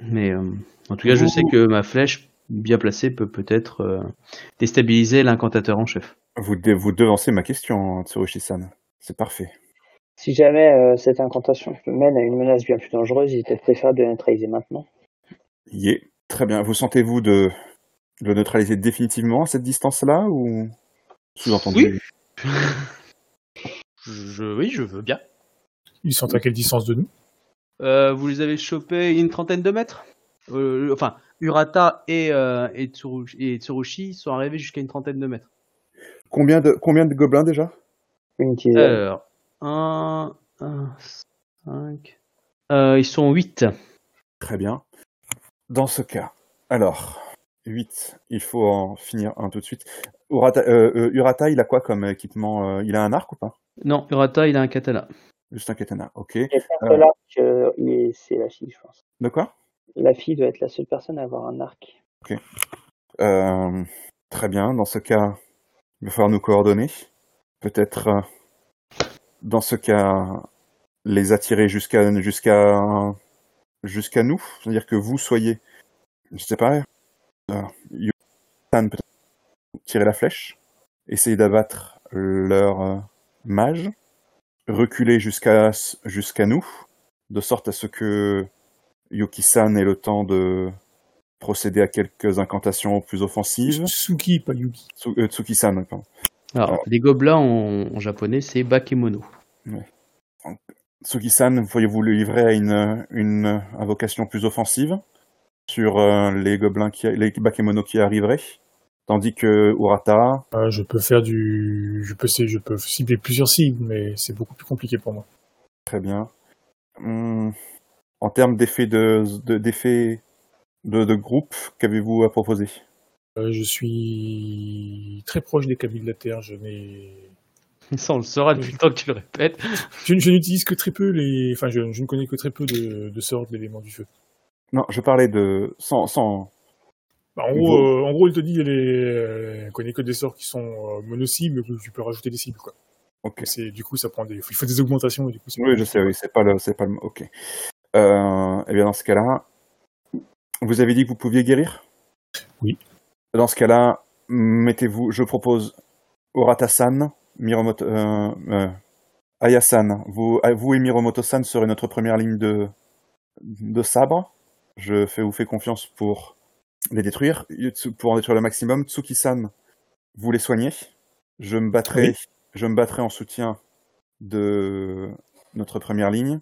Mais euh, en tout cas, je sais que ma flèche bien placée peut peut-être euh, déstabiliser l'incantateur en chef. vous, vous devancez ma question, Tsurushi-san. C'est parfait. Si jamais euh, cette incantation mène à une menace bien plus dangereuse, il est peut-être préférable de la neutraliser maintenant. Y est. Très bien. Vous sentez-vous de de le neutraliser définitivement à cette distance-là ou sous-entendu? Je, oui, je veux bien. Ils sont à quelle distance de nous? Euh, vous les avez chopés une trentaine de mètres? Euh, Enfin, Urata et, euh, et, Tsurushi, et Tsurushi sont arrivés jusqu'à une trentaine de mètres. Combien de combien de gobelins déjà? Une dizaine. Alors, 1, 1, 5... Euh, ils sont 8. Très bien. Dans ce cas, alors 8, il faut en finir un tout de suite. Urata, euh, euh, Urata, il a quoi comme équipement euh, Il a un arc ou pas? Non, Urata, il a un katana. Juste un katana, ok. Et Euh. un arc, euh, il est- c'est la fille, je pense. De quoi? La fille doit être la seule personne à avoir un arc. Euh, Très bien, dans ce cas, il va falloir nous coordonner. Peut-être, euh, dans ce cas, les attirer jusqu'à jusqu'à jusqu'à nous. C'est-à-dire que vous soyez, je sais pas, euh, Yotan, peut-être tirer la flèche, essayer d'abattre leur euh, mage, reculer jusqu'à jusqu'à nous, de sorte à ce que Yuki-san ait le temps de procéder à quelques incantations plus offensives. Suki, pas Yuki. Euh, Tsuki-san, pardon. Alors, Alors. les gobelins en, en japonais, c'est Bakemono. Tsuki-san, pourriez-vous le livrer à une, une invocation plus offensive sur euh, les gobelins qui, les bakemono qui arriveraient, tandis que Urata, Euh, je peux faire du, je peux, je peux cibler plusieurs cibles, mais c'est beaucoup plus compliqué pour moi. très bien. Hum, en termes d'effet de, de, d'effet de, de groupe, qu'avez-vous à proposer? Euh, je suis très proche des cabines de la Terre. Je n'ai, Ça, on le saura depuis le temps que tu le répètes. je, je n'utilise que très peu les, enfin, je, je ne connais que très peu de, de sorts de l'élément du feu. Non, je parlais de sans, sans Bah, en, gros, euh, en gros, il te dit, elle est, elle connaît que des sorts qui sont euh, mono-cibles, que tu peux rajouter des cibles, quoi. Ok. C'est, du coup, ça prend des, il faut des augmentations, et du coup, c'est Oui, je sais, oui, c'est pas le, c'est pas le, ok. Euh, eh bien, dans ce cas-là, vous avez dit que vous pouviez guérir? Oui. Dans ce cas-là, mettez-vous, je propose Orata-san, Miromoto, euh, euh, Aya-san, vous, euh, vous et Miromoto-san serez notre première ligne de, de sabre. Je fais, vous fais confiance pour les détruire, pour en détruire le maximum. Tsuki-san, vous les soignez. Je me battrai, Oui. je me battrai en soutien de notre première ligne.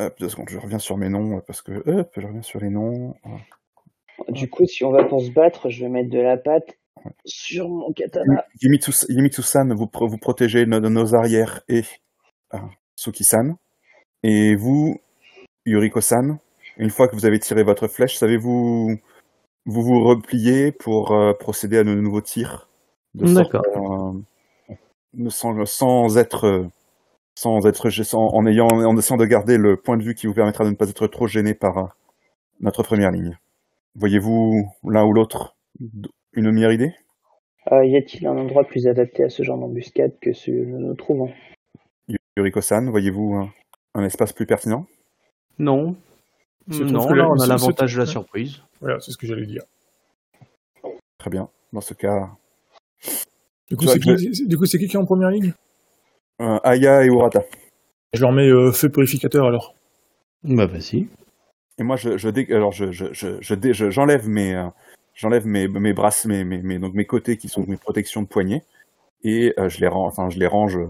Euh, deux secondes, je reviens sur mes noms, parce que, hop, je reviens sur les noms. Du coup, si on va pour se battre, je vais mettre de la pâte sur mon katana. Yimitsu- Yimitsu-san, vous, vous protégez nos, nos arrières et euh, Suki-san. Et vous, Yuriko-san, une fois que vous avez tiré votre flèche, savez-vous vous vous replier pour euh, procéder à de nouveaux tirs de sorte, D'accord. euh, sans, sans être sans être sans- en ayant en essayant de garder le point de vue qui vous permettra de ne pas être trop gêné par euh, notre première ligne. Voyez-vous l'un ou l'autre une meilleure idée? Euh, y a-t-il un endroit plus adapté à ce genre d'embuscade que celui que nous trouvons? Yuriko-san, voyez-vous un, un espace plus pertinent? Non. Non, là, on a l'avantage de la surprise. Voilà, c'est ce que j'allais dire. Très bien. Dans ce cas, Du coup, Tu vois, c'est qui, c'est- du coup, c'est qui qui est en première ligne? Euh, Aya et Urata. Je leur mets euh, feu purificateur alors. Bah, vas-y. Et moi, je, je dé- je, j'enlève mes, euh, j'enlève mes mes brasses, mes, donc mes côtés qui sont mes protections de poignet et euh, je les range, enfin je les range euh,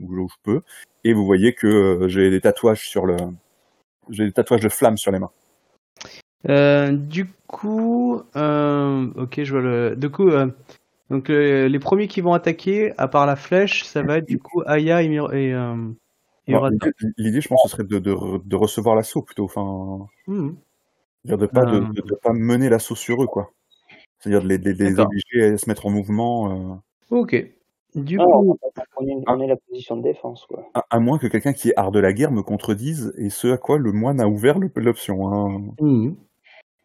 où je peux. Et vous voyez que euh, j'ai des tatouages sur le, j'ai des tatouages de flammes sur les mains. Du coup, ok, je vois le. Du coup, donc les premiers qui vont attaquer, à part la flèche, ça va être du coup Aya et, et, L'idée, je pense, ce serait de, de, de recevoir l'assaut plutôt, enfin, Mhm. c'est-à-dire de pas de, Euh. de, de pas mener l'assaut sur eux, quoi. C'est-à-dire de les, de les obliger à se mettre en mouvement. euh, Ok. Du Ah, coup, on, est, on est la position de défense, quoi. À, à moins que quelqu'un qui est art de la guerre me contredise, et ce à quoi le moine a ouvert l'option. Hein. Mhm.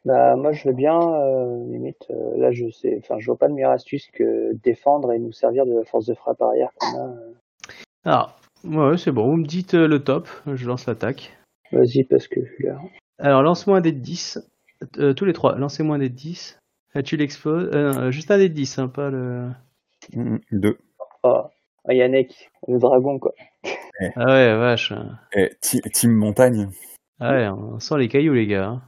Bah, moi, je veux bien, euh, limite, euh, là, je sais, enfin, je vois pas de meilleure astuce que défendre et nous servir de la force de frappe arrière qu'on a. euh. alors, ouais, c'est bon. Vous me dites euh, le top. Je lance l'attaque. Vas-y, parce que je suis là. Alors, lance-moi un dé de 10. Euh, tous les trois, lancez-moi un dé de 10. Euh, tu l'exploses. Euh, juste un dé de 10, hein, pas le. Mm, Deux. Oh, ah, Yannick, le dragon, quoi. Ah ouais, vache. Et ti- Team Montagne. Ah ouais, on sent les cailloux, les gars. hein.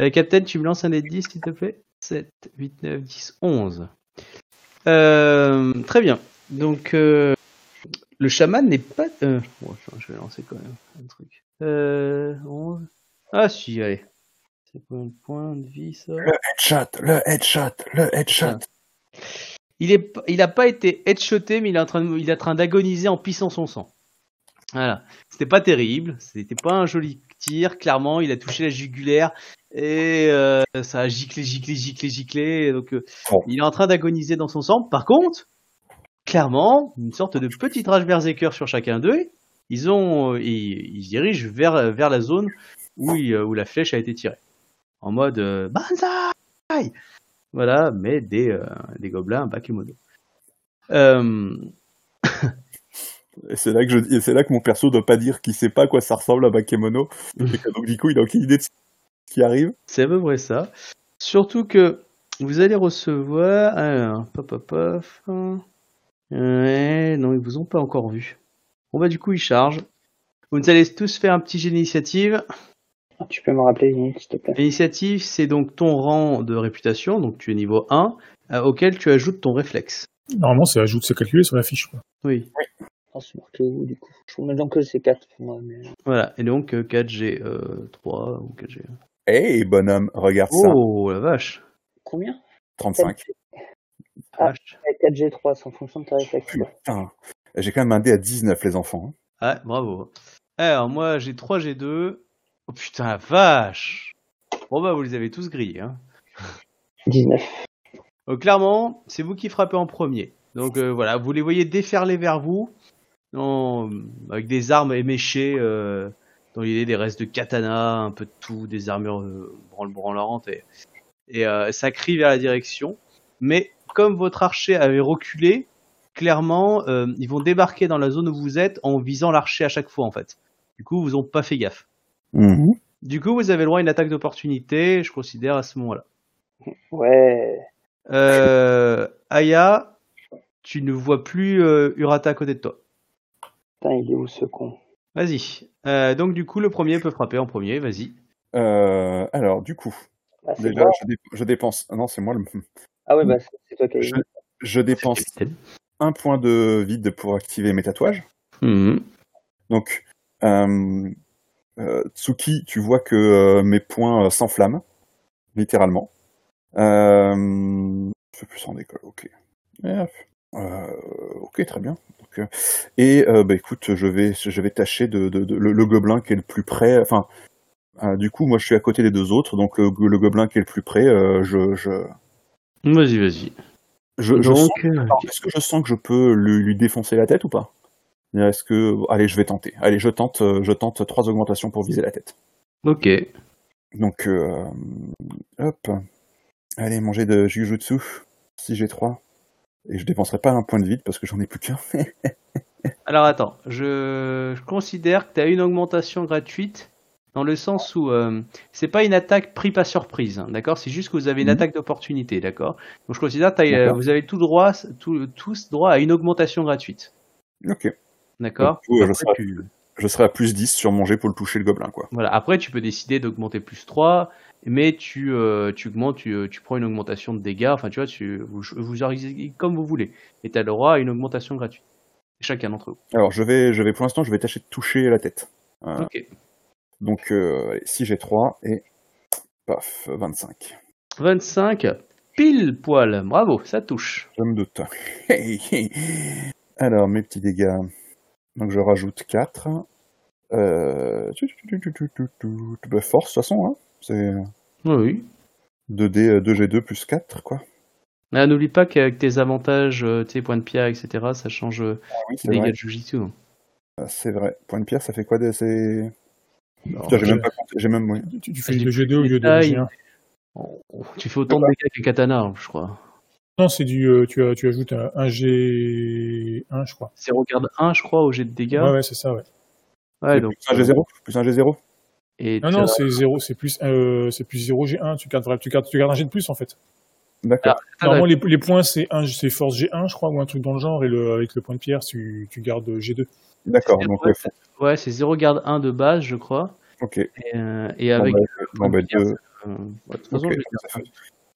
Euh, Captain, tu me lances un dé de 10, s'il te plaît 7, 8, 9, 10, 11. Euh, très bien. Donc, euh, le chaman n'est pas... Euh, bon, attends, je vais lancer quand même un truc. Euh, 11. Ah si, allez. C'est combien de points de vie, ça? Le headshot, le headshot, le headshot. Il est, il a pas été headshoté, mais il est en train, de- il est en train d'agoniser en pissant son sang. Voilà. C'était pas terrible. C'était pas un joli tir. Clairement, il a touché la jugulaire et euh, ça a giclé, giclé, giclé, giclé. Donc, euh, Bon. il est en train d'agoniser dans son sang. Par contre, clairement, une sorte de petite rage berserker sur chacun d'eux. Ils ont, euh, ils, ils se dirigent vers, vers la zone où, il- où la flèche a été tirée. En mode euh, Banzai Voilà, mais des, euh, des gobelins bakemono. Euh, Et c'est là que je, et c'est là que mon perso doit pas dire qu'il sait pas à quoi ça ressemble à Bakemono. et que donc du coup, il a aucune idée de ce qui arrive. c'est à peu près ça. Surtout que vous allez recevoir. Alors, pop, pop, pop. Ouais, non, ils vous ont pas encore vu. Bon, bah, du coup, ils chargent. Vous allez tous faire un petit jet d'initiative. Tu peux me rappeler, s'il te plaît? L'initiative, c'est donc ton rang de réputation, donc tu es niveau 1, euh, auquel tu ajoutes ton réflexe. Normalement, c'est ajoute, c'est calculé sur la fiche. Quoi. Oui. Ah, c'est marqué où, du coup Je me donc que c'est 4, moi, mais... Voilà, et donc euh, 4G3 ou 4G. Hey, bonhomme, regarde ça. Oh la vache! Combien? 35. Ah. Vache. 4G3, c'est en fonction de ta réflexe. Putain. J'ai quand même un dé à 19, les enfants. Ouais, bravo. Alors, moi, j'ai 3 G2. Oh putain, vache! Bon, bah, vous les avez tous grillés. Hein. 19. Donc, clairement, c'est vous qui frappez en premier. Donc, euh, voilà, vous les voyez déferler vers vous, en- avec des armes éméchées, euh, dans l'idée des restes de katana, un peu de tout, des armures euh, branle-branlantes, et, et euh, ça crie vers la direction. Mais, comme votre archer avait reculé, clairement, euh, ils vont débarquer dans la zone où vous êtes en visant l'archer à chaque fois, en fait. Du coup, vous n'ont pas fait gaffe. Mhm. Du coup, vous avez le droit à une attaque d'opportunité, je considère, à ce moment-là. Ouais. Euh, Aya, tu ne vois plus euh, Urata à côté de toi. Putain, il est où ce con? Vas-y. Euh, donc, du coup, le premier peut frapper en premier, vas-y. Euh, alors, du coup, ah, c'est déjà, je, dé- je dépense. Non, c'est moi le. Ah ouais, bah c'est- toi qui as Je, je dépense un point de vide pour activer mes tatouages. Mhm. Donc, euh, euh, Tsuki, tu vois que euh, mes points euh, s'enflamment, littéralement. Euh, je fais plus en décolle, ok. Euh, ok, très bien. Donc, euh, et euh, bah écoute, je vais, je vais tâcher de, de, de- le, le gobelin qui est le plus près. Enfin, euh, du coup, moi, je suis à côté des deux autres, donc le, le gobelin qui est le plus près, euh, je, je, Vas-y, vas-y. je, je sens Donc, est-ce que je sens que je peux lui, lui défoncer la tête ou pas? Est-ce que allez, je vais tenter. Allez, je tente, euh, je tente trois augmentations pour viser la tête. ok. Donc, euh, hop. Allez, manger de Jujutsu. Si j'ai trois. Et je dépenserai pas un point de vide parce que j'en ai plus qu'un. Alors, attends. Je, je considère que tu as une augmentation gratuite dans le sens où euh, c'est pas une attaque pris pas surprise, hein, d'accord? C'est juste que vous avez une Mhm. attaque d'opportunité, d'accord? Donc, je considère que euh, vous avez tout droit, tout- tous droit à une augmentation gratuite, ok. d'accord? Je serai- tu- je serai à plus 10 sur mon jet pour le toucher le gobelin, quoi. Voilà. Après, tu peux décider d'augmenter plus 3, mais tu, euh, tu augmentes, tu, tu prends une augmentation de dégâts. Enfin, tu vois, tu, vous, vous organisez comme vous voulez. Et tu as le droit à une augmentation gratuite. Chacun d'entre vous. Alors, je vais, je vais pour l'instant, je vais tâcher de toucher la tête. Euh, Ok. Donc, euh, allez, si j'ai 3 et paf, 25. 25, pile poil. Bravo, ça touche. Je me doute. Alors, mes petits dégâts. Donc, je rajoute 4. Euh... bah, force, de toute façon, hein. C'est Oui, oui. 2D, euh, 2G2 plus 4, quoi. Ah, N'oublie pas qu'avec tes avantages, euh, tes points de pierre, etc., ça change euh, Oui, c'est les dégâts vrai. de Jujitsu. hein. Ah, C'est vrai. Point de pierre, ça fait quoi des... c'est- Putain, j'ai je- même pas compté. J'ai même, oui. Tu, tu fais du plus G2 au lieu de. G1. oh, oh, tu fais autant de dégâts que Katana, hein, je crois. Non, c'est du, euh, tu, as- tu ajoutes un, un G1, je crois. 0 garde 1, je crois, au jet de dégâts. Ouais, ouais, c'est ça, ouais. Ouais, C'est donc, plus un G0 Plus un G0 Et Non, non, c'est 0, c'est plus, euh, c'est plus 0 G1. Tu gardes, tu gardes, tu gardes un G de plus, en fait. D'accord. Ah, Normalement, les, les points, c'est un, c'est force G1, je crois, ou un truc dans le genre, et le, avec le point de pierre, tu, tu gardes G2. D'accord. Donc, ouais, ouais, c'est- ouais, c'est 0 garde 1 de base, je crois. ok. Et, euh, et avec. bah, point bon, de pierre, deux- ouais, de toute façon, ok, je vais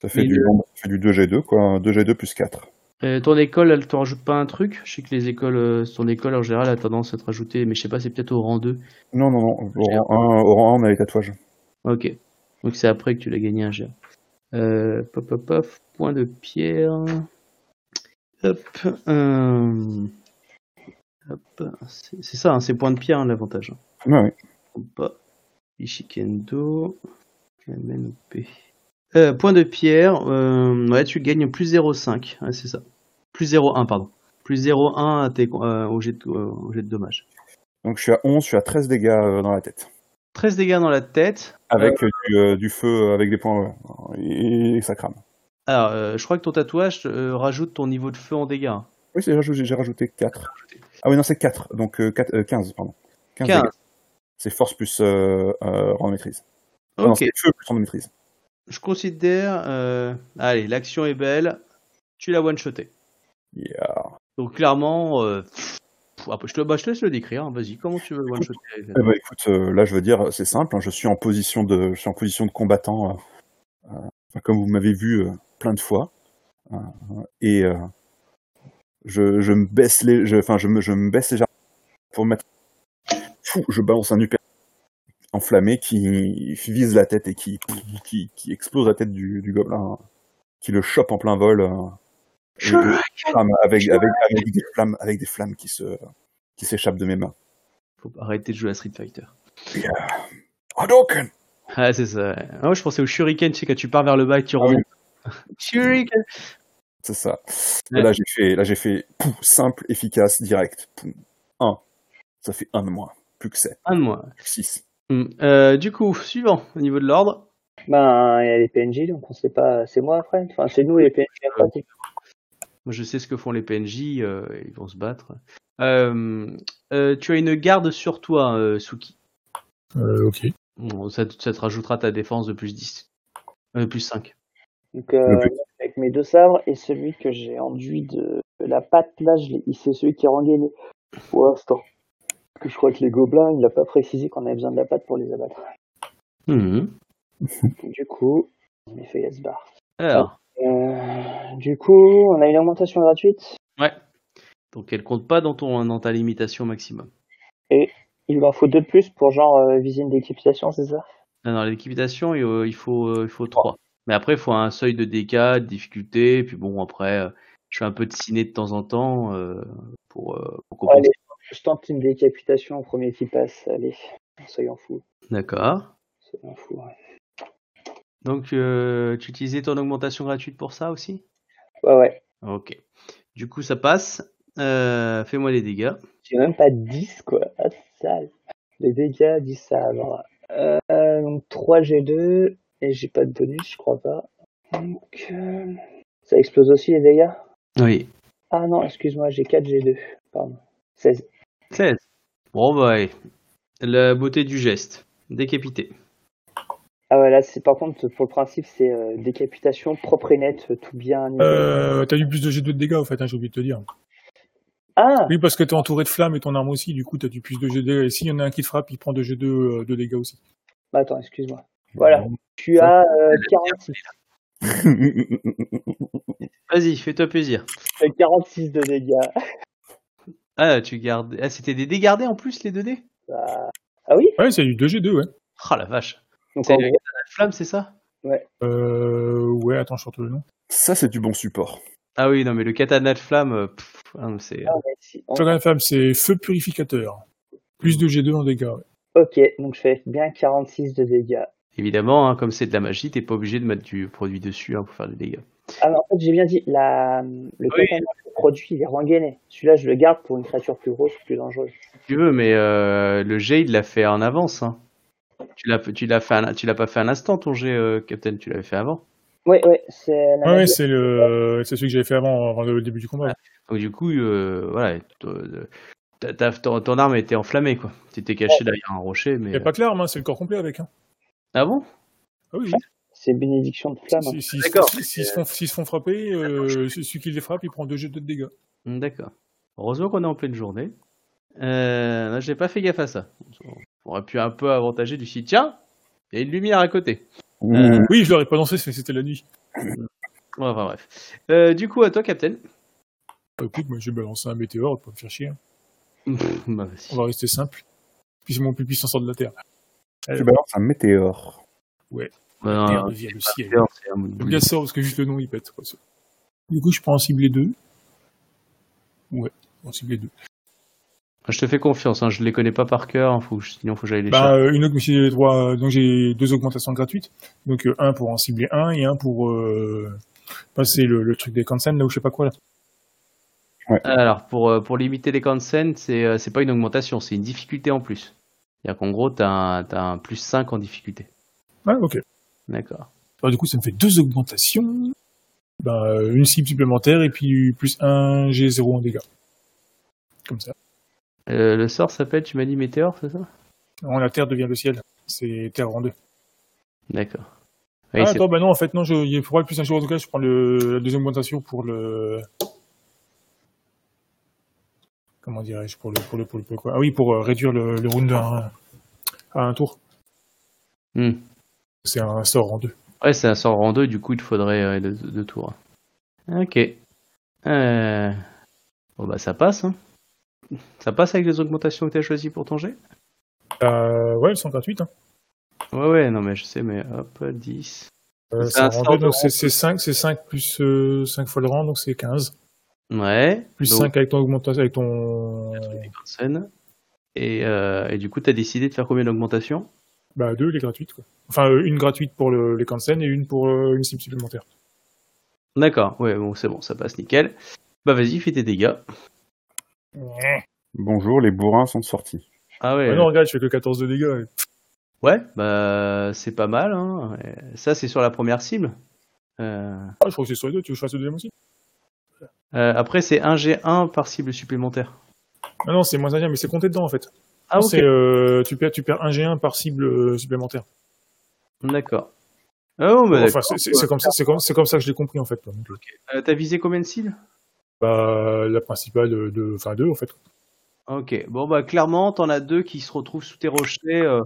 ça fait, du, le- bon, ça fait du 2G2, quoi. 2G2 plus 4. Euh, ton école, elle te rajoute pas un truc? Je sais que les écoles, euh, ton école en général a tendance à te rajouter, mais je sais pas, c'est peut-être au rang 2. Non, non, non. Au rang 1, au rang 1, on a les tatouages. Ok. Donc c'est après que tu l'as gagné un G. Euh, pop, pop, pop, point de pierre. Hop. euh, hop. C'est ça, hein, c'est point de pierre hein, l'avantage. Ouais, ouais. Ishikendo. Euh, point de pierre, euh, ouais, tu gagnes plus 0,5. Ouais, c'est ça. Plus 0,1, pardon. Plus 0,1 à tes- euh, au, jet de, au jet de dommage. Donc, je suis à 11, je suis à 13 dégâts euh, dans la tête. 13 dégâts dans la tête. Avec euh, du, euh, du feu, avec des points, et, et ça crame. Alors, euh, je crois que ton tatouage rajoute ton niveau de feu en dégâts. Oui, c'est- j'ai rajouté, j'ai rajouté 4. Ah oui, non, c'est 4. Donc, euh, 4, euh, 15, pardon. 15, 15. dégâts. C'est force plus euh, euh, rang de maîtrise. Ah non, c'est feu plus rang de maîtrise. je considère. euh, Allez, l'action est belle. Tu l'as one-shoté. Yeah. Donc, clairement, euh, pff, après, je, te, bah, je te laisse le décrire. hein. Vas-y, comment tu veux one-shoter Eh ben, écoute, euh, là, je veux dire, c'est simple. hein, je suis en position de, je suis en position de combattant, euh, euh, comme vous m'avez vu euh, plein de fois, Euh, et euh, je, je me baisse les, je- enfin, je me, je me baisse légèrement pour mettre. Fou, je balance un uppercut enflammé qui vise la tête et qui, qui, qui explose la tête du, du gobelin, hein, qui le chope en plein vol. euh, et- flamme avec, avec, avec des flammes, avec des flammes qui se, qui s'échappent de mes mains. Faut arrêter de jouer à Street Fighter. Hadouken! Ah, c'est ça. Ah, moi, je pensais au Shuriken, tu sais, quand tu pars vers le bas et que tu Ah oui. remontes. Shuriken C'est ça. Ouais. Et là, j'ai fait, là, j'ai fait pouf, simple, efficace, direct. Pouf, 1. Ça fait 1 de moins. Plus que 7. Un de moins. 6. Hmm. Euh, du coup, suivant, au niveau de l'ordre. Ben, il y a les PNJ, donc on sait pas. C'est moi après. Enfin, c'est nous les PNJ après. Moi, je sais ce que font les PNJ, euh, ils vont se battre. Euh, euh, tu as une garde sur toi, euh, Suki. Euh, ok. Bon, ça, te- ça te rajoutera ta défense de plus 10. Euh, plus 5. Donc, euh, avec mes deux sabres et celui que j'ai enduit de, de la patte, là, c'est celui qui est rengainé pour l'instant. Parce que je crois que les gobelins, il n'a pas précisé qu'on avait besoin de la patte pour les abattre. Mhm. Du coup, se barrent. Alors, Euh, du coup, on a une augmentation gratuite. ouais. Donc, elle compte pas dans, ton, dans ta limitation maximum. Il en faut deux de plus pour genre euh, viser une décapitation, c'est ça? Non, dans l'équipitation, il, euh, il faut, il faut 3. Mais après, il faut un seuil de dégâts, de difficulté. Puis bon, après, euh, je fais un peu de ciné de temps en temps euh, pour, euh, pour compenser. Allez, je tente une décapitation au premier qui passe. Allez, soyons fous. D'accord. Soyons fous. ouais. Donc, euh, tu utilisais ton augmentation gratuite pour ça aussi? Ouais, ouais. Ok. Du coup, ça passe. Fais-moi les dégâts. J'ai même pas 10, quoi. Ah, sale. Les dégâts du sabre. Euh, donc 3 G2. Et j'ai pas de bonus, je crois pas. Donc, euh, ça explose aussi les dégâts? Oui. Ah non, excuse-moi, j'ai 4 G2. Pardon. 16. 16. Bon, bah, ouais. La beauté du geste. Décapité. Ah ouais, là, c'est par contre, pour le principe, c'est euh, décapitation propre et nette, tout bien. Euh, t'as eu plus de G2 de dégâts, en fait, hein, j'ai oublié de te dire. Ah, Oui, parce que t'es entouré de flammes et ton arme aussi, du coup t'as du plus de G2. Et s'il y en a un qui te frappe, il prend 2 G2 euh, de dégâts aussi. bah attends, excuse-moi. Voilà. Tu as euh, 46, Vas-y, fais-toi plaisir. euh, 46 de dégâts. Ah, tu gardes. Ah, c'était des dégardés en plus, les 2D Bah, Ah oui Ouais, c'est du 2 G2, ouais. Oh la vache. Donc, C'est de flamme, c'est ça? Euh, ouais, attends, je le nom. Ça, c'est du bon support. Ah oui, non, mais le katana de flamme, euh, ah, non, c'est. ah, ouais, si. On- Flogan Femme, c'est feu purificateur. Plus de G2 en dégâts, ouais. Ok, donc je fais bien 46 de dégâts. Évidemment, hein, comme c'est de la magie, t'es pas obligé de mettre du produit dessus hein, pour faire des dégâts. Ah, mais en fait, j'ai bien dit, la, le Oui. le produit, il est rengainé. Celui-là, je le garde pour une créature plus grosse, plus dangereuse. Si tu veux, mais euh, le jet, il l'a fait en avance. Hein. Tu l'as, tu l'as fait, un- tu l'as pas fait un instant ton jet, euh, Captain. Tu l'avais fait avant. Ouais, ouais, c'est la Ouais, ouais, magie. c'est le, c'est celui que j'avais fait avant, avant le début du combat. Donc du coup, euh, voilà, t- euh, ta- ta- ton, ton arme était enflammée, quoi. Tu étais caché derrière un rocher, mais. Il n'y a pas que l'arme, hein, c'est le corps complet avec. Hein. Ah bon? Ah oui, C'est bénédiction de flamme. si, si, D'accord. si- s'ils se font, s'ils se font frapper, euh, celui qui les frappe, il prend 2 G2 de dégâts. Hmm, D'accord. Heureusement qu'on est en pleine journée. Euh, j'ai pas fait gaffe à ça. On aurait pu un peu avantager du site. Tiens, il y a une lumière à côté. Mmh. Oui, je l'aurais pas lancé, c'était la nuit. Ouais, enfin bref. Euh, du coup, à toi, Captain. Bah, écoute, moi j'ai balancé un météore pour me faire chier. hein. bah. On va rester simple. Puis c'est mon plus puissant sort de la Terre. Tu balances un météore. Bah, La Terre non, devient le ciel. Météore, bien ça parce que juste le nom il pète. Quoi, ça. Du coup, je prends en ciblé 2. Ouais, en ciblé 2. Je te fais confiance, hein, je les connais pas par cœur, hein, faut, sinon faut que j'aille les Bah, chercher. euh, une autre, mais les trois. Donc j'ai deux augmentations gratuites. Donc euh, un pour en cibler un et un pour euh, passer le, le truc des Kansen là où je sais pas quoi là. Alors, pour, euh, pour limiter les cancens, c'est euh, c'est pas une augmentation, c'est une difficulté en plus. C'est-à-dire qu'en gros, t'as un, t'as un plus 5 en difficulté. Ouais, ok. D'accord. Du coup, ça me fait deux augmentations. Bah, une cible supplémentaire et puis plus un G0 en dégâts. Comme ça. Euh, le sort s'appelle, tu m'as dit météore, c'est ça? Alors, la Terre devient le ciel. C'est Terre en deux. D'accord. Oui, ah, attends, bah non, en fait, non, je, il faudra le plus un G0 en dégâts. Je prends le, la deuxième augmentation pour le. Comment dirais-je pour le, pour le, pour le, pour le quoi Ah oui, pour euh, réduire le, le round à un, à un tour. Hmm. C'est un sort en deux. Ouais, c'est un sort en deux, du coup, il te faudrait euh, deux, deux tours. Ok. Euh... Bon, bah, ça passe, hein. Ça passe avec les augmentations que t'as choisies pour ton jet Euh, ouais, elles sont gratuites. Hein. Ouais, ouais, non, mais je sais, mais hop, 10. Euh, C'est c'est un en sort deux, de donc c'est rang. c'est 5, c'est 5 plus euh, 5 fois le rang, donc c'est 15. Ouais. Plus donc, 5 avec ton augmentation, avec ton. Et, euh, et du coup, t'as décidé de faire combien d'augmentations? Bah, deux, les gratuites, quoi. Enfin, euh, une gratuite pour le, les Kansen et une pour euh, une cible supplémentaire. D'accord, ouais, bon, c'est bon, ça passe nickel. Bah, vas-y, fais tes dégâts. Bonjour, les bourrins sont sortis. Ah ouais. Ah non, regarde, je fais que 14 de dégâts. Ouais, bah, c'est pas mal, hein. Ça, c'est sur la première cible. Euh, Ah, je crois que c'est sur les deux, tu veux que je fasse le deuxième aussi? Euh, après, c'est 1G1 par cible supplémentaire. Ah non, c'est moins un, mais c'est compté dedans, en fait. Ah, ok. C'est, euh, tu, perds, tu perds un G1 par cible euh, supplémentaire. D'accord. Oh, bah, enfin, c'est- comme comme, comme ça que je l'ai compris, en fait. Euh, T'as visé combien de cibles? Bah, la principale de, enfin, deux, en fait. Ok, bon bah clairement, t'en as deux qui se retrouvent sous tes rochers. euh,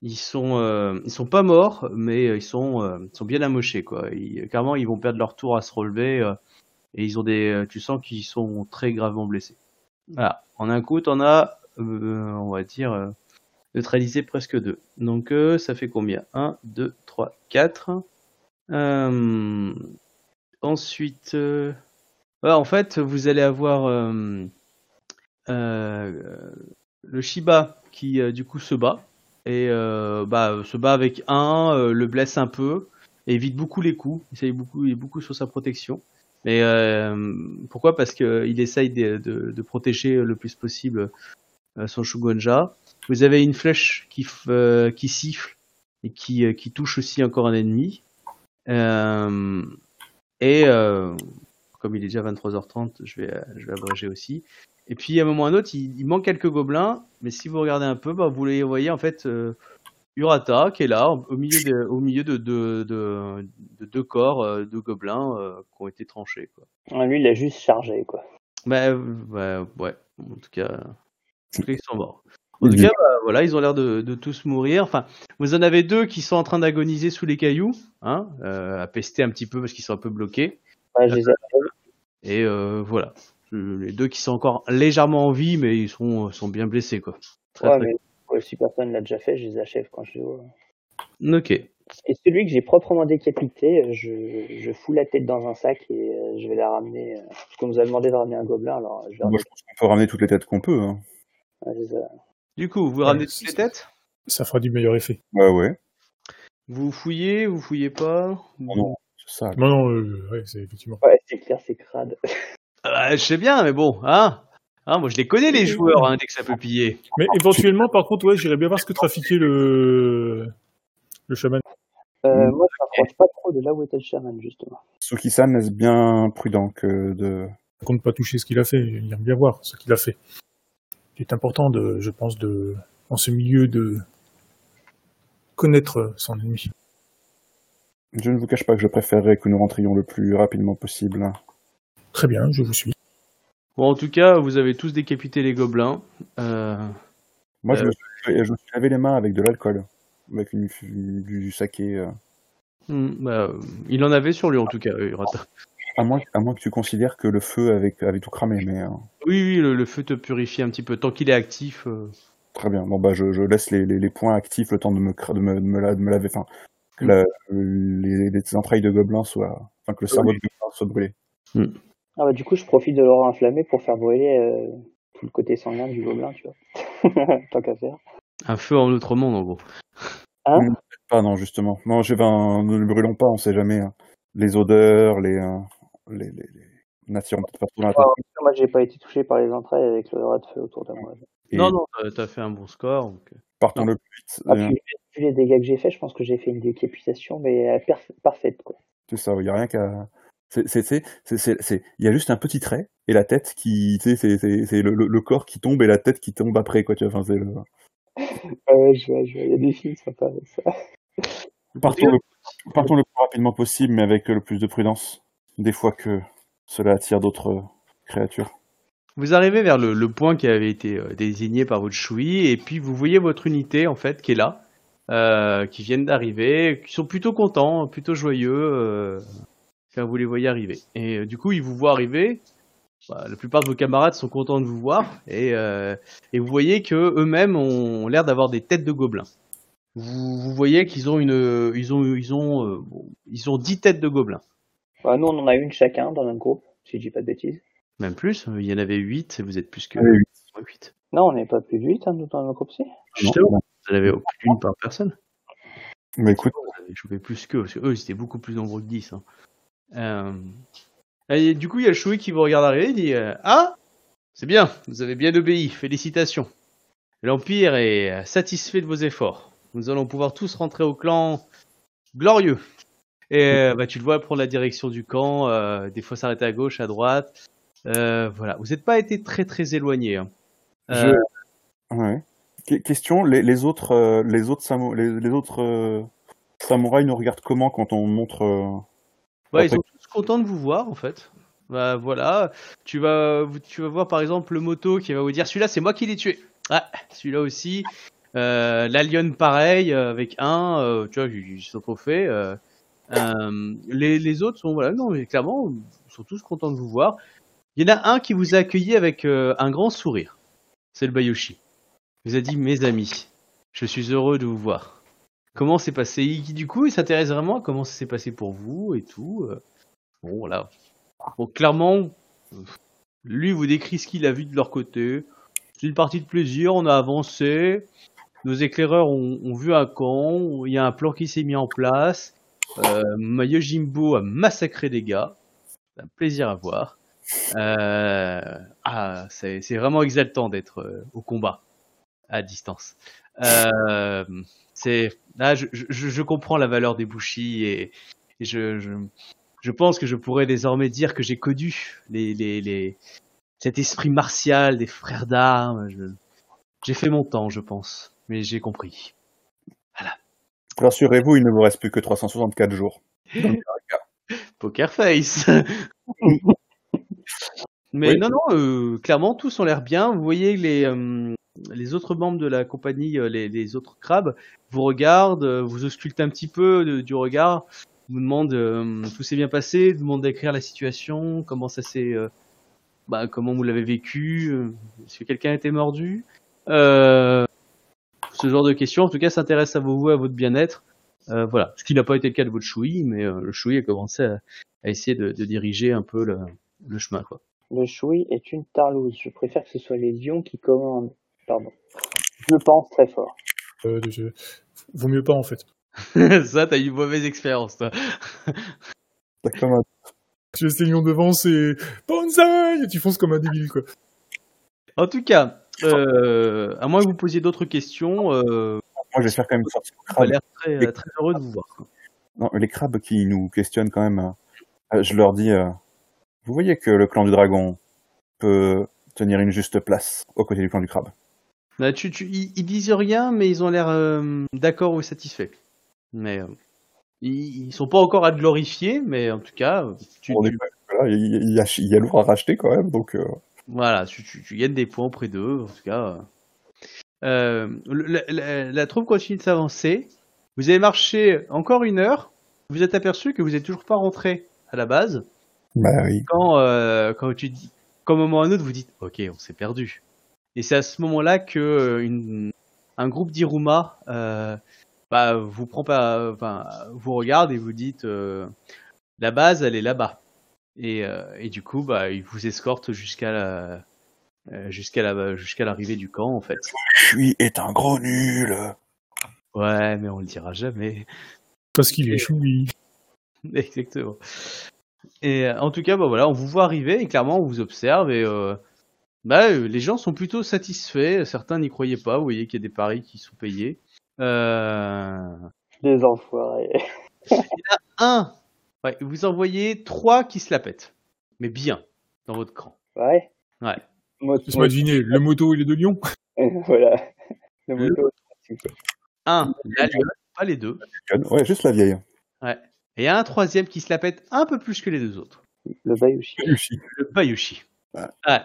ils sont, euh, ils sont pas morts, mais ils sont, euh, ils sont bien amochés quoi. Ils, clairement, ils vont perdre leur tour à se relever et ils ont des, euh, tu sens qu'ils sont très gravement blessés. Voilà, en un coup, t'en as, euh, on va dire, euh, neutralisé presque deux. Donc euh, ça fait combien? 1, 2, 3, 4. Euh, ensuite, ouais, en fait, vous allez avoir le Shiba qui du coup se bat et bah, se bat avec un, le blesse un peu, évite beaucoup les coups. Essaye beaucoup, il est beaucoup sur sa protection. Mais euh, pourquoi? Parce que il essaye de, protéger le plus possible euh, son Shugonja. Vous avez une flèche qui, euh, qui siffle et qui, qui touche aussi encore un ennemi. Et comme il est déjà 23h30, je vais, je vais abréger aussi. Et puis à un moment ou à un autre, il, manque quelques gobelins, mais si vous regardez un peu, bah, vous les voyez en fait Urata qui est là, au milieu de, au milieu de, de, de, de deux corps euh, de gobelins euh, qui ont été tranchés. Quoi. Lui, il a juste chargé, quoi. Bah, bah, ouais, en tout cas, en tout cas, ils sont morts. En tout cas, bah, voilà, ils ont l'air de, de tous mourir. Enfin, vous en avez deux qui sont en train d'agoniser sous les cailloux, hein, euh, à pester un petit peu parce qu'ils sont un peu bloqués. Ouais, je les ai- Et euh, voilà, les deux qui sont encore légèrement en vie, mais ils sont, sont bien blessés, quoi. Très, ouais, très- mais ouais, si personne l'a déjà fait, je les achève quand je les vois. Ok. Et celui que j'ai proprement décapité, euh, je, je fous la tête dans un sac et euh, je vais la ramener. euh, parce qu'on nous a demandé de ramener un gobelin, alors je vais Moi, je pense qu'on peut ramener toutes les têtes qu'on peut. Hein. Ouais, Du coup, vous ramenez toutes les têtes? Ça fera du meilleur effet. Ouais, ouais. Vous fouillez, vous fouillez pas? Oh non, c'est ça. Non, non, euh, ouais, c'est effectivement. Ouais, c'est clair, c'est crade. Ah, Je sais bien, mais bon, hein, hein Moi, je les connais, les joueurs, hein, dès que ça peut piller. Mais éventuellement, par contre, ouais, j'irais bien voir ce que trafiquait le le chaman. Euh, Mm. Moi, je m'approche pas trop de là où était le chaman, justement. Suki-san est bien prudent que de. Par contre, pas toucher ce qu'il a fait. Il aime bien voir ce qu'il a fait. Il est important de, je pense, de, en ce milieu, de connaître son ennemi. Je ne vous cache pas que je préférerais que nous rentrions le plus rapidement possible. Très bien, je vous suis. Bon, en tout cas, vous avez tous décapité les gobelins. Euh, Moi, je, Euh. me suis, je me suis lavé les mains avec de l'alcool, avec une, du, du saké. euh. hmm, bah, il en avait sur lui, en tout cas. euh. À moins, à moins que tu considères que le feu avait, avait tout cramé, mais euh, Oui, oui, le, le feu te purifie un petit peu. Tant qu'il est actif, euh, très bien. Bon bah, je, je laisse les, les, les points actifs le temps de me, cra- de me, de me, la- de me laver, enfin, que la- les, les entrailles de gobelin soient, enfin que le cerveau de gobelin soit brûlé. Ah bah, du coup, je profite de l'aura inflammée pour faire brûler euh, tout le côté sanguin du gobelin, tu vois. Tant qu'à faire. un feu en autre monde, en gros. Hein. Pas non justement. Non, j'ai ben, ne le brûlons pas, on sait jamais. hein. Les odeurs, les, euh, les, les, les... pas trop l'attention. Ah, Moi, j'ai pas été touché par les entrailles avec l'aura de feu autour de moi. Et Non, non, t'as- fait un bon score. donc, euh, partons le plus vite. Ah, vu les dégâts que j'ai fait, je pense que j'ai fait une décapitation, mais parfaite, quoi. C'est ça, il y a rien qu'à. C'est, c'est, c'est, c'est, c'est, c'est- il y a juste un petit trait et la tête qui, tu sais, c'est, c'est, c'est le, le, le corps qui tombe et la tête qui tombe après, quoi. Tu vois, enfin, c'est le... Ouais, je vois, je vois. Il y a des films sympas avec ça. partons, le, partons le plus rapidement possible, mais avec le plus de prudence. Des fois que cela attire d'autres créatures. Vous arrivez vers le, le point qui avait été euh, désigné par votre choui, et puis vous voyez votre unité, en fait, qui est là, euh, qui viennent d'arriver, qui sont plutôt contents, plutôt joyeux, euh, quand vous les voyez arriver. Et euh, du coup, ils vous voient arriver. Bah, la plupart de vos camarades sont contents de vous voir, et, euh, et vous voyez que eux-mêmes ont l'air d'avoir des têtes de gobelins. Vous, vous voyez qu'ils ont une, ils ont, ils ont, euh, bon, ils ont dix têtes de gobelins, Bah, nous, on en a une chacun dans notre groupe, si je dis pas de bêtises. même plus. Il y en avait huit, et vous êtes plus que Ah oui, huit. Non, on n'est pas plus de 8 hein, dans notre groupe, si. Justement, vous en avez aucune par personne. Mais écoute, Vous avez chopé plus qu'eux, parce qu'eux, ils étaient beaucoup plus nombreux que 10. hein. Euh, du coup, il y a le Choui qui vous regarde arriver, il dit euh, Ah C'est bien, vous avez bien obéi, félicitations. L'Empire est euh, satisfait de vos efforts. Nous allons pouvoir tous rentrer au clan glorieux. Et bah, tu le vois prendre la direction du camp, des fois s'arrêter à gauche, à droite. Voilà, vous n'êtes pas été très très éloigné. hein. Question, les, autres, les autres, samouraïs nous regardent comment quand on montre. Ouais, ils sont tous contents de vous voir en fait. Bah voilà, tu vas, tu vas voir par exemple le moto qui va vous dire celui-là c'est moi qui l'ai tué. Ah, celui-là aussi. Euh, la lionne pareil euh, avec un, euh, tu vois, ils sont trop faits. euh. Les, les autres sont voilà, non mais clairement ils sont tous contents de vous voir. Il y en a un qui vous a accueilli avec un grand sourire. C'est le Bayoshi. Il vous a dit mes amis, je suis heureux de vous voir. Comment c'est passé Il- Du coup, il s'intéresse vraiment à comment ça s'est passé pour vous et tout. euh. Bon, voilà. Bon, clairement, lui vous décrit ce qu'il a vu de leur côté. C'est une partie de plaisir, on a avancé. Nos éclaireurs ont, vu un camp, il y a un plan qui s'est mis en place. Euh, ma Yojimbo a massacré des gars. C'est un plaisir à voir. Euh, ah, c'est c'est vraiment exaltant d'être euh, au combat à distance. Euh, c'est là, je, je, je comprends la valeur des Bushi et, et je, je, je pense que je pourrais désormais dire que j'ai connu les, les, les, cet esprit martial des frères d'armes. J'ai fait mon temps, je pense, mais j'ai compris. Rassurez-vous, il ne vous reste plus que 364 jours. Poker face. Mais Oui. non, non, euh, clairement, tous ont l'air bien. Vous voyez les, euh, les autres membres de la compagnie, euh, les, autres crabes, vous regardent, euh, vous auscultent un petit peu de- du regard, vous demandent euh, tout s'est bien passé, vous demandent d'écrire la situation, comment ça s'est, euh, bah, comment vous l'avez vécu, euh, est-ce que quelqu'un a été mordu, euh, ce genre de questions. En tout cas, s'intéresse à vous, à votre bien-être. Euh, voilà, ce qui n'a pas été le cas de votre choui, mais euh, le choui a commencé à, essayer de, diriger un peu le, chemin, quoi. Le choui est une tarlouse. Je préfère que ce soit les lions qui commandent. Pardon. Je pense très fort. Euh, je- Vaut mieux pas en fait. ça, t'as eu une mauvaise expérience, toi. Exactement. Tu laisses les lions devant, c'est Banzai et tu fonces comme un débile quoi. En tout cas, euh, à moins que vous posiez d'autres questions, euh, Moi, je vais faire quand même de on a crabe. l'air très, très heureux de vous voir. Non, les crabes qui nous questionnent quand même, euh, je leur dis, euh, vous voyez que le clan du dragon peut tenir une juste place aux côtés du clan du crabe. Bah, tu, tu, ils, ils disent rien, mais ils ont l'air euh, d'accord ou satisfaits. Mais euh, ils, ils sont pas encore à glorifier, mais en tout cas, tu, On est tu- pas- voilà, il, y a, il y a lourd à racheter quand même, donc euh, Voilà, tu, gagnes des points auprès d'eux, en tout cas. La, la- la troupe continue de s'avancer. Vous avez marché encore une heure. Vous êtes aperçu que vous n'êtes toujours pas rentré à la base. bah oui. Quand, quand tu dis, comme moment ou un autre, vous dites, ok, on s'est perdu. Et c'est à ce moment-là que euh, une, un groupe d'Iruma euh, bah, vous prend pas, enfin, vous regarde et vous dites, euh, la base, elle est là-bas. Et, euh, et du coup, bah, ils vous escortent jusqu'à la, jusqu'à la, jusqu'à l'arrivée du camp, en fait. Chui est un gros nul. Ouais, mais on le dira jamais. Parce qu'il est choui. Exactement. Et en tout cas, bah voilà, on vous voit arriver et clairement on vous observe et euh, bah, euh, les gens sont plutôt satisfaits. Certains n'y croyaient pas. Vous voyez qu'il y a des paris qui sont payés. Euh... Des enfoirés. Un, ouais, vous en voyez trois qui se la pètent, mais bien dans votre camp. Ouais. Ouais. Moi, Laisse-moi deviner, le moto il est de Lyon. voilà. Le moto. Un, la lionne, pas les deux. Ouais, juste la vieille. Et un troisième qui se la pète un peu plus que les deux autres. Le Bayushi. Le Bayushi. Ouais. Ouais.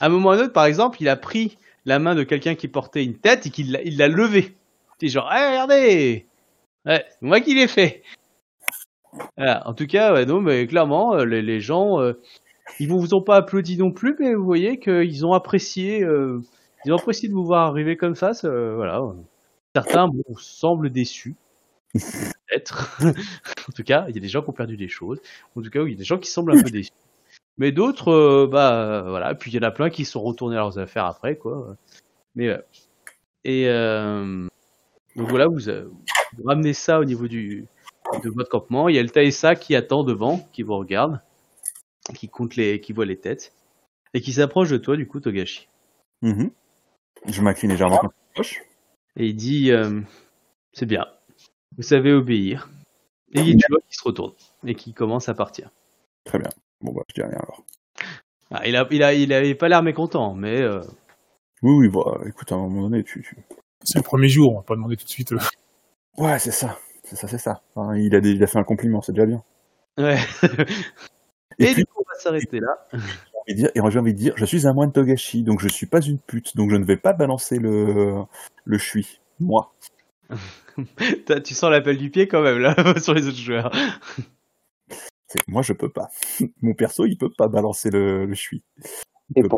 À un moment ou à un autre, par exemple, il a pris la main de quelqu'un qui portait une tête et qu'il l'a, il levée. C'est genre, hey, regardez Ouais, c'est moi qui l'ai fait. En tout cas, ouais, non, mais clairement, euh, les, gens, euh, ils vous ont pas applaudi non plus, mais vous voyez qu'ils ont apprécié, euh, ils ont apprécié de vous voir arriver comme ça. euh, voilà. Certains bon, semblent déçus. Peut-être. en tout cas, il y a des gens qui ont perdu des choses. En tout cas, il y a des gens qui semblent un peu déçus. Mais d'autres, euh, bah euh, voilà. Puis il y en a plein qui sont retournés à leurs affaires après, quoi. Mais et euh, donc voilà, vous, euh, vous ramenez ça au niveau du de votre campement. Il y a le Taessa qui attend devant, qui vous regarde, qui compte les, qui voit les têtes et qui s'approche de toi, du coup, Togashi. Mhm. Je m'incline légèrement poche. Et il dit, euh, c'est bien, vous savez obéir. Et il tu vois qu'il se retourne et qui commence à partir. Très bien. Bon, bah, je dis rien alors. Ah, il a, il a, il avait pas l'air mécontent, mais euh, Oui, oui, bah, écoute, à un moment donné, tu. tu... C'est le premier jour, on va pas demander tout de suite. euh. Ouais, c'est ça. C'est ça, c'est ça. Enfin, il, a des- il a fait un compliment, c'est déjà bien. ouais. Et, Et, puis, du coup, on va s'arrêter là. j'ai envie de dire- et j'ai envie de dire, je suis un moine Togashi, donc je suis pas une pute, donc je ne vais pas balancer le, le chui. Moi. Tu sens l'appel du pied quand même là sur les autres joueurs. Moi, je peux pas. Mon perso, il peut pas balancer le, le chui. Il Et pas.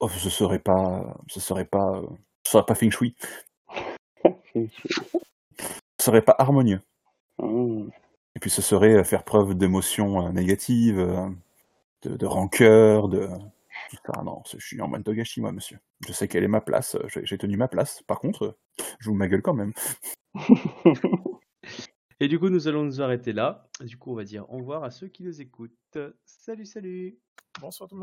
Oh, ce serait pas, ce serait pas, ce serait pas feng shui. Ce serait pas harmonieux. Mmh. Et puis ce serait euh, faire preuve d'émotions euh, négatives, euh, de, de rancœur, de... Ah non, je suis en moine Togashi, moi, monsieur. Je sais quelle est ma place, j'ai tenu ma place. Par contre, je vous ma gueule quand même. Et du coup, nous allons nous arrêter là. Du coup, on va dire au revoir à ceux qui nous écoutent. Salut, salut Bonsoir tout le monde.